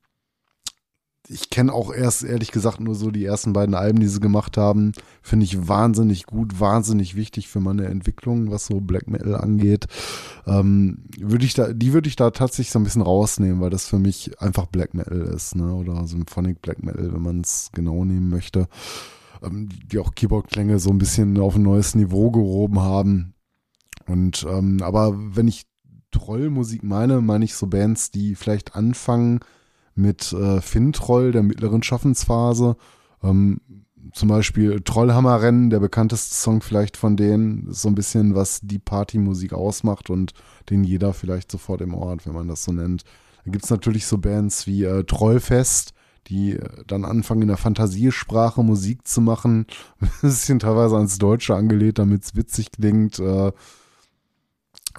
ich kenne auch erst, ehrlich gesagt, nur so die ersten beiden Alben, die sie gemacht haben. Finde ich wahnsinnig gut, wahnsinnig wichtig für meine Entwicklung, was so Black Metal angeht. Ähm, würde ich da, die würde ich da tatsächlich so ein bisschen rausnehmen, weil das für mich einfach Black Metal ist, ne? Oder Symphonic Black Metal, wenn man es genau nehmen möchte. Ähm, die auch Keyboard-Klänge so ein bisschen auf ein neues Niveau gehoben haben. Und ähm, aber wenn ich Trollmusik meine, meine ich so Bands, die vielleicht anfangen, mit äh, Fintroll der mittleren Schaffensphase. Ähm, zum Beispiel Trollhammerrennen, der bekannteste Song vielleicht von denen, ist so ein bisschen, was die Partymusik ausmacht und den jeder vielleicht sofort im Ohr hat, wenn man das so nennt. Da gibt es natürlich so Bands wie äh, Trollfest, die äh, dann anfangen in der Fantasiesprache Musik zu machen. Ein bisschen teilweise ans Deutsche angelehnt, damit es witzig klingt. Äh,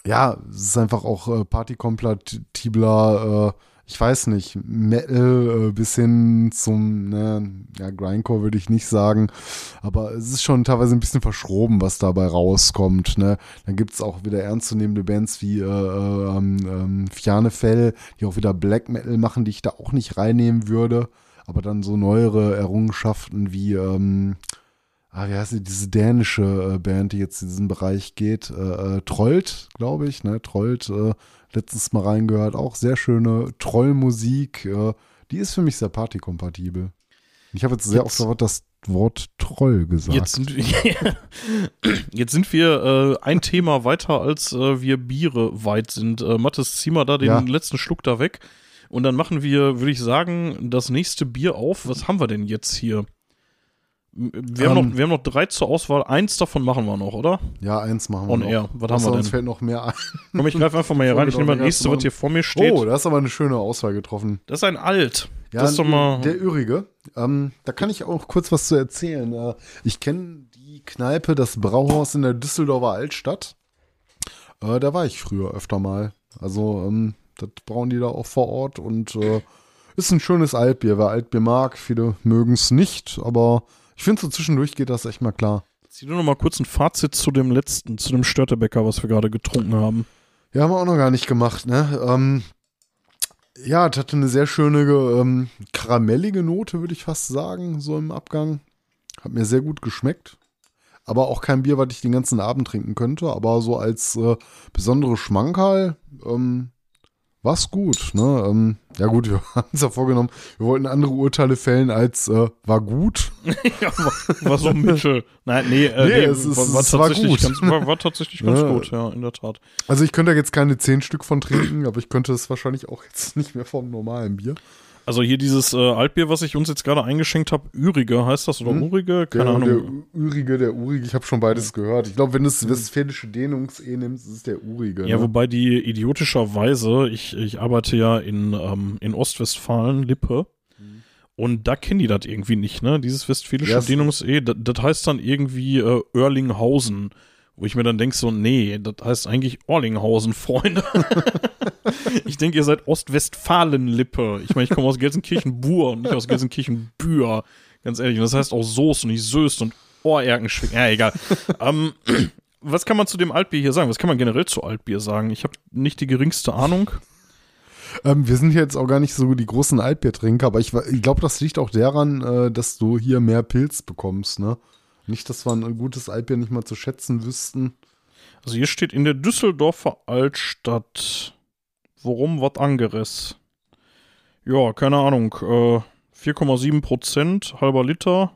ja, es ist einfach auch äh, partykompatibler, äh, ich weiß nicht, Metal äh, bis hin zum, ne, ja, Grindcore würde ich nicht sagen, aber es ist schon teilweise ein bisschen verschroben, was dabei rauskommt, ne. Dann gibt es auch wieder ernstzunehmende Bands wie äh, äh, ähm, Fjanefell, die auch wieder Black Metal machen, die ich da auch nicht reinnehmen würde, aber dann so neuere Errungenschaften wie, ähm, ah, wie heißt die, diese dänische äh, Band, die jetzt in diesen Bereich geht, äh, äh, Trollt, glaube ich, ne, Trollt, äh, letztens mal reingehört. Auch sehr schöne Trollmusik. Äh, die ist für mich sehr partykompatibel. Ich habe jetzt sehr jetzt, oft das Wort Troll gesagt. Jetzt sind, jetzt sind wir äh, ein Thema weiter, als äh, wir Biere weit sind. Äh, Mathis, zieh mal da den ja. letzten Schluck da weg. Und dann machen wir, würde ich sagen, das nächste Bier auf. Was haben wir denn jetzt hier? Wir, haben noch, ähm. wir haben noch drei zur Auswahl. Eins davon machen wir noch, oder? Ja, eins machen wir On noch. Air. Was haben wir denn? Uns fällt noch mehr ein. Komm, ich greife einfach mal hier rein. Ich nehme mal das nächste, was hier vor mir steht. Oh, da ist aber eine schöne Auswahl getroffen. Das ist ein Alt. Ja, das ist doch mal der Ürige. Ähm, da kann ich auch kurz was zu erzählen. Äh, ich kenne die Kneipe, das Brauhaus in der Düsseldorfer Altstadt. Äh, da war ich früher öfter mal. Also, ähm, das brauen die da auch vor Ort und äh, ist ein schönes Altbier. Wer Altbier mag, viele mögen es nicht, aber ich finde, so zwischendurch geht das echt mal klar. Zieh nur noch mal kurz ein Fazit zu dem letzten, zu dem Störtebäcker, was wir gerade getrunken haben. Ja, haben wir auch noch gar nicht gemacht, ne? Ähm, ja, es hatte eine sehr schöne ähm, karamellige Note, würde ich fast sagen, so im Abgang. Hat mir sehr gut geschmeckt. Aber auch kein Bier, was ich den ganzen Abend trinken könnte. Aber so als äh, besondere Schmankerl ähm, war's gut. Ne? Ähm, ja gut, wir haben uns ja vorgenommen, wir wollten andere Urteile fällen als äh, war gut. ja, war, war so Mittel. Nein, nee, äh, nee, nee es, war, war, es tatsächlich war gut. Ganz, war, war tatsächlich ganz ja. gut, ja, in der Tat. Also ich könnte da jetzt keine zehn Stück von trinken, aber ich könnte es wahrscheinlich auch jetzt nicht mehr vom normalen Bier. Also hier dieses äh, Altbier, was ich uns jetzt gerade eingeschenkt habe, Ürige heißt das oder hm? Urige? Keine der, Ahnung. Der Urige, der Urige, ich habe schon beides gehört. Ich glaube, wenn du das westfälische Dehnungs-E nimmst, ist es der Urige. Ja, ne? wobei die idiotischerweise, ich, ich arbeite ja in, ähm, in Ostwestfalen, Lippe. Hm. Und da kennen die das irgendwie nicht, ne? Dieses westfälische ja, Dehnungs-E, das, das heißt dann irgendwie äh, Oerlinghausen. Wo ich mir dann denke, so, nee, das heißt eigentlich Orlinghausen, Freunde. ich denke, ihr seid Ostwestfalen-Lippe. Ich meine, ich komme aus Gelsenkirchen-Bur und nicht aus Gelsenkirchen-Bühr. Ganz ehrlich. Und das heißt auch Soest und nicht Söst und Ohrerkenschwing. Ja, egal. ähm, was kann man zu dem Altbier hier sagen? Was kann man generell zu Altbier sagen? Ich habe nicht die geringste Ahnung. Ähm, wir sind jetzt auch gar nicht so die großen Altbiertrinker, aber ich, ich glaube, das liegt auch daran, äh, dass du hier mehr Pilz bekommst, ne? Nicht, dass wir ein gutes Altbier nicht mal zu schätzen wüssten. Also hier steht in der Düsseldorfer Altstadt. Worum was angeriss? Ja, keine Ahnung. Äh, 4,7 Prozent, halber Liter.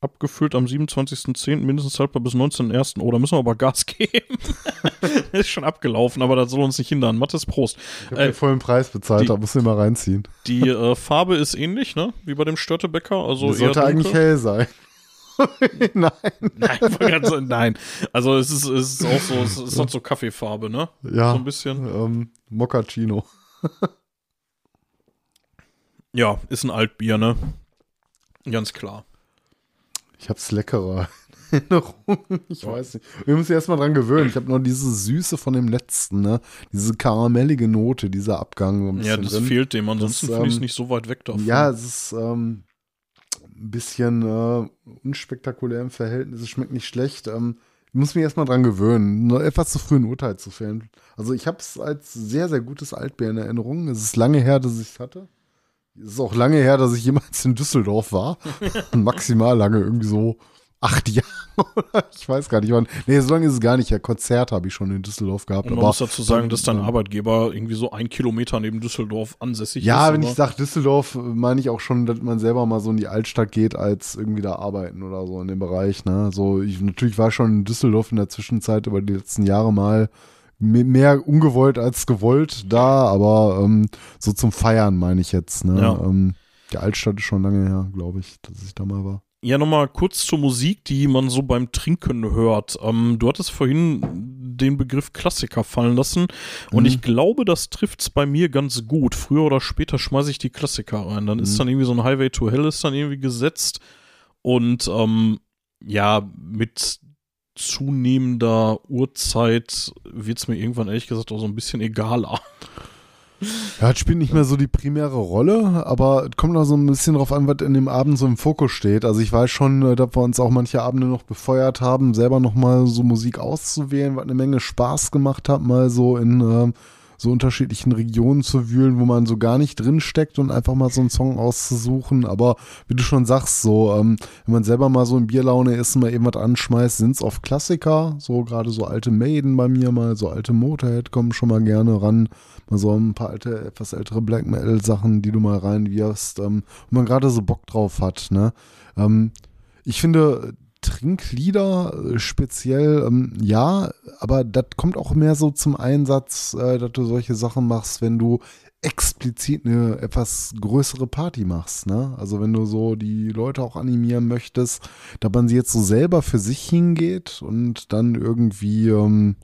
abgefüllt am 27.10. mindestens haltbar bis 19.01. Oh, da müssen wir aber Gas geben. ist schon abgelaufen, aber das soll uns nicht hindern. Mattes Prost. Ich habe den vollen Preis bezahlt, die- da musst du mal reinziehen. Die äh, Farbe ist ähnlich, ne? Wie bei dem Störtebäcker. Also sollte dunkel. eigentlich hell sein. Nein. Nein, nein. Also es ist, es ist auch so, es ist halt so Kaffeefarbe, ne? Ja. So ein bisschen. Ähm, Moccacino. Ja, ist ein Altbier, ne? Ganz klar. Ich hab's leckerer. Ich weiß nicht. Wir müssen erstmal dran gewöhnen. Ich habe nur diese Süße von dem letzten, ne? Diese karamellige Note, dieser Abgang. So ein Ja, das drin. fehlt dem. Ansonsten Das, finde ich es ähm, nicht so weit weg davon. Ja, es ist ähm, ein bisschen äh, unspektakulär im Verhältnis. Es schmeckt nicht schlecht. Ähm, ich muss mich erstmal dran gewöhnen, nur etwas zu früh ein Urteil zu fällen. Also ich habe es als sehr, sehr gutes Altbier in Erinnerung. Es ist lange her, dass ich es hatte. Es ist auch lange her, dass ich jemals in Düsseldorf war. Maximal lange, irgendwie so acht Jahre oder ich weiß gar nicht wann. Nee, so lange ist es gar nicht. Ja, Konzert habe ich schon in Düsseldorf gehabt. Und man aber muss dazu sagen, dass dein Arbeitgeber irgendwie so ein Kilometer neben Düsseldorf ansässig Ja, ist. wenn oder? ich sage Düsseldorf, meine ich auch schon, dass man selber mal so in die Altstadt geht, als irgendwie da arbeiten oder so in dem Bereich. Ne? So, ich natürlich war schon in Düsseldorf in der Zwischenzeit über die letzten Jahre mal me- mehr ungewollt als gewollt da, aber ähm, so zum Feiern meine ich jetzt. Ne? Ja. Ähm, die Altstadt ist schon lange her, glaube ich, dass ich da mal war. Ja, nochmal kurz zur Musik, die man so beim Trinken hört. Ähm, du hattest vorhin den Begriff Klassiker fallen lassen und Mhm. ich glaube, das trifft's bei mir ganz gut. Früher oder später schmeiße ich die Klassiker rein. Dann ist Mhm. dann irgendwie so ein Highway to Hell ist dann irgendwie gesetzt und ähm, ja, mit zunehmender Uhrzeit wird's mir irgendwann ehrlich gesagt auch so ein bisschen egaler. Ja, es spielt nicht mehr so die primäre Rolle, aber es kommt auch so ein bisschen drauf an, was in dem Abend so im Fokus steht. Also ich weiß schon, äh, dass wir uns auch manche Abende noch befeuert haben, selber nochmal so Musik auszuwählen, was eine Menge Spaß gemacht hat, mal so in ähm, so unterschiedlichen Regionen zu wühlen, wo man so gar nicht drin steckt und einfach mal so einen Song auszusuchen. Aber wie du schon sagst, so, ähm, wenn man selber mal so in Bierlaune ist und mal eben was anschmeißt, sind es oft Klassiker, so gerade so alte Maiden bei mir mal, so alte Motorhead kommen schon mal gerne ran mal so ein paar alte, etwas ältere Black Metal Sachen, die du mal reinwirfst, ähm, wo man gerade so Bock drauf hat, ne? Ähm, ich finde Trinklieder äh, speziell, ähm, ja, aber das kommt auch mehr so zum Einsatz, äh, dass du solche Sachen machst, wenn du explizit eine etwas größere Party machst, ne? Also wenn du so die Leute auch animieren möchtest, da man sie jetzt so selber für sich hingeht und dann irgendwie, ähm,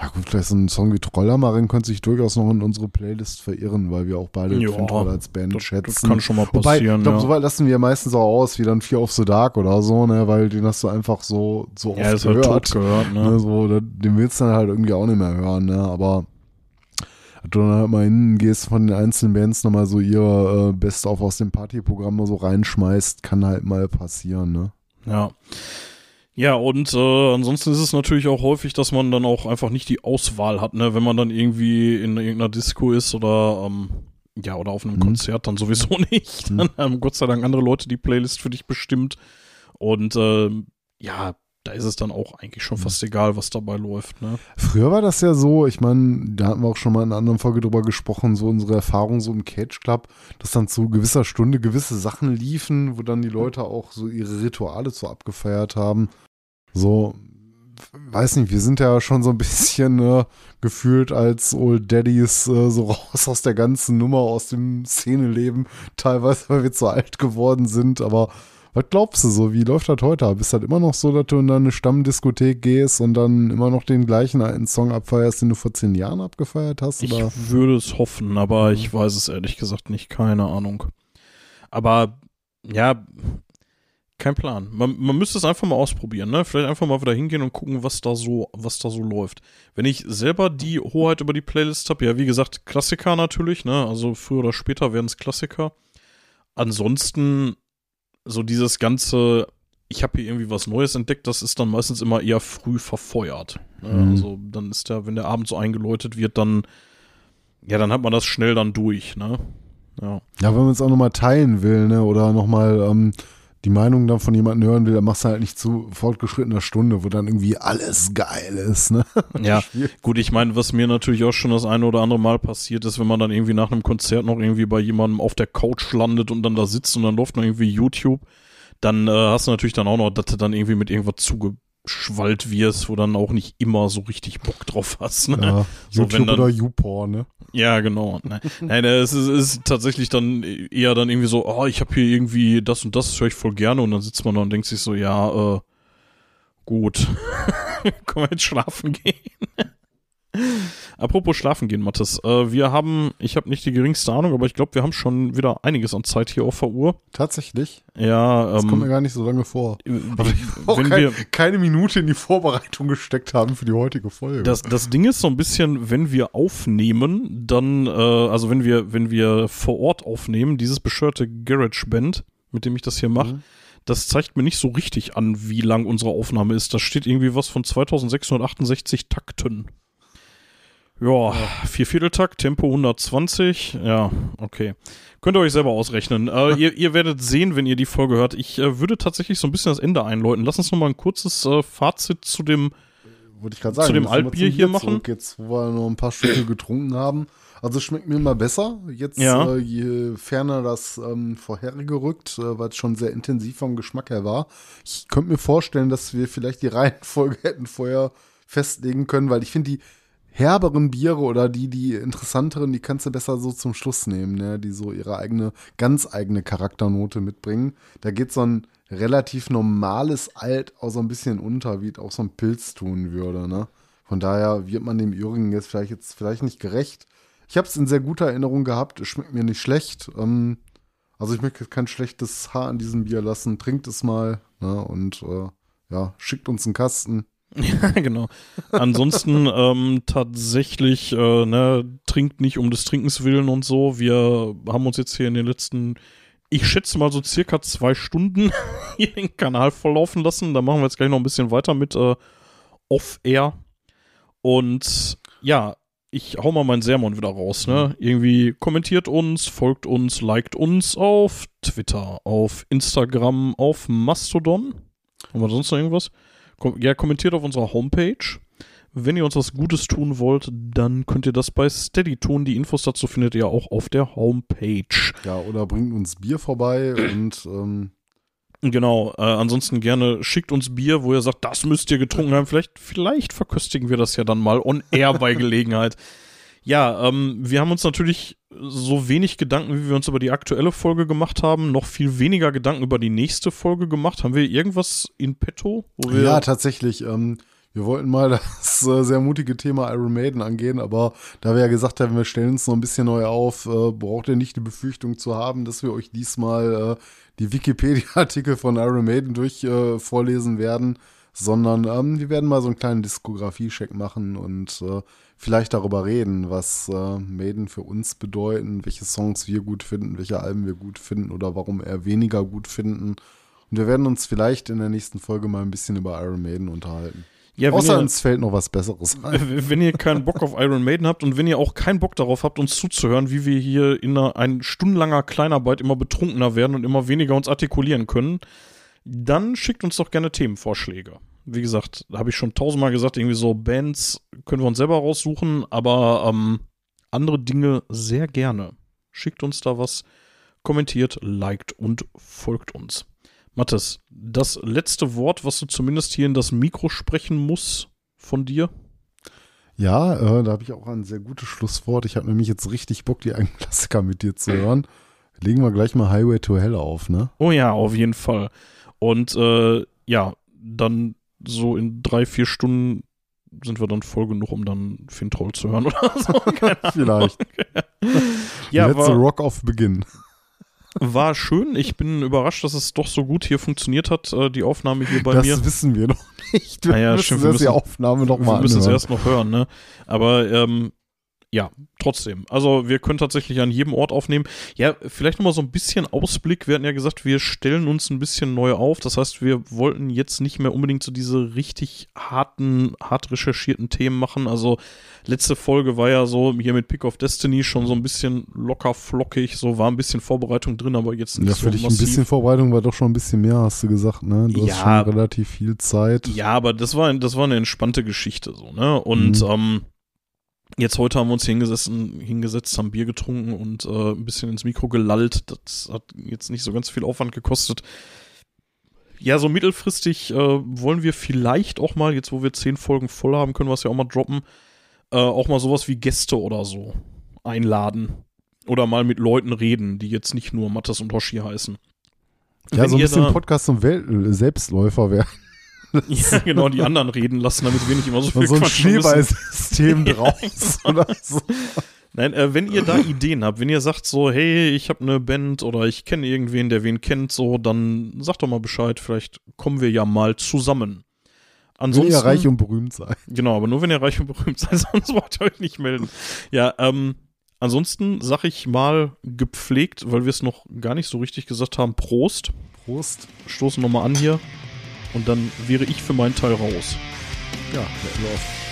ja gut, vielleicht so ein Song wie Trollermarin könnte sich durchaus noch in unsere Playlist verirren, weil wir auch beide Ja, Fintroll als Band Das, schätzen. das kann schon mal Wobei, passieren. ich glaube, ja. so weit lassen wir meistens auch aus, wie dann Fear of the Dark oder so, ne, weil den hast du einfach so, so oft ja, ist halt gehört. tot gehört, ne? Ne, so, den willst du dann halt irgendwie auch nicht mehr hören, ne? Aber du dann halt mal hin gehst von den einzelnen Bands nochmal so ihr äh, Best of aus dem Partyprogramm so reinschmeißt, kann halt mal passieren, ne? Ja. Ja, und äh, ansonsten ist es natürlich auch häufig, dass man dann auch einfach nicht die Auswahl hat, ne, wenn man dann irgendwie in irgendeiner Disco ist oder ähm, ja, oder auf einem Mhm. Konzert dann sowieso nicht. Mhm. Dann haben Gott sei Dank andere Leute die Playlist für dich bestimmt. Und ähm, ja, da ist es dann auch eigentlich schon Mhm. fast egal, was dabei läuft, ne? Früher war das ja so, ich meine, da hatten wir auch schon mal in einer anderen Folge drüber gesprochen, so unsere Erfahrung so im Cage Club, dass dann zu gewisser Stunde gewisse Sachen liefen, wo dann die Leute auch so ihre Rituale so abgefeiert haben. So, weiß nicht, wir sind ja schon so ein bisschen äh, gefühlt als Old Daddies äh, so raus aus der ganzen Nummer, aus dem Szeneleben, teilweise, weil wir zu alt geworden sind, aber was glaubst du so? Wie läuft das heute? Bist das immer noch so, dass du in deine Stammdiskothek gehst und dann immer noch den gleichen alten Song abfeierst, den du vor zehn Jahren abgefeiert hast? Ich Oder? würde es hoffen, aber Mhm. ich weiß es ehrlich gesagt nicht, keine Ahnung. Aber ja, kein Plan. Man, man müsste es einfach mal ausprobieren, ne? Vielleicht einfach mal wieder hingehen und gucken, was da so, was da so läuft. Wenn ich selber die Hoheit über die Playlist habe, ja, wie gesagt, Klassiker natürlich, ne? Also früher oder später werden es Klassiker. Ansonsten so dieses ganze, ich habe hier irgendwie was Neues entdeckt, das ist dann meistens immer eher früh verfeuert. Ne? Mhm. Also dann ist der, wenn der Abend so eingeläutet wird, dann ja, dann hat man das schnell dann durch, ne? Ja. Ja, wenn man es auch nochmal teilen will, ne? Oder nochmal ähm, die Meinung dann von jemandem hören will, dann machst du halt nicht zu fortgeschrittener Stunde, wo dann irgendwie alles geil ist, ne? Ja, gut, ich meine, was mir natürlich auch schon das eine oder andere Mal passiert ist, wenn man dann irgendwie nach einem Konzert noch irgendwie bei jemandem auf der Couch landet und dann da sitzt und dann läuft noch irgendwie YouTube, dann äh, hast du natürlich dann auch noch, dass du dann irgendwie mit irgendwas zugeschwallt wirst, wo dann auch nicht immer so richtig Bock drauf hast. Ne? Ja, So, YouTube dann- oder YouPorn, ne? Ja, genau. Nein, Nein es ist, ist tatsächlich dann eher dann irgendwie so, oh, ich habe hier irgendwie das und das höre ich voll gerne und dann sitzt man da und denkt sich so, ja, äh, gut, können wir jetzt schlafen gehen? Apropos schlafen gehen, Mathis, äh, wir haben, ich habe nicht die geringste Ahnung, aber ich glaube, wir haben schon wieder einiges an Zeit hier auf der Uhr. Tatsächlich. Ja, Das kommt mir ähm, gar nicht so lange vor. Aber auch wenn kein, wir, keine Minute in die Vorbereitung gesteckt haben für die heutige Folge. Das, das Ding ist so ein bisschen, wenn wir aufnehmen, dann, äh, also wenn wir, wenn wir vor Ort aufnehmen, dieses bescheuerte GarageBand, mit dem ich das hier mache, Mhm. das zeigt mir nicht so richtig an, wie lang unsere Aufnahme ist. Da steht irgendwie was von 2668 Takten. Ja, Viervierteltakt, Tempo 120. Ja, okay. Könnt ihr euch selber ausrechnen. Äh, ihr, ihr werdet sehen, wenn ihr die Folge hört. Ich äh, würde tatsächlich so ein bisschen das Ende einläuten. Lass uns noch mal ein kurzes äh, Fazit zu dem ich gerade zu sagen. dem Altbier hier machen? Jetzt, wo wir noch ein paar Stücke getrunken haben. Also es schmeckt mir immer besser. Jetzt, Ja. äh, je ferner das ähm, vorherige rückt, äh, weil es schon sehr intensiv vom Geschmack her war. Ich könnte mir vorstellen, dass wir vielleicht die Reihenfolge hätten vorher festlegen können, weil ich finde, die herberen Biere oder die, die interessanteren, die kannst du besser so zum Schluss nehmen, ne? die so ihre eigene, ganz eigene Charakternote mitbringen. Da geht so ein relativ normales Alt auch so ein bisschen unter, wie es auch so ein Pilz tun würde. Ne? Von daher wird man dem Ürigen jetzt vielleicht jetzt vielleicht nicht gerecht. Ich habe es in sehr guter Erinnerung gehabt. Es schmeckt mir nicht schlecht. Ähm, also ich möchte kein schlechtes Haar an diesem Bier lassen. Trinkt es mal ne? und äh, ja, schickt uns einen Kasten. Ja, genau. Ansonsten ähm, tatsächlich, äh, ne, trinkt nicht um des Trinkens willen und so. Wir haben uns jetzt hier in den letzten, ich schätze mal so circa zwei Stunden hier den Kanal volllaufen lassen. Da machen wir jetzt gleich noch ein bisschen weiter mit äh, Off-Air. Und ja, ich hau mal meinen Sermon wieder raus, ne? Irgendwie kommentiert uns, folgt uns, liked uns auf Twitter, auf Instagram, auf Mastodon. Haben wir sonst noch irgendwas? Kom ja, kommentiert auf unserer Homepage. Wenn ihr uns was Gutes tun wollt, dann könnt ihr das bei Steady tun. Die Infos dazu findet ihr auch auf der Homepage. Ja, oder bringt uns Bier vorbei und ähm, Genau, äh, ansonsten gerne schickt uns Bier, wo ihr sagt, das müsst ihr getrunken haben. Vielleicht, vielleicht verköstigen wir das ja dann mal on air bei Gelegenheit. Ja, ähm, wir haben uns natürlich so wenig Gedanken, wie wir uns über die aktuelle Folge gemacht haben, noch viel weniger Gedanken über die nächste Folge gemacht. Haben wir irgendwas in petto? Ja, tatsächlich. Ähm, wir wollten mal das äh, sehr mutige Thema Iron Maiden angehen, aber da wir ja gesagt haben, wir stellen uns noch ein bisschen neu auf, äh, braucht ihr nicht die Befürchtung zu haben, dass wir euch diesmal äh, die Wikipedia-Artikel von Iron Maiden durch äh, vorlesen werden, sondern ähm, wir werden mal so einen kleinen Diskografie-Check machen und äh, vielleicht darüber reden, was äh, Maiden für uns bedeuten, welche Songs wir gut finden, welche Alben wir gut finden oder warum eher weniger gut finden. Und wir werden uns vielleicht in der nächsten Folge mal ein bisschen über Iron Maiden unterhalten. ja, Außer ihr, uns fällt noch was Besseres ein. wenn ihr keinen Bock auf Iron Maiden habt und wenn ihr auch keinen Bock darauf habt, uns zuzuhören, wie wir hier in einer, ein stundenlanger Kleinarbeit immer betrunkener werden und immer weniger uns artikulieren können, dann schickt uns doch gerne Themenvorschläge. Wie gesagt, habe ich schon tausendmal gesagt, irgendwie so Bands können wir uns selber raussuchen, aber ähm, andere Dinge sehr gerne. Schickt uns da was, kommentiert, liked und folgt uns. Mathis, das letzte Wort, was du zumindest hier in das Mikro sprechen musst von dir? Ja, äh, da habe ich auch ein sehr gutes Schlusswort. Ich habe nämlich jetzt richtig Bock, die einen Klassiker mit dir zu hören. Legen wir gleich mal Highway to Hell auf, ne? Oh ja, auf jeden Fall. Und äh, ja, dann so in drei, vier Stunden sind wir dann voll genug, um dann Fintroll zu hören oder so. Vielleicht. Ja, Let's war, Rock of Begin. war schön. Ich bin überrascht, dass es doch so gut hier funktioniert hat, äh, die Aufnahme hier bei das mir. wissen wir noch nicht. Wir Ah ja, müssen stimmt, wir das die müssen- Aufnahme noch Wir mal müssen es anhören. erst noch hören, ne? Aber ähm, ja, trotzdem. Also wir können tatsächlich an jedem Ort aufnehmen. Ja, vielleicht nochmal so ein bisschen Ausblick. Wir hatten ja gesagt, wir stellen uns ein bisschen neu auf. Das heißt, wir wollten jetzt nicht mehr unbedingt so diese richtig harten, hart recherchierten Themen machen. Also letzte Folge war ja so hier mit Pick of Destiny schon so ein bisschen locker flockig. So war ein bisschen Vorbereitung drin, aber jetzt nicht Ja, so für dich ein massiv. bisschen Vorbereitung war doch schon ein bisschen mehr, hast du gesagt, ne? Du Ja. hast schon relativ viel Zeit. Ja, aber das war, das war eine entspannte Geschichte so, ne? Und Mhm. ähm, jetzt heute haben wir uns hingesessen, hingesetzt, haben Bier getrunken und äh, ein bisschen ins Mikro gelallt. Das hat jetzt nicht so ganz viel Aufwand gekostet. Ja, so mittelfristig äh, wollen wir vielleicht auch mal, jetzt wo wir zehn Folgen voll haben, können wir es ja auch mal droppen, äh, auch mal sowas wie Gäste oder so einladen. Oder mal mit Leuten reden, die jetzt nicht nur Mattes und Hoshi heißen. Ja, Wenn so ein bisschen da- Podcast zum Wel Selbstläufer wäre. Ja, genau, die anderen reden lassen, damit wir nicht immer so viel so ein. Schneeballsystem draus oder so. Nein, äh, wenn ihr da Ideen habt, wenn ihr sagt so, hey, ich habe eine Band oder ich kenne irgendwen, der wen kennt, so, dann sagt doch mal Bescheid, vielleicht kommen wir ja mal zusammen. Wenn Ansonsten, ihr reich und berühmt seid. genau, aber nur wenn ihr reich und berühmt seid, sonst wollt ihr euch nicht melden. Ja, ähm, ansonsten sag ich mal gepflegt, weil wir es noch gar nicht so richtig gesagt haben, Prost. Prost. Stoßen nochmal an hier und dann wäre ich für meinen Teil raus. Ja, läuft.